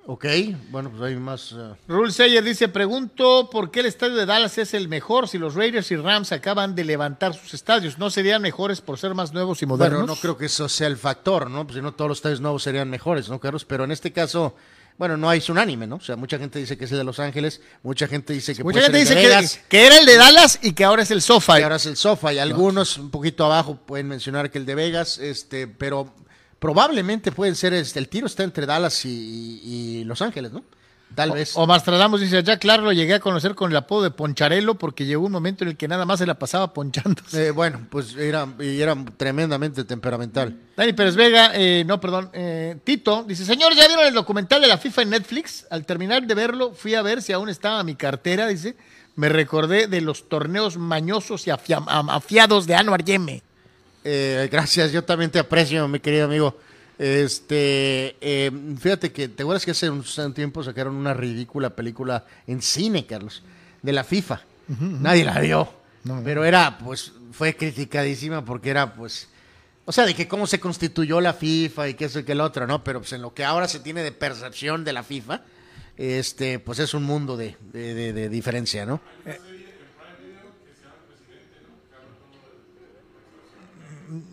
Ok, bueno, pues hay más. eh, Rule Sayer dice, pregunto por qué el estadio de Dallas es el mejor si los Raiders y Rams acaban de levantar sus estadios. ¿No serían mejores por ser más nuevos y modernos? Bueno, no creo que eso sea el factor, ¿no? Pues si no, todos los estadios nuevos serían mejores, ¿no, Carlos? Pero en este caso, bueno, no hay unánime, ¿no? O sea, mucha gente dice que es el de Los Ángeles, mucha gente dice que Mucha puede gente ser dice el de que, Vegas, que era el de Dallas y que ahora es el SoFi. y ahora es el Sofa, y algunos un poquito abajo pueden mencionar que el de Vegas, este, pero probablemente pueden ser, este, el tiro está entre Dallas y, Los Ángeles, ¿no? Tal vez. O Mastradamos dice, ya claro, lo llegué a conocer con el apodo de Poncharelo porque llegó un momento en el que nada más se la pasaba ponchando. Eh, bueno, pues era, era tremendamente temperamental. Dani Pérez Vega, eh, no, perdón, eh, Tito, dice, señor, ¿ya vieron el documental de la FIFA en Netflix? Al terminar de verlo, fui a ver si aún estaba mi cartera, dice, me recordé de los torneos mañosos y afiados de Anwar Yeme. Eh, gracias, yo también te aprecio, mi querido amigo. Este, eh, fíjate que, ¿te acuerdas que hace un, tiempo sacaron una ridícula película en cine, Carlos? De la FIFA. Nadie la vio. pero era, pues, fue criticadísima porque era, pues, o sea, de que cómo se constituyó la FIFA y que eso y que el otro, ¿no? Pero pues en lo que ahora se tiene de percepción de la FIFA, este, pues es un mundo de, de- de- de diferencia, ¿no?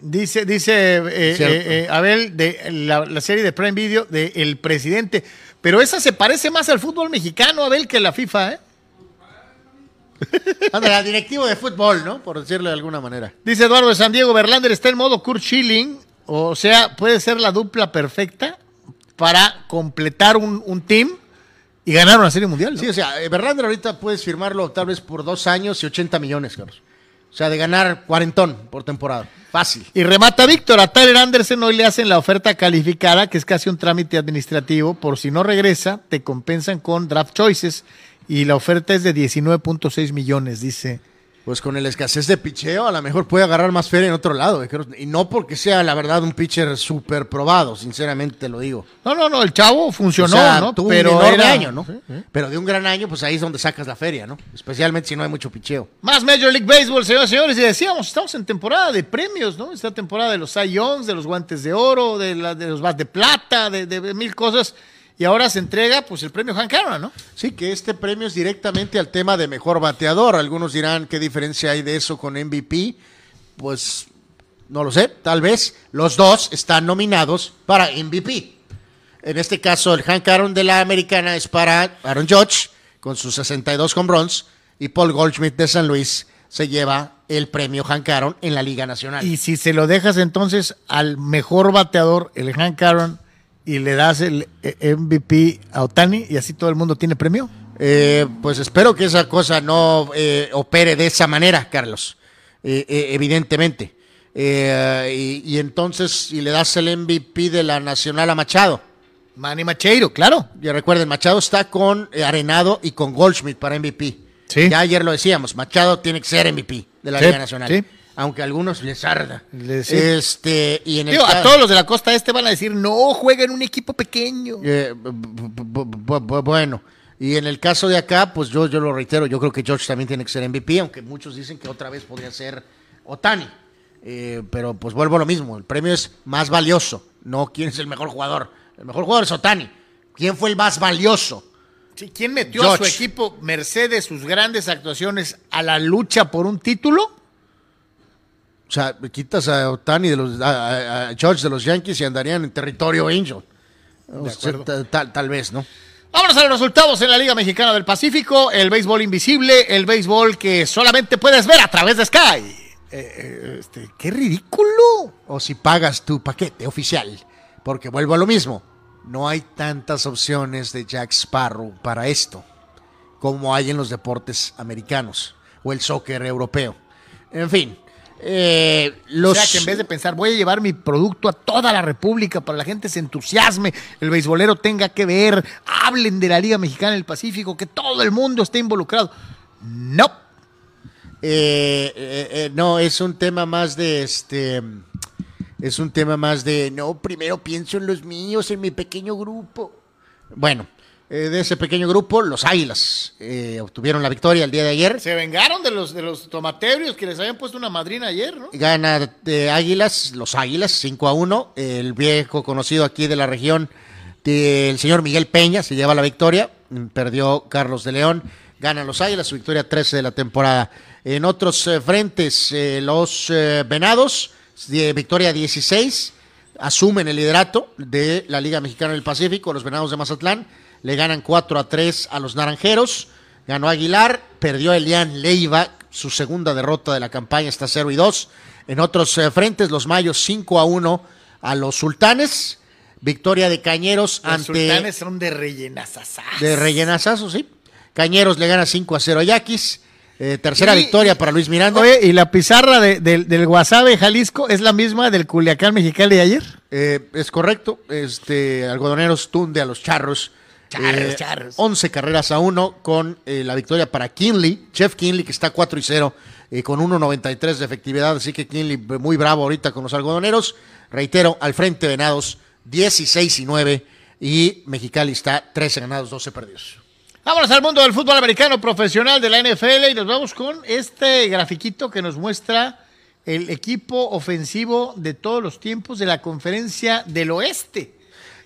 Dice, dice eh, eh, eh, Abel, de la, la serie de Prime Video de El Presidente, pero esa se parece más al fútbol mexicano, Abel, que la FIFA, ¿eh? <laughs> Ándale, directivo de fútbol, ¿no? Por decirlo de alguna manera. Dice Eduardo de San Diego, Verlander está en modo Kurt Schilling, o sea, puede ser la dupla perfecta para completar un, un team y ganar una serie mundial. ¿no? Sí, o sea, Verlander ahorita puedes firmarlo tal vez por dos años y 80 millones, Carlos. O sea, de ganar cuarentón por temporada. Fácil. Y remata Víctor, a Tyler Anderson hoy le hacen la oferta calificada, que es casi un trámite administrativo, por si no regresa, te compensan con draft choices y la oferta es de 19.6 millones, dice. Pues con el escasez de picheo, a lo mejor puede agarrar más feria en otro lado. Y no porque sea, la verdad, un pitcher súper probado, sinceramente te lo digo. No, no, no, el chavo funcionó, O sea, ¿no? tuvo Pero un enorme era- año, ¿no? Pero de un gran año, pues ahí es donde sacas la feria, ¿no? Especialmente si no hay mucho picheo. Más Major League Baseball, señoras y señores, y decíamos, estamos en temporada de premios, ¿no? Esta temporada de los Cy de los guantes de oro, de, la- de los bats de plata, de, de mil cosas. Y ahora se entrega, pues, el premio Hank Aaron, ¿no? Sí, que este premio es directamente al tema de mejor bateador. Algunos dirán qué diferencia hay de eso con MVP. Pues no lo sé, tal vez los dos están nominados para MVP. En este caso, el Hank Aaron de la americana es para Aaron Judge con sus 62 home runs y Paul Goldschmidt de San Luis se lleva el premio Hank Aaron en la Liga Nacional. Y si se lo dejas entonces al mejor bateador, el Hank Aaron, y le das el eh, MVP a Otani, y así todo el mundo tiene premio. Eh, pues espero que esa cosa no eh, opere de esa manera, Carlos. Eh, evidentemente. Eh, y, y entonces, si le das el MVP de la Nacional a Machado. Manny Macheiro, claro. Y recuerden, Machado está con Arenado y con Goldschmidt para MVP. Sí. Ya ayer lo decíamos, Machado tiene que ser MVP de la Sí, Liga Nacional. sí. Aunque a algunos les arda. Les-. Este, y en el a todos los de la costa este van a decir, no, juega en un equipo pequeño. Eh, bu- bu- bu- bu- bueno, y en el caso de acá, pues yo, yo lo reitero, yo creo que George también tiene que ser MVP, aunque muchos dicen que otra vez podría ser Otani. Eh, pero pues vuelvo a lo mismo, el premio es más valioso, no quién es el mejor jugador. El mejor jugador es Otani. ¿Quién fue el más valioso? Sí, ¿Quién metió a su equipo, Mercedes, sus grandes actuaciones, a la lucha por un título? O sea, quitas a Otani de los a, George de los Yankees y andarían en territorio Angel. O sea, tal, tal vez, ¿no? Vámonos a los resultados en la Liga Mexicana del Pacífico, el béisbol invisible, el béisbol que solamente puedes ver a través de Sky. Eh, eh, este, ¡Qué ridículo! O si pagas tu paquete oficial, porque vuelvo a lo mismo, no hay tantas opciones de Jack Sparrow para esto como hay en los deportes americanos o el soccer europeo. En fin, eh, los... O sea que en vez de pensar, voy a llevar mi producto a toda la República para que la gente se entusiasme, el beisbolero tenga que ver, hablen de la Liga Mexicana del Pacífico, que todo el mundo esté involucrado. No. Eh, eh, eh, no, es un tema más de este. Es un tema más de. No, primero pienso en los míos, en mi pequeño grupo. Bueno, eh, de ese pequeño grupo, los Águilas eh, obtuvieron la victoria el día de ayer. Se vengaron de los, de los tomaterios que les habían puesto una madrina ayer, ¿no? Gana de Águilas, los Águilas, 5 a 1. El viejo conocido aquí de la región, del señor Miguel Peña, se lleva la victoria. Perdió Carlos de León. Ganan los Águilas, su victoria 13 de la temporada. En otros eh, frentes, los Venados, victoria 16, asumen el liderato de la Liga Mexicana del Pacífico, los Venados de Mazatlán. Le ganan 4 a 3 a los Naranjeros. Ganó Aguilar, perdió Elian Leiva, su segunda derrota de la campaña está 0 y 2. En otros eh, frentes, los Mayos 5 a 1 a los Sultanes. Victoria de Cañeros Los ante sultanes son de rellenazazás. de rellenazazo, sí. Cañeros le gana 5 a 0 a Yaquis. Eh, tercera Y- victoria para Luis Miranda. Oye, ¿y la pizarra de- del- del Guasave Jalisco es la misma del Culiacán Mexicali de ayer? Eh, es correcto. Este, Algodoneros tunde a los charros. Charros, charros. 11 carreras a 1 con eh, la victoria para Kinley. Jeff Kinley, que está 4 y 0 eh, con 1.93 de efectividad. Así que Kinley muy bravo ahorita con los algodoneros. Reitero, al frente Venados 16 y 9. Y Mexicali está 13 ganados, 12 perdidos. Vámonos al mundo del fútbol americano profesional de la NFL y nos vamos con este grafiquito que nos muestra el equipo ofensivo de todos los tiempos de la conferencia del oeste.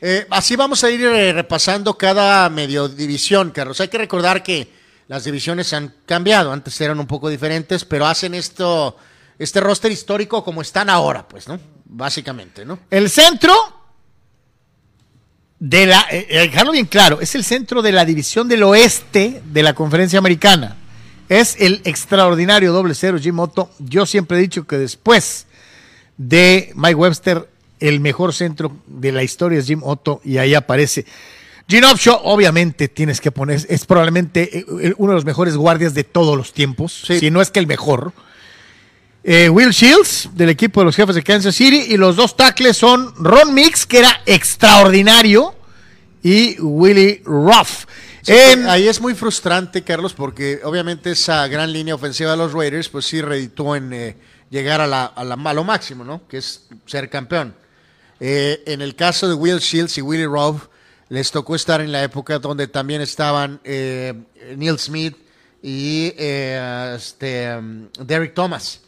Eh, así vamos a ir eh, repasando cada medio división, Carlos. Hay que recordar que las divisiones han cambiado. Antes eran un poco diferentes, pero hacen esto, este roster histórico como están ahora, pues, ¿no? Básicamente, ¿no? El centro de la, eh, dejarlo bien claro, es el centro de la división del oeste de la conferencia americana. Es el extraordinario doble cero Jim Otto. Yo siempre he dicho que después de Mike Webster, el mejor centro de la historia es Jim Otto y ahí aparece. Upshaw, obviamente tienes que poner, es probablemente eh, uno de los mejores guardias de todos los tiempos, Sí. si no es que el mejor. Eh, Will Shields, del equipo de los jefes de Kansas City, y los dos tackles son Ron Mix, que era extraordinario, y Willie Ruff. En- Ahí es muy frustrante, Carlos, porque obviamente esa gran línea ofensiva de los Raiders, pues sí reditó en eh, llegar a, la, a, la- a lo máximo, ¿no? Que es ser campeón. Eh, en el caso de Will Shields y Willie Robb, les tocó estar en la época donde también estaban eh, Neil Smith y eh, este, um, Derek Thomas.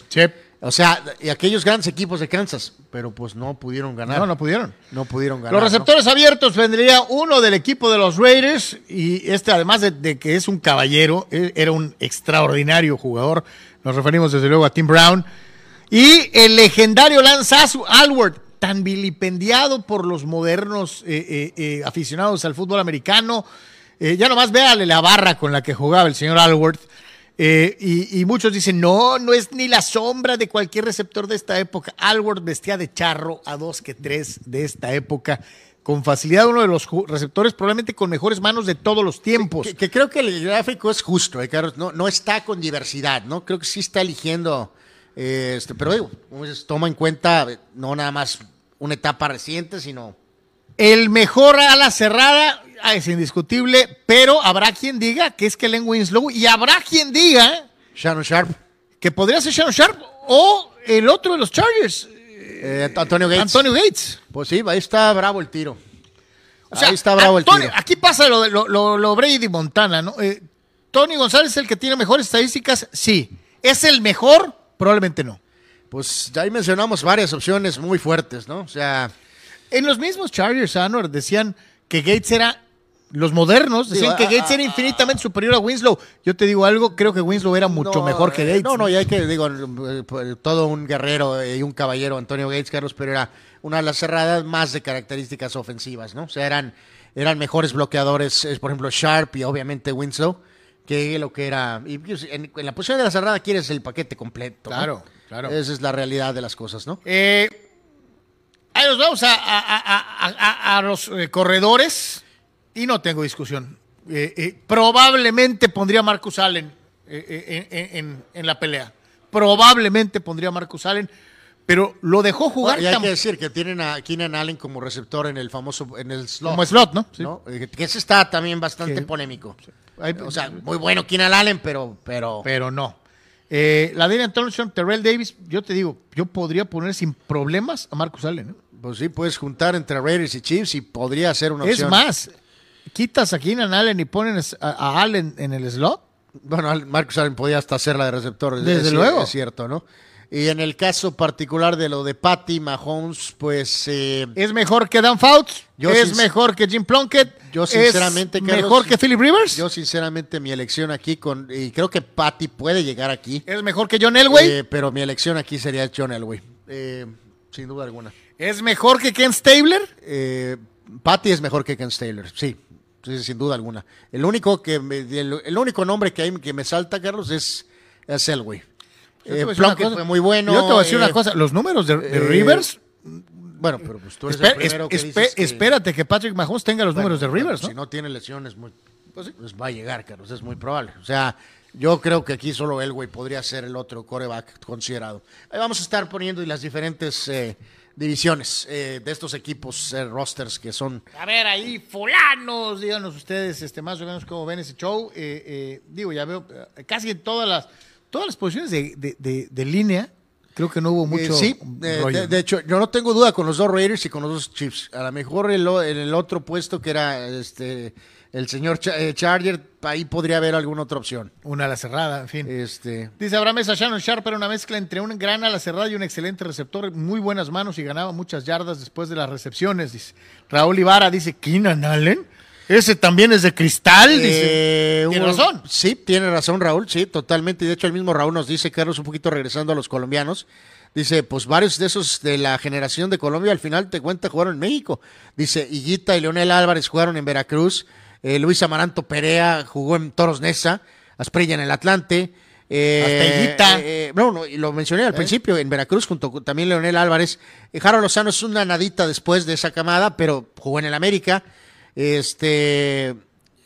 O sea, y aquellos grandes equipos de Kansas, pero pues no pudieron ganar. No, no pudieron. No pudieron ganar. Los ¿no? receptores abiertos vendría uno del equipo de los Raiders y este además de, de que es un caballero, e- era un extraordinario jugador. Nos referimos desde luego a Tim Brown. Y el legendario Lance Alward, tan vilipendiado por los modernos eh, eh, eh, aficionados al fútbol americano. Ya nomás véale la barra con la que jugaba el señor Alward. Eh, y, muchos dicen, no, no es ni la sombra de cualquier receptor de esta época. Alward vestía de charro a dos que tres de esta época. Con facilidad uno de los receptores probablemente con mejores manos de todos los tiempos. Que, creo que el gráfico es justo, eh. No, no está con diversidad, ¿no? Creo que sí está eligiendo. este, pero digo, toma en cuenta no nada más una etapa reciente, sino. El mejor ala cerrada ah, es indiscutible, pero habrá quien diga que es Kellen Winslow y habrá quien diga Shannon Sharp, que podría ser Shannon Sharp o el otro de los Chargers, eh, Antonio Gates. Antonio Gates. Pues sí, ahí está bravo el tiro. O sea, ahí está bravo Antonio- el tiro. Aquí pasa lo, de- lo, lo- lo Brady Montana, ¿no? Eh, Tony González es el que tiene mejores estadísticas, sí. ¿Es el mejor? Probablemente no. Pues ya ahí mencionamos varias opciones muy fuertes, ¿no? O sea, En los mismos Chargers, Anwar, decían que Gates era. Los modernos decían Digo, que ah, Gates ah, era infinitamente superior a Winslow. Yo te digo algo, creo que Winslow era mucho no, mejor que Gates. No, no, ya hay que, digo, eh, todo un guerrero y un caballero, Antonio Gates, Carlos, pero era una de las cerradas más de características ofensivas, ¿no? O sea, eran eran mejores bloqueadores, por ejemplo, Sharp y obviamente Winslow, que lo que era. Y pues, en, en la posición de la cerrada quieres el paquete completo. ¿no? Claro. Esa es la realidad de las cosas, ¿no? Eh, ahí nos vamos a, a- a- a- los eh, corredores y no tengo discusión. Eh, eh, probablemente pondría a Marcus Allen en, en- en la pelea. Probablemente pondría a Marcus Allen, pero lo dejó jugar y hay que decir que tienen a Keenan Allen como receptor en el famoso, en el slot. como slot, ¿no? Sí. ¿no? Que ese está también bastante polémico. O sea, muy bueno Keenan Allen, pero, pero, pero no. Eh, la Daniel Thompson, Terrell Davis, yo te digo, yo podría poner sin problemas a Marcus Allen. ¿eh? pues sí, puedes juntar entre Raiders y Chiefs y podría ser una Es opción. más, quitas a Keenan Allen y pones a, a Allen en el slot. Bueno, Marcus Allen podía hasta ser la de receptor. es- Desde es, luego. Es cierto, ¿no? Y en el caso particular de lo de Patty Mahomes, pues eh, Es mejor que Dan Fouts. Yo es mejor que Jim Plunkett. Yo sinceramente, es Carlos, mejor que Philip Rivers. yo sinceramente mi elección aquí con y creo que Patty puede llegar aquí, es mejor que John Elway. eh, pero mi elección aquí sería John Elway, eh, sin duda alguna. es mejor que Ken Stabler. Eh, Patty es mejor que Ken Taylor, sí, sí, sin duda alguna. El único que me- el, el único nombre que hay que me salta, Carlos, es, es Elway. Yo te Eh, voy a decir una Plunkett cosa. fue muy bueno. Yo te voy a decir eh, una cosa. Los números de, de eh, Rivers. Bueno, pero pues tú eres el primero que dices Espérate que Patrick Mahomes tenga los Bueno, números de Rivers, ¿no? Si no tiene lesiones, muy, pues, va a llegar, Carlos, es muy probable. O sea, yo creo que aquí solo Elway podría ser el otro coreback considerado. Ahí vamos a estar poniendo las diferentes eh, divisiones eh, de estos equipos, eh, rosters que son A ver, ahí, fulanos, díganos ustedes este, más o menos cómo ven ese show. Eh, eh, digo, ya veo eh, casi en todas las, todas las posiciones de, de- de- de línea, creo que no hubo mucho Eh, sí, eh, rollo. de, de hecho, yo no tengo duda con los dos Raiders y con los dos Chiefs. A lo mejor el en el otro puesto que era este el señor eh, Charger, ahí podría haber alguna otra opción. Una a la cerrada, en fin. Este, Dice Abraham Mesa, Shannon Sharp era una mezcla entre un gran ala cerrada y un excelente receptor, muy buenas manos y ganaba muchas yardas después de las recepciones. Dice Raúl Ibarra, dice Keenan Allen, ese también es de cristal. Dice, Eh, tiene un- razón. Sí, tiene razón Raúl, sí, totalmente. Y de hecho el mismo Raúl nos dice, Carlos, un poquito regresando a los colombianos, dice, pues varios de esos de la generación de Colombia al final te cuenta jugaron en México. Dice, Higuita y Leonel Álvarez jugaron en Veracruz, eh, Luis Amaranto Perea jugó en Toros Nesa, Asprilla en el Atlante. Eh, Hasta Higuita. eh, no, lo mencioné al principio, en Veracruz, junto con también Leonel Álvarez. Eh, Jaro Lozano es una nadita después de esa camada, pero jugó en el América. Este,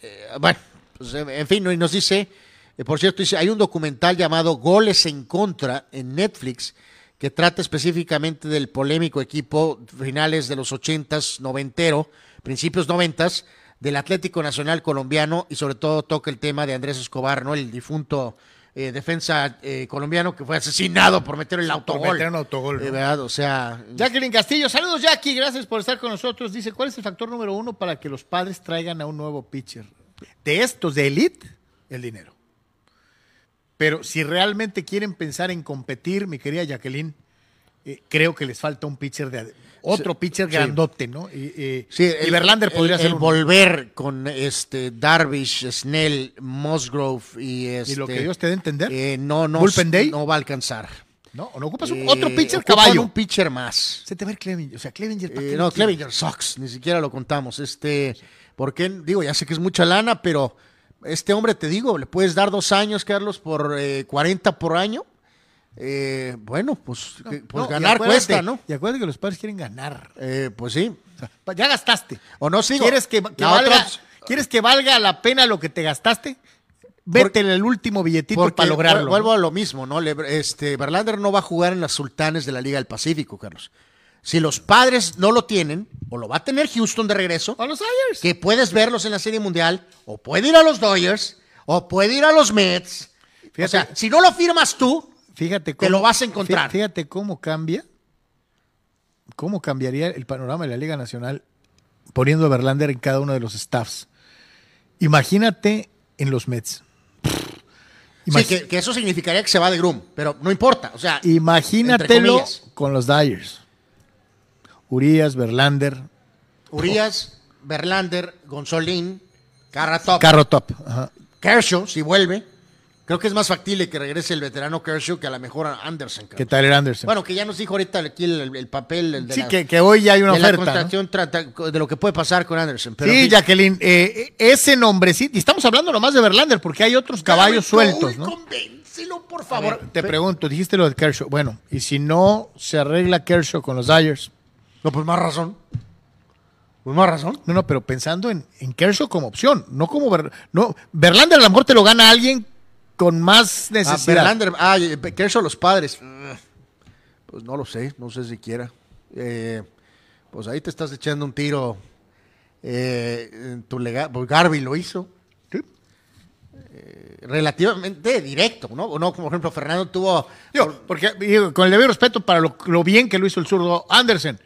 eh, bueno, pues, en fin, y nos dice, eh, por cierto, dice, hay un documental llamado Goles en Contra en Netflix que trata específicamente del polémico equipo finales de los ochentas, noventero, principios noventas, del Atlético Nacional colombiano y sobre todo toca el tema de Andrés Escobar, ¿no? El difunto eh, defensa eh, colombiano que fue asesinado por meter el autogol. meter un autogol. De verdad, o sea, Jacqueline Castillo, saludos Jackie, gracias por estar con nosotros. Dice, ¿cuál es el factor número uno para que los padres traigan a un nuevo pitcher? De estos, de elite, el dinero. Pero si realmente quieren pensar en competir, mi querida Jacqueline, eh, creo que les falta un pitcher de otro pitcher grandote, ¿no? Y, eh, Sí, y Verlander podría el, ser el volver con este Darvish, Snell, Musgrove y este y lo que Dios te dé a entender. eh, no no Day. no va a alcanzar. ¿no? ¿O no ocupas un- Eh, otro pitcher caballo? un pitcher más. Se te va el Clevinger. O sea, Clevinger. ¿para Eh, qué no? Clevinger Sox, ni siquiera lo contamos. Este, porque digo, ya sé que es mucha lana, pero este hombre te digo, le puedes dar dos años, Carlos, por eh, 40 por año. Eh, bueno, pues, que- pues No, ganar cuesta, ¿no? Y acuérdate que los padres quieren ganar. Eh, pues sí. O sea, ya gastaste. O no sigo. ¿Quieres que, valga, ¿Quieres que valga la pena lo que te gastaste? Vete en el último billetito para lograrlo. vu- Vuelvo a lo mismo, ¿no? Este, Verlander no va a jugar en las sultanes de la Liga del Pacífico, Carlos. Si los padres no lo tienen, o lo va a tener Houston de regreso. A los Ayers. que puedes verlos en la Serie Mundial, o puede ir a los Dodgers, o puede ir a los Mets. O sea, si no lo firmas tú, Fíjate te lo vas a encontrar. fí- Fíjate cómo cambia, cómo cambiaría el panorama de la Liga Nacional poniendo a Verlander en cada uno de los staffs. Imagínate en los Mets. sí, que, que eso significaría que se va de Groom, pero no importa. O sea, Imagínatelo con los Dyers. Urias, Verlander, Urias, Verlander, Gonzolín, Carratop, Carro Top. Ajá. Kershaw, si vuelve. Creo que es más factible que regrese el veterano Kershaw que a lo mejor Anderson. Carlos. Que Tyler Anderson. Bueno, que ya nos dijo ahorita aquí el, el papel el de sí, la, que, que hoy ya hay una de la oferta. ¿no? contratación trata- de lo que puede pasar con Anderson. Pero sí. Jacqueline, eh, ese nombrecito, y estamos hablando nomás de Verlander, porque hay otros caballos sueltos, ¿no? Convéncelo, por favor. ver, te pregunto, dijiste lo de Kershaw. Bueno, y si no se arregla Kershaw con los Dyers. No, pues más razón. Pues más razón. No, no, pero pensando en, en Kershaw como opción, no como Ver- no Verlander a lo mejor te lo gana alguien con más Ah, necesidad. Verlander, ah, Kershaw, los padres. Pues no lo sé, no sé siquiera. Eh, pues ahí te estás echando un tiro eh, en tu legado. Pues Garvey lo hizo. Sí. Eh, relativamente directo, ¿no? O no, como por ejemplo, Fernando tuvo. Digo, porque digo, con el debido respeto para lo, lo bien que lo hizo el zurdo Anderson,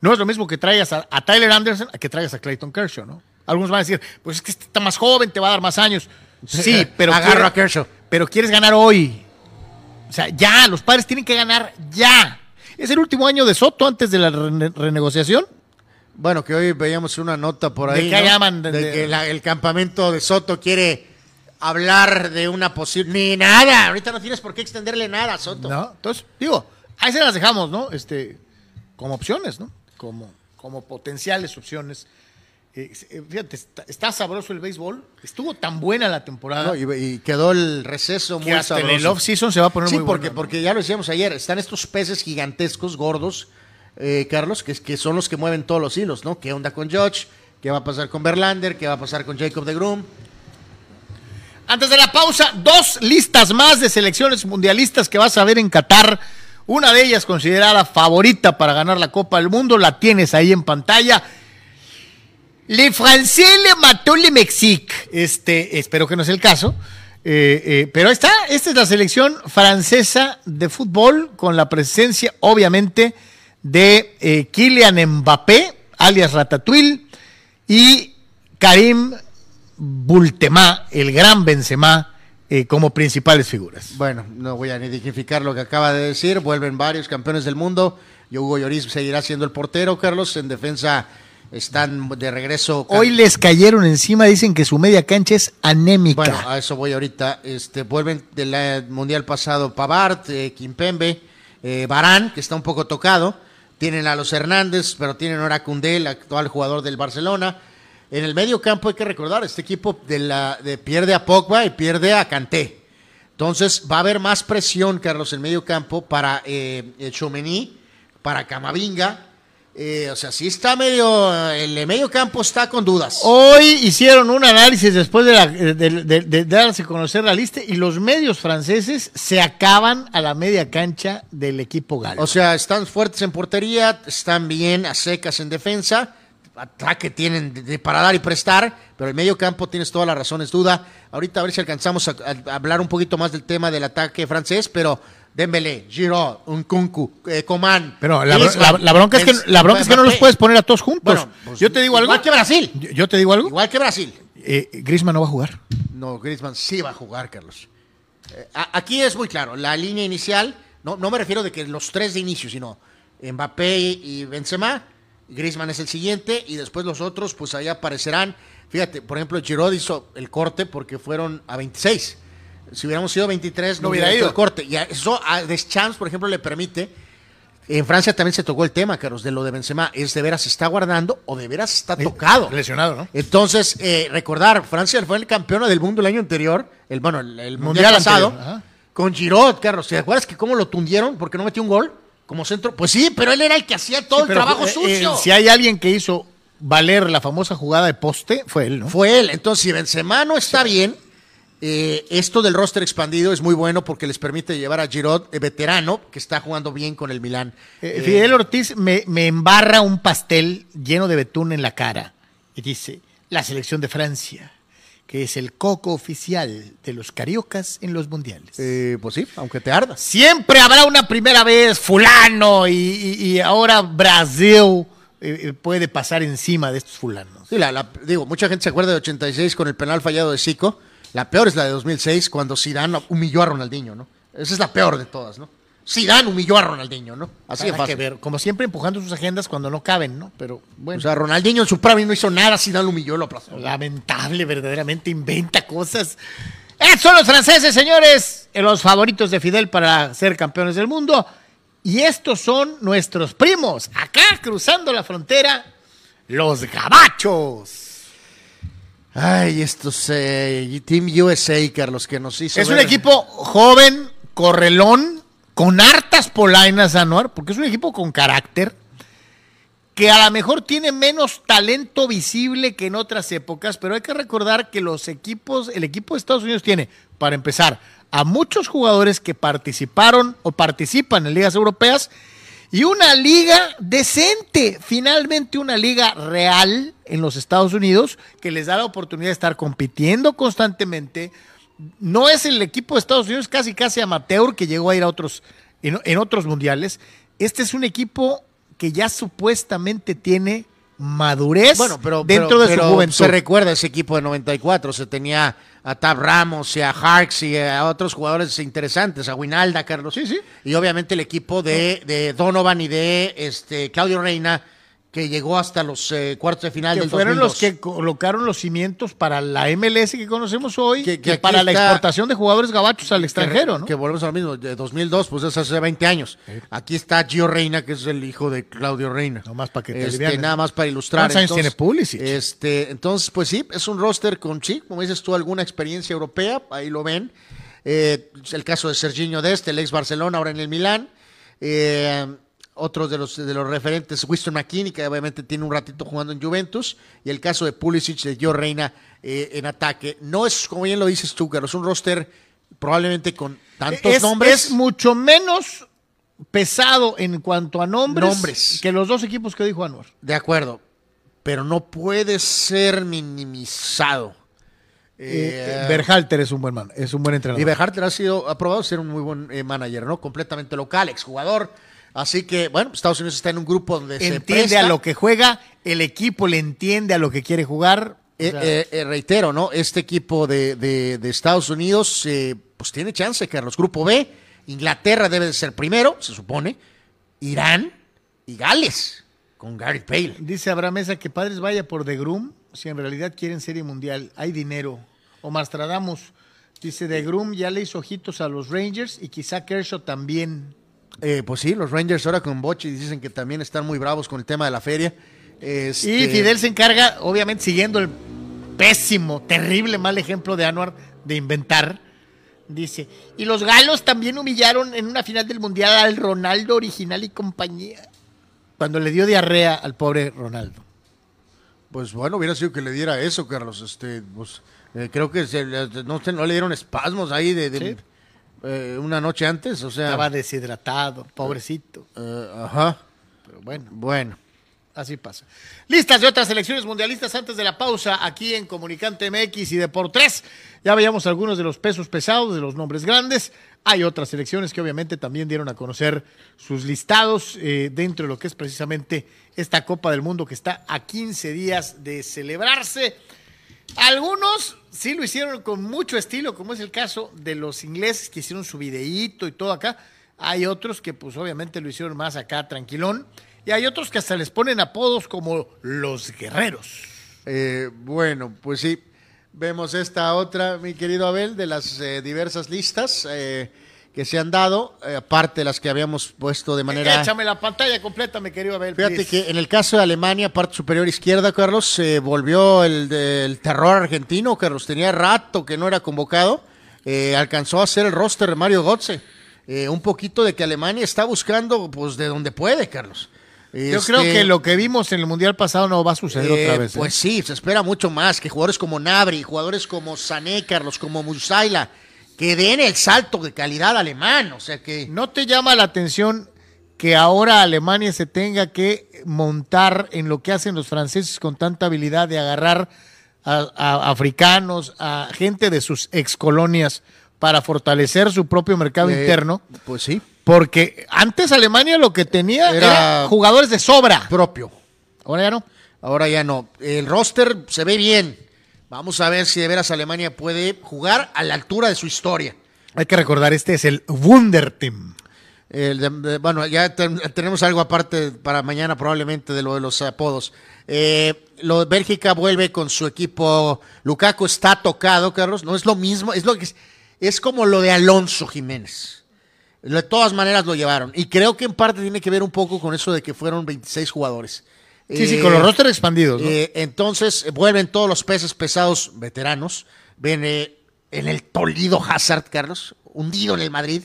no es lo mismo que traigas a, a Tyler Anderson a que traigas a Clayton Kershaw, ¿no? Algunos van a decir, pues es que este está más joven, te va a dar más años. <laughs> Sí, pero Agarro a Kershaw. Pero quieres ganar hoy. O sea, ya, los padres tienen que ganar ya. Es el último año de Soto antes de la rene- renegociación. Bueno, que hoy veíamos una nota por ¿De ahí. qué ¿no? llaman? De, De- de- que la- el campamento de Soto quiere hablar de una posible. Ni nada. Ahorita no tienes por qué extenderle nada a Soto. ¿No? Entonces, digo, ahí se las dejamos, ¿no? Este, como opciones, ¿no? Como, como potenciales opciones. Eh, fíjate, está, está sabroso el béisbol. Estuvo tan buena la temporada No, y, y quedó el receso que muy hasta en el sabroso. off-season se va a poner Sí, muy porque, bueno. ¿no? porque ya lo decíamos ayer, están estos peces gigantescos, gordos, eh, Carlos, que, que son los que mueven todos los hilos, ¿no? ¿Qué onda con George? ¿Qué va a pasar con Verlander? ¿Qué va a pasar con Jacob de Groom? Antes de la pausa, dos listas más de selecciones mundialistas que vas a ver en Qatar. Una de ellas considerada favorita para ganar la Copa del Mundo, la tienes ahí en pantalla. Le Français le mató le Mexique. Este, espero que no sea el caso. Eh, eh, pero ahí está, esta es la selección francesa de fútbol con la presencia, obviamente, de eh, Kylian Mbappé, alias Ratatouille, y Karim Bultemá, el gran Benzema, eh, como principales figuras. Bueno, no voy a ni dignificar lo que acaba de decir. Vuelven varios campeones del mundo. Y Hugo Lloris seguirá siendo el portero, Carlos. En defensa están de regreso. Hoy les cayeron encima, dicen que su media cancha es anémica. Bueno, a eso voy ahorita. Este, vuelven del mundial pasado Pavard, eh, Kimpembe, eh, Barán, que está un poco tocado. Tienen a los Hernández, pero tienen ahora a Koundé, el actual jugador del Barcelona. En el medio campo hay que recordar, este equipo de la, de, pierde a Pogba y pierde a Kanté. Entonces va a haber más presión, Carlos, en medio campo para eh, eh, Tchouaméni, para Camavinga. Eh, o sea, sí está medio, el medio campo está con dudas. Hoy hicieron un análisis después de, la- de- de- de darse a conocer la lista y los medios franceses se acaban a la media cancha del equipo galo. O sea, están fuertes en portería, están bien a secas en defensa, ataque tienen de, para dar y prestar, pero el medio campo tienes todas las razones, duda. Ahorita a ver si alcanzamos a, a hablar un poquito más del tema del ataque francés, pero Dembélé, Giroud, Nkunku, eh, Coman. Pero la, Griezmann, la- la bronca es que, la bronca es que no los puedes poner a todos juntos. Bueno, pues, yo te digo algo. Igual que Brasil. Yo, yo te digo algo. Igual que Brasil. Eh, Griezmann no va a jugar. No, Griezmann sí va a jugar, Carlos. Eh, aquí es muy claro, la línea inicial, no, no me refiero de que los tres de inicio, sino Mbappé y Benzema, Griezmann es el siguiente y después los otros pues ahí aparecerán. Fíjate, por ejemplo, Giroud hizo el corte porque fueron a 26. Si hubiéramos sido 23 no, hubiera hubiera ido corte. Y eso a Deschamps, por ejemplo, le permite en Francia también se tocó el tema, Carlos, de lo de Benzema. ¿Es de veras está guardando o de veras está tocado? Lesionado, ¿no? Entonces, eh, recordar, Francia fue el campeón del mundo el año anterior, el bueno, el, el Mundial mundial, pasado, anterior, con Giroud, Carlos. ¿Te acuerdas que cómo lo tundieron porque no metió un gol como centro? Pues sí, pero él era el que hacía todo el trabajo eh, sucio. eh, si hay alguien que hizo valer la famosa jugada de poste, fue él, ¿no? Fue él. Entonces, si Benzema no está bien, eh, esto del roster expandido es muy bueno porque les permite llevar a Giroud, eh, veterano, que está jugando bien con el Milán. Eh, Eh, Fidel Ortiz me, me embarra un pastel lleno de betún en la cara y dice, la selección de Francia, que es el coco oficial de los cariocas en los mundiales. eh, pues sí, aunque te ardas. Siempre habrá una primera vez, fulano, y, y- y ahora Brasil eh, puede pasar encima de estos fulanos. Sí, la, la- digo, mucha gente se acuerda de 86 con el penal fallado de Zico. La peor es la de 2006 cuando Zidane humilló a Ronaldinho, ¿no? Esa es la peor de todas, ¿no? Zidane humilló a Ronaldinho, ¿no? Así de que ver, como siempre empujando sus agendas cuando no caben, ¿no? Pero bueno. O sea, Ronaldinho en su prime no hizo nada, Zidane lo humilló, lo aplastó. Lamentable, verdaderamente inventa cosas. Estos son los franceses, señores, los favoritos de Fidel para ser campeones del mundo. Y estos son nuestros primos, acá cruzando la frontera, los gabachos. Ay, estos eh, Team USA, Carlos, que nos hizo. Es un equipo joven, correlón, con hartas polainas, Anuar, porque es un equipo con carácter, que a lo mejor tiene menos talento visible que en otras épocas, pero hay que recordar que los equipos, el equipo de Estados Unidos tiene, para empezar, a muchos jugadores que participaron o participan en ligas europeas y una liga decente, finalmente una liga real en los Estados Unidos que les da la oportunidad de estar compitiendo constantemente. No es el equipo de Estados Unidos casi casi amateur que llegó a ir a otros en, en otros mundiales. Este es un equipo que ya supuestamente tiene madurez Bueno, pero, dentro pero- de pero su juventud. Se recuerda ese equipo de 94. Se tenía a Tab Ramos y a Harks y a otros jugadores interesantes, a Winalda, Carlos. Sí, sí. Y obviamente el equipo de, de Donovan y de este Claudio Reina, que llegó hasta los eh, cuartos de final que del fueron 2002. los que colocaron los cimientos para la MLS que conocemos hoy Que- que, que para la exportación de jugadores gabachos al extranjero, ¿no? Que volvemos a lo mismo, de 2002, pues es hace 20 años. Aquí está Gio Reina, que es el hijo de Claudio Reina. Nomás para que te Este, alivianes. Nada más para ilustrar. ¿Cuántos años tiene Pulisic? Este, entonces, pues sí, es un roster con, sí, como dices tú, alguna experiencia europea, ahí lo ven. Eh, el caso de Serginho Dest, el ex Barcelona, ahora en el Milán. Eh, otros de los, de los referentes, Winston McKinney, que obviamente tiene un ratito jugando en Juventus, y el caso de Pulisic, de Gio Reina eh, en ataque. No es, como bien lo dices tú, Carlos, un roster probablemente con tantos es, nombres. es mucho menos pesado en cuanto a nombres, Nombres. que los dos equipos que dijo Anuar. De acuerdo, pero no puede ser minimizado. Eh, Eh, Berhalter es un buen man, es un buen entrenador. y Bejarter ha sido aprobado ser un muy buen eh, manager, ¿no? Completamente local, exjugador. Así que, bueno, Estados Unidos está en un grupo donde se entiende presta. a lo que juega, el equipo le entiende a lo que quiere jugar. O Eh, eh, eh, reitero, ¿no? Este equipo de, de- de Estados Unidos, pues tiene chance, Carlos. Grupo B, Inglaterra debe de ser primero, se supone. Irán y Gales, con Gareth Bale. Dice Abraham Mesa que Padres vaya por The Groom si en realidad quieren serie mundial. Hay dinero. Omar Stradamus dice The Groom ya le hizo ojitos a los Rangers y quizá Kershaw también. Eh, pues sí, los Rangers ahora con Bochi dicen que también están muy bravos con el tema de la feria. Este, Y Fidel se encarga, obviamente, siguiendo el pésimo, terrible mal ejemplo de Anuar de inventar. Dice, y los galos también humillaron en una final del Mundial al Ronaldo original y compañía. Cuando le dio diarrea al pobre Ronaldo. Pues bueno, hubiera sido que le diera eso, Carlos. Este, pues, eh, creo que se no, le dieron espasmos ahí de, de- Sí. Eh, una noche antes, o sea. Estaba deshidratado, pobrecito. eh, ajá. Pero bueno. Bueno. Así pasa. Listas de otras selecciones mundialistas antes de la pausa aquí en Comunicante MX y de por tres. Ya veíamos algunos de los pesos pesados, de los nombres grandes. Hay otras selecciones que obviamente también dieron a conocer sus listados eh, dentro de lo que es precisamente esta Copa del Mundo que está a 15 días de celebrarse. Algunos sí lo hicieron con mucho estilo, como es el caso de los ingleses que hicieron su videíto y todo acá. Hay otros que pues obviamente lo hicieron más acá tranquilón. Y hay otros que hasta les ponen apodos como los guerreros. Eh, bueno, pues sí. Vemos esta otra, mi querido Abel, de las eh, diversas listas eh, que se han dado, eh, aparte de las que habíamos puesto de manera. Échame la pantalla completa, mi querido Abel. Fíjate please. que en el caso de Alemania, parte superior izquierda, Carlos, se volvió el, del terror argentino. Carlos tenía rato que no era convocado. Eh, alcanzó a hacer el roster de Mario Götze. Eh, un poquito de que Alemania está buscando, pues, de donde puede, Carlos. Yo Este, creo que lo que vimos en el Mundial pasado no va a suceder eh, otra vez. ¿eh? Pues sí, se espera mucho más que jugadores como Nabri, jugadores como Sané, Carlos, como Musaila, que den el salto de calidad alemán. O sea que. ¿No te llama la atención que ahora Alemania se tenga que montar en lo que hacen los franceses con tanta habilidad de agarrar a, a africanos, a gente de sus excolonias para fortalecer su propio mercado eh, interno? Pues sí, Porque antes Alemania lo que tenía Era- era, jugadores de sobra. propio. Ahora ya no. Ahora ya no. El roster se ve bien. Vamos a ver si de veras Alemania puede jugar a la altura de su historia. Hay que recordar, este es el Wunder Team. El de- de- bueno, ya ten- tenemos algo aparte para mañana probablemente de lo de los apodos. Eh, lo de Bélgica vuelve con su equipo. Lukaku está tocado, Carlos. No es lo mismo, es lo que es, es como lo de Alonso Jiménez. De todas maneras lo llevaron. Y creo que en parte tiene que ver un poco con eso de que fueron 26 jugadores. Sí, sí, Eh, con los rosters expandidos. ¿no? eh, entonces eh, vuelven todos los peces pesados veteranos. Ven eh, en el Toledo Hazard, Carlos, hundido en el Madrid.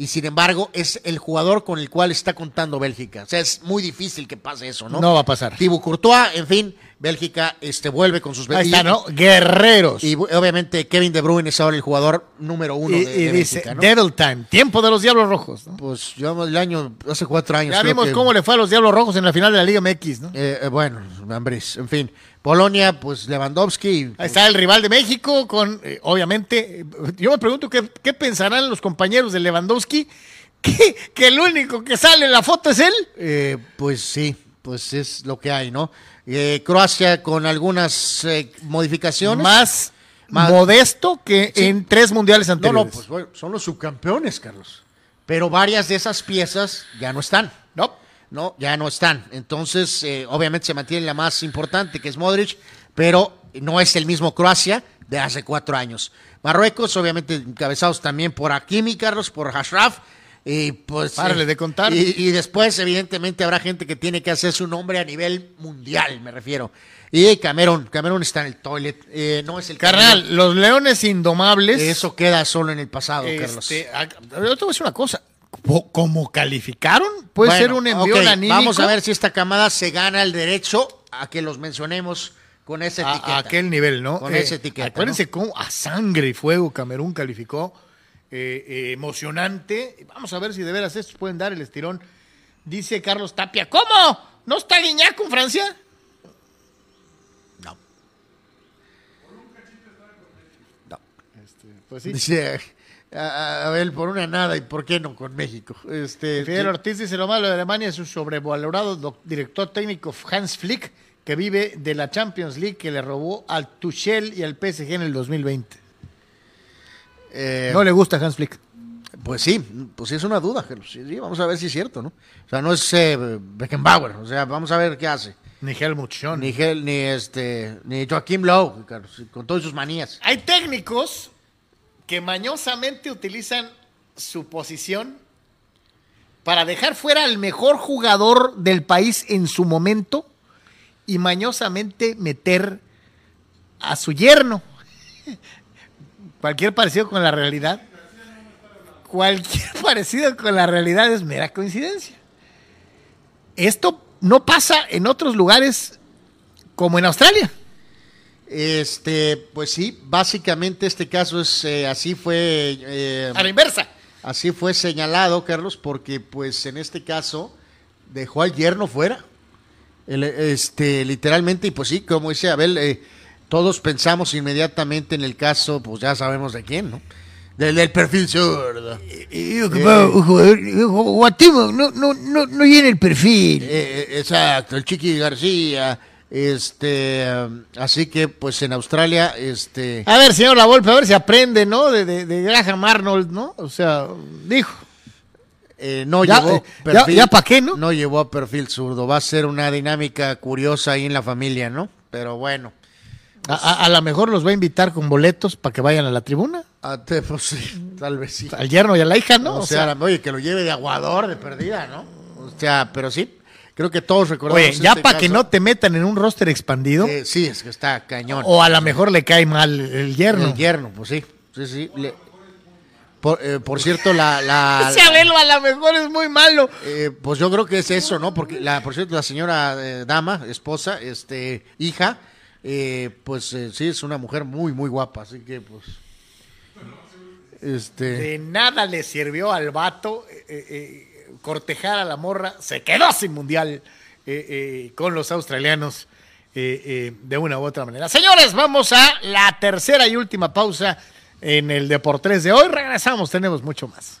Y sin embargo, es el jugador con el cual está contando Bélgica. O sea, es muy difícil que pase eso, ¿no? No va a pasar. Thibaut Courtois, en fin, Bélgica este, vuelve con sus Ahí está, ¿no? Guerreros. Y obviamente Kevin De Bruyne es ahora el jugador número uno Y, de, y de dice, Bélgica, ¿no? Devil Time, tiempo de los Diablos Rojos. ¿no? Pues yo el año, hace cuatro años. Ya creo vimos que- cómo le fue a los Diablos Rojos en la final de la Liga MX, ¿no? eh, eh, bueno, Ambris, en fin. Polonia, pues Lewandowski. Ahí está el rival de México con, eh, obviamente, eh, yo me pregunto qué, qué pensarán los compañeros de Lewandowski, <laughs> que, que el único que sale en la foto es él. Eh, pues sí, pues es lo que hay, ¿no? Eh, Croacia con algunas eh, modificaciones. Más, Más- modesto que Sí. en tres mundiales No, anteriores. no, pues bueno, son los subcampeones, Carlos. Pero varias de esas piezas ya no están. No. No, ya no están. Entonces, eh, obviamente se mantiene la más importante, que es Modric, pero no es el mismo Croacia de hace cuatro años. Marruecos, obviamente, encabezados también por Hakimi, Carlos, por Ashraf. Y pues. Párale de contar. Y, y después, evidentemente, habrá gente que tiene que hacer su nombre a nivel mundial, me refiero. Y Camerún, Camerún está en el toilet. eh, no es el Carnal, los Leones Indomables. Eso queda solo en el pasado, Carlos. este, ah, yo te voy a decir una cosa. Co- ¿Cómo calificaron? Puede Bueno, ser un envío anímico. Vamos a ver si esta camada se gana el derecho a que los mencionemos con esa a, etiqueta. a aquel nivel, ¿no? Con Eh, esa etiqueta. Acuérdense ¿no? cómo a sangre y fuego Camerún calificó. Eh, eh, emocionante. Vamos a ver si de veras estos pueden dar el estirón. Dice Carlos Tapia, ¿cómo? ¿No está Guiñac con Francia? No. Pues sí. Dice, a, a ver, por una nada, ¿y por qué no con México? Este, Fidel sí. Ortiz dice lo malo de Alemania es su sobrevalorado director técnico Hans Flick, que vive de la Champions League que le robó al Tuchel y al PSG en el 2020. Eh, No le gusta Hans Flick. Pues sí, pues sí es una duda. Sí, sí, vamos a ver si es cierto, ¿no? O sea, no es eh, Beckenbauer, o sea, vamos a ver qué hace. Ni Helmut Schön. Ni, Hel- ni, este, ni Joaquim Lowe, Carlos, con todas sus manías. Hay técnicos que mañosamente utilizan su posición para dejar fuera al mejor jugador del país en su momento y mañosamente meter a su yerno. <laughs> Cualquier parecido con la realidad. Cualquier <laughs> parecido con la realidad es mera coincidencia. Esto no pasa en otros lugares como en Australia. Este, pues sí, básicamente este caso es eh, así fue eh, A la inversa. así fue señalado, Carlos, porque pues en este caso dejó al yerno fuera. El, este, literalmente, y pues sí, como dice Abel, eh, todos pensamos inmediatamente en el caso, pues ya sabemos de quién, ¿no? Del, del perfil zurdo. Guatimo, no, no, no, no llena el perfil. Eh, eh, exacto, el Chiqui García. Este, um, así que pues en Australia, este. A ver, señor La Volpe, a ver si aprende, ¿no? De, de, de Graham Arnold, ¿no? O sea, dijo. Eh, no Ya, llevó eh, ya- ya pa' qué, ¿no? No llevó a perfil zurdo. Va a ser una dinámica curiosa ahí en la familia, ¿no? Pero bueno. A, a- a lo mejor los va a invitar con boletos para que vayan a la tribuna. a te- pues sí, tal vez sí. Al yerno y a la hija, ¿no? o, sea, oye, que lo lleve de aguador, de perdida, ¿no? O sea, pero sí. Creo que todos recordamos. oye, ya este para que caso. no te metan en un roster expandido, Eh, sí, es que está cañón. o a lo mejor le cae mal el yerno. El yerno, pues sí. Sí, sí. Le- por, eh, por cierto, la. la- <laughs> Ese Abelo a lo mejor es muy malo. Eh, pues yo creo que es eso, ¿no? Porque la, por cierto, la señora eh, dama, esposa, este, hija, eh, pues eh, sí es una mujer muy, muy guapa, así que pues, este, De nada le sirvió al vato eh, eh, cortejar a la morra. Se quedó sin mundial con los australianos de una u otra manera. Señores, vamos a la tercera y última pausa en el Deportes de hoy. Regresamos, tenemos mucho más.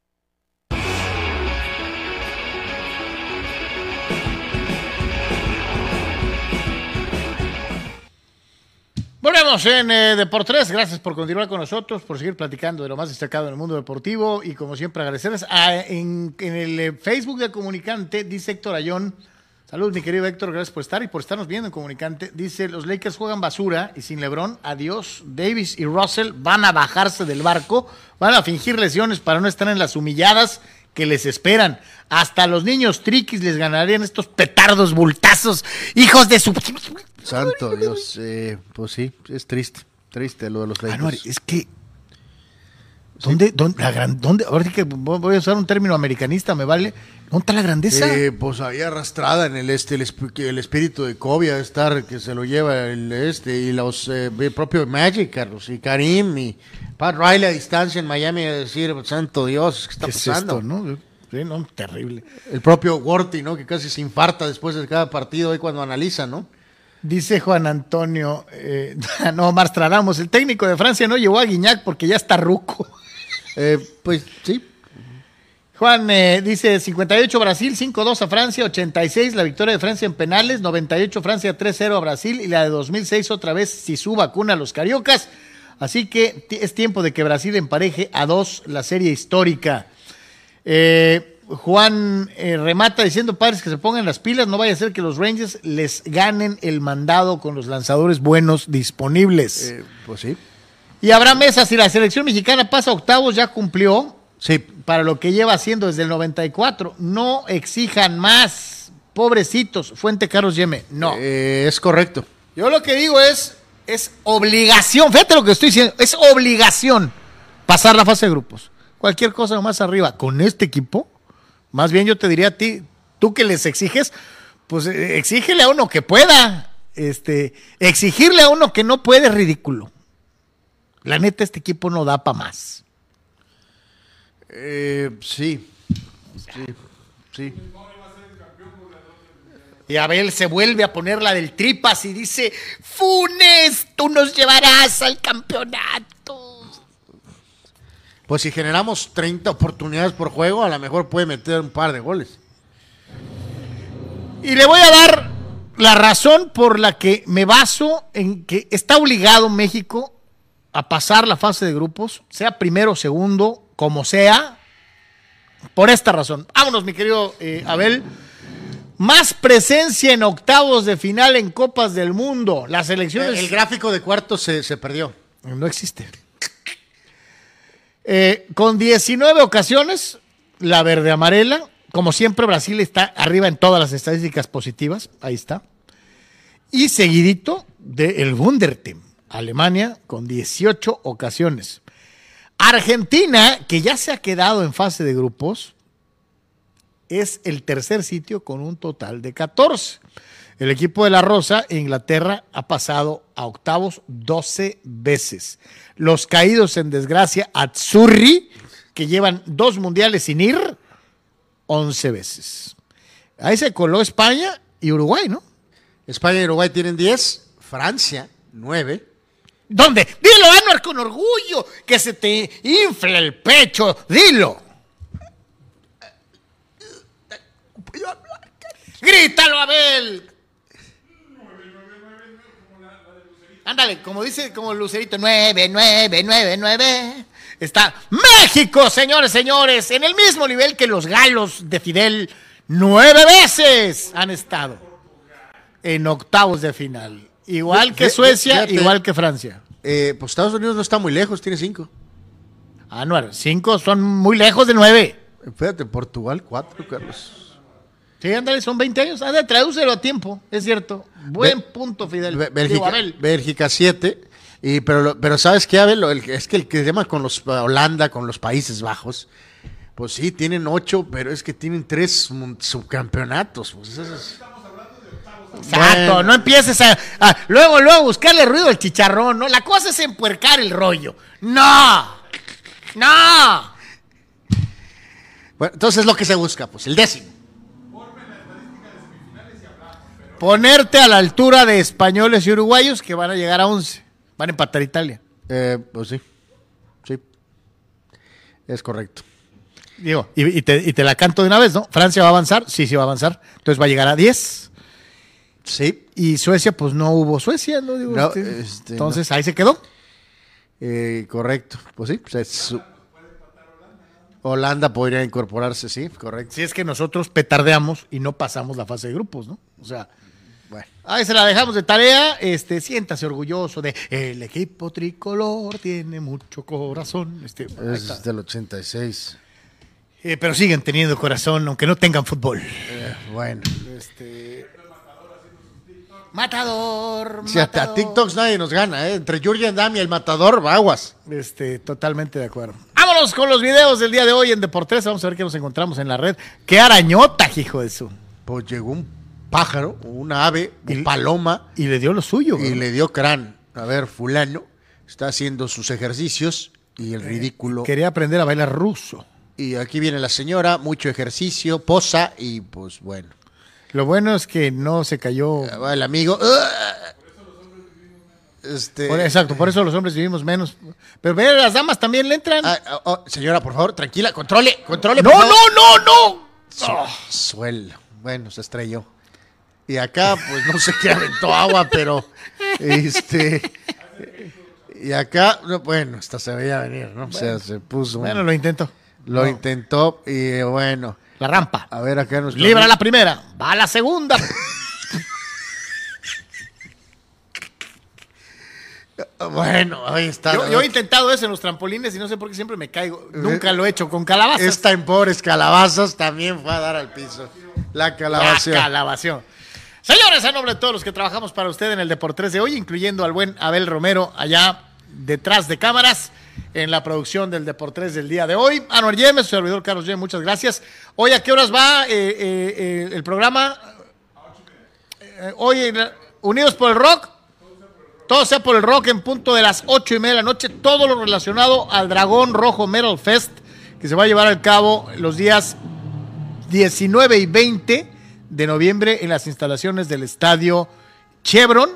Volvemos en eh, Deportes. Gracias por continuar con nosotros, por seguir platicando de lo más destacado en el mundo deportivo y como siempre agradecerles. Ah, en, en el eh, Facebook de Comunicante dice Héctor Ayón. Saludos, mi querido Héctor, gracias por estar y por estarnos viendo en Comunicante. Dice, los Lakers juegan basura y sin LeBron, adiós. Davis y Russell van a bajarse del barco, van a fingir lesiones para no estar en las humilladas que les esperan. Hasta los niños triquis les ganarían estos petardos bultazos, hijos de su... Santo Dios, eh, pues sí, es triste, triste lo de los Lakers. Anuar, es que. ¿Dónde, dónde, la gran, dónde, ahora sí que voy a usar un término americanista, me vale. ¿Dónde está la grandeza? Eh, pues ahí arrastrada en el este el, esp- el espíritu de Kobe a estar que se lo lleva el este y los eh, el propio Magic Carlos y Karim y Pat Riley a distancia en Miami a decir santo Dios qué está ¿Qué es pasando esto, no? Sí, no, terrible. el propio Worthy no que casi se infarta después de cada partido ahí cuando analiza no Dice Juan Antonio, eh, <laughs> no, Marstradamus, el técnico de Francia no llevó a Guiñac porque ya está ruco. Eh, pues sí Juan eh, dice 58 Brasil, 5-2 a Francia, 86 la victoria de Francia en penales, 98 Francia 3-0 a Brasil y la de 2006 otra vez si su vacuna a los cariocas. Así que es tiempo de que Brasil empareje a dos la serie histórica. Eh, Juan eh, remata diciendo, padres, que se pongan las pilas, no vaya a ser que los Rangers les ganen el mandado con los lanzadores buenos disponibles. eh, pues sí Y habrá mesas, si la selección mexicana pasa a octavos, ya cumplió sí para lo que lleva haciendo desde el 94. No exijan más, pobrecitos. Fuente Carlos Yeme, no. Eh, es correcto Yo lo que digo es, es obligación, fíjate lo que estoy diciendo, es obligación pasar la fase de grupos. Cualquier cosa más arriba con este equipo, más bien yo te diría a ti, tú que les exiges, pues eh, exígele a uno que pueda. Este, exigirle a uno que no puede es ridículo. La neta, este equipo no da para más. Eh, sí sí sí Y Abel se vuelve a poner la del tripas y dice, Funes, tú nos llevarás al campeonato. Pues si generamos 30 oportunidades por juego, a lo mejor puede meter un par de goles. Y le voy a dar la razón por la que me baso en que está obligado México a pasar la fase de grupos, sea primero o segundo, como sea, por esta razón. Vámonos, mi querido eh, Abel. Más presencia en octavos de final en Copas del Mundo. Las elecciones... El gráfico de cuartos se, se perdió. No existe. Eh, con 19 ocasiones, la verde amarela. Como siempre, Brasil está arriba en todas las estadísticas positivas. Ahí está. Y seguidito del Wunderteam, Alemania, con 18 ocasiones. Argentina, que ya se ha quedado en fase de grupos, es el tercer sitio con un total de 14. El equipo de la Rosa, Inglaterra, ha pasado a octavos 12 veces. Los caídos en desgracia, Azzurri, que llevan dos mundiales sin ir, 11 veces. Ahí se coló España y Uruguay, ¿no? España y Uruguay tienen 10, Francia 9. ¿Dónde? Dilo, Anuar, con orgullo, que se te infla el pecho. Dilo. Grítalo, Abel. Ándale, como dice, como Lucerito, 9, 9, 9, 9. Está México, señores, señores, en el mismo nivel que los galos de Fidel. Nueve veces han estado en octavos de final. Igual que Suecia, fíjate. igual que Francia. Eh, pues Estados Unidos no está muy lejos, tiene 5. Anuar, cinco son muy lejos de nueve. Fíjate, Portugal 4, Carlos. Sí, ándale, son 20 años. Ándale, tradúcelo a tiempo, es cierto. Buen Be- punto, Fidel. Bélgica, Abel. Bélgica 7. Y, pero, pero ¿sabes qué, Abel? Es que el que se llama con los Holanda, con los Países Bajos, pues sí, tienen 8, pero es que tienen 3 subcampeonatos. Pues eso es- Exacto, Bueno. no empieces a, a- luego, luego buscarle ruido al chicharrón, ¿no? La cosa es empuercar el rollo. ¡No! ¡No! Bueno, entonces es lo que se busca, pues el décimo. Ponerte a la altura de españoles y uruguayos que van a llegar a 11. Van a empatar Italia. Eh, pues sí, sí, es correcto. Digo, y, y te, y te la canto de una vez, ¿no? Francia va a avanzar, sí, sí va a avanzar. Entonces va a llegar a 10. Sí, Y Suecia, pues no hubo Suecia, ¿no? Digo, No, este, este, entonces ahí se quedó. eh, correcto. Pues sí, pues es Holanda podría incorporarse, sí, correcto. Si es que nosotros petardeamos y no pasamos la fase de grupos, ¿no? O sea, Bueno, ahí se la dejamos de tarea. Este, siéntase orgulloso de el equipo tricolor tiene mucho corazón. Este, es del 86. Eh, pero siguen teniendo corazón, aunque no tengan fútbol. Bueno, Matador, si a, a matador. TikToks nadie nos gana, ¿eh? Entre Jurgen Damm y el matador, aguas. Este, totalmente de acuerdo. Vámonos con los videos del día de hoy en Deportes. Vamos a ver qué nos encontramos en la red. ¡Qué arañota, hijo de su! Pues llegó un pájaro, una ave, Y- un paloma, Y le dio lo suyo. y le dio crán. A ver, fulano está haciendo sus ejercicios y el ridículo. Quería aprender a bailar ruso. Y aquí viene la señora, mucho ejercicio, posa y pues bueno. Lo bueno es que no se cayó. Va el amigo. ¡ah! Este, Por- exacto, por eso los hombres vivimos menos. Pero ve, las damas también le entran. ah, oh, oh, señora, por favor, tranquila, controle, controle. no, por favor. no, no, no. Su- Suelo. Bueno, se estrelló. Y acá, pues no sé qué aventó agua, pero este. Y acá, no, bueno, hasta se veía venir, ¿no? O sea, se puso. un- Bueno, lo intento. lo No, intentó y bueno. La rampa. A ver, acá nos. Libra la primera. Va la segunda. <laughs> Bueno, ahí está. Yo, yo he intentado eso en los trampolines y no sé por qué siempre me caigo. Nunca lo he hecho con calabazas. Esta en pobres calabazas también fue a dar al piso. La La calabaza. calabación. Señores, a nombre de todos los que trabajamos para usted en el Deportes de hoy, incluyendo al buen Abel Romero allá detrás de cámaras en la producción del Deportes del día de hoy. Anuar Yemes, su servidor Carlos Yemes, muchas gracias. Hoy, ¿a qué horas va eh, eh, eh, el programa? Eh, hoy, la- Unidos por el Rock. Todo sea por el rock en punto de las ocho y media de la noche. Todo lo relacionado al Dragón Rojo Metal Fest, que se va a llevar a cabo los días 19 y 20 de noviembre en las instalaciones del estadio Chevron,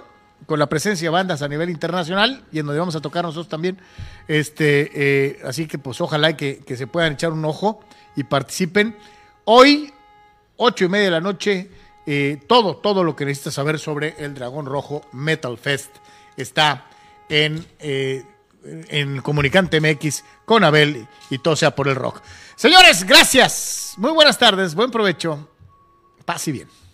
con la presencia de bandas a nivel internacional y en donde vamos a tocar nosotros también. Este, eh, así que pues ojalá que, que se puedan echar un ojo y participen. Hoy, ocho y media de la noche, eh, todo, todo lo que necesitas saber sobre el Dragón Rojo Metal Fest está en, eh, en Comunicante MX con Abel y todo sea por el rock. Señores, gracias. Muy buenas tardes, buen provecho. Paz y bien.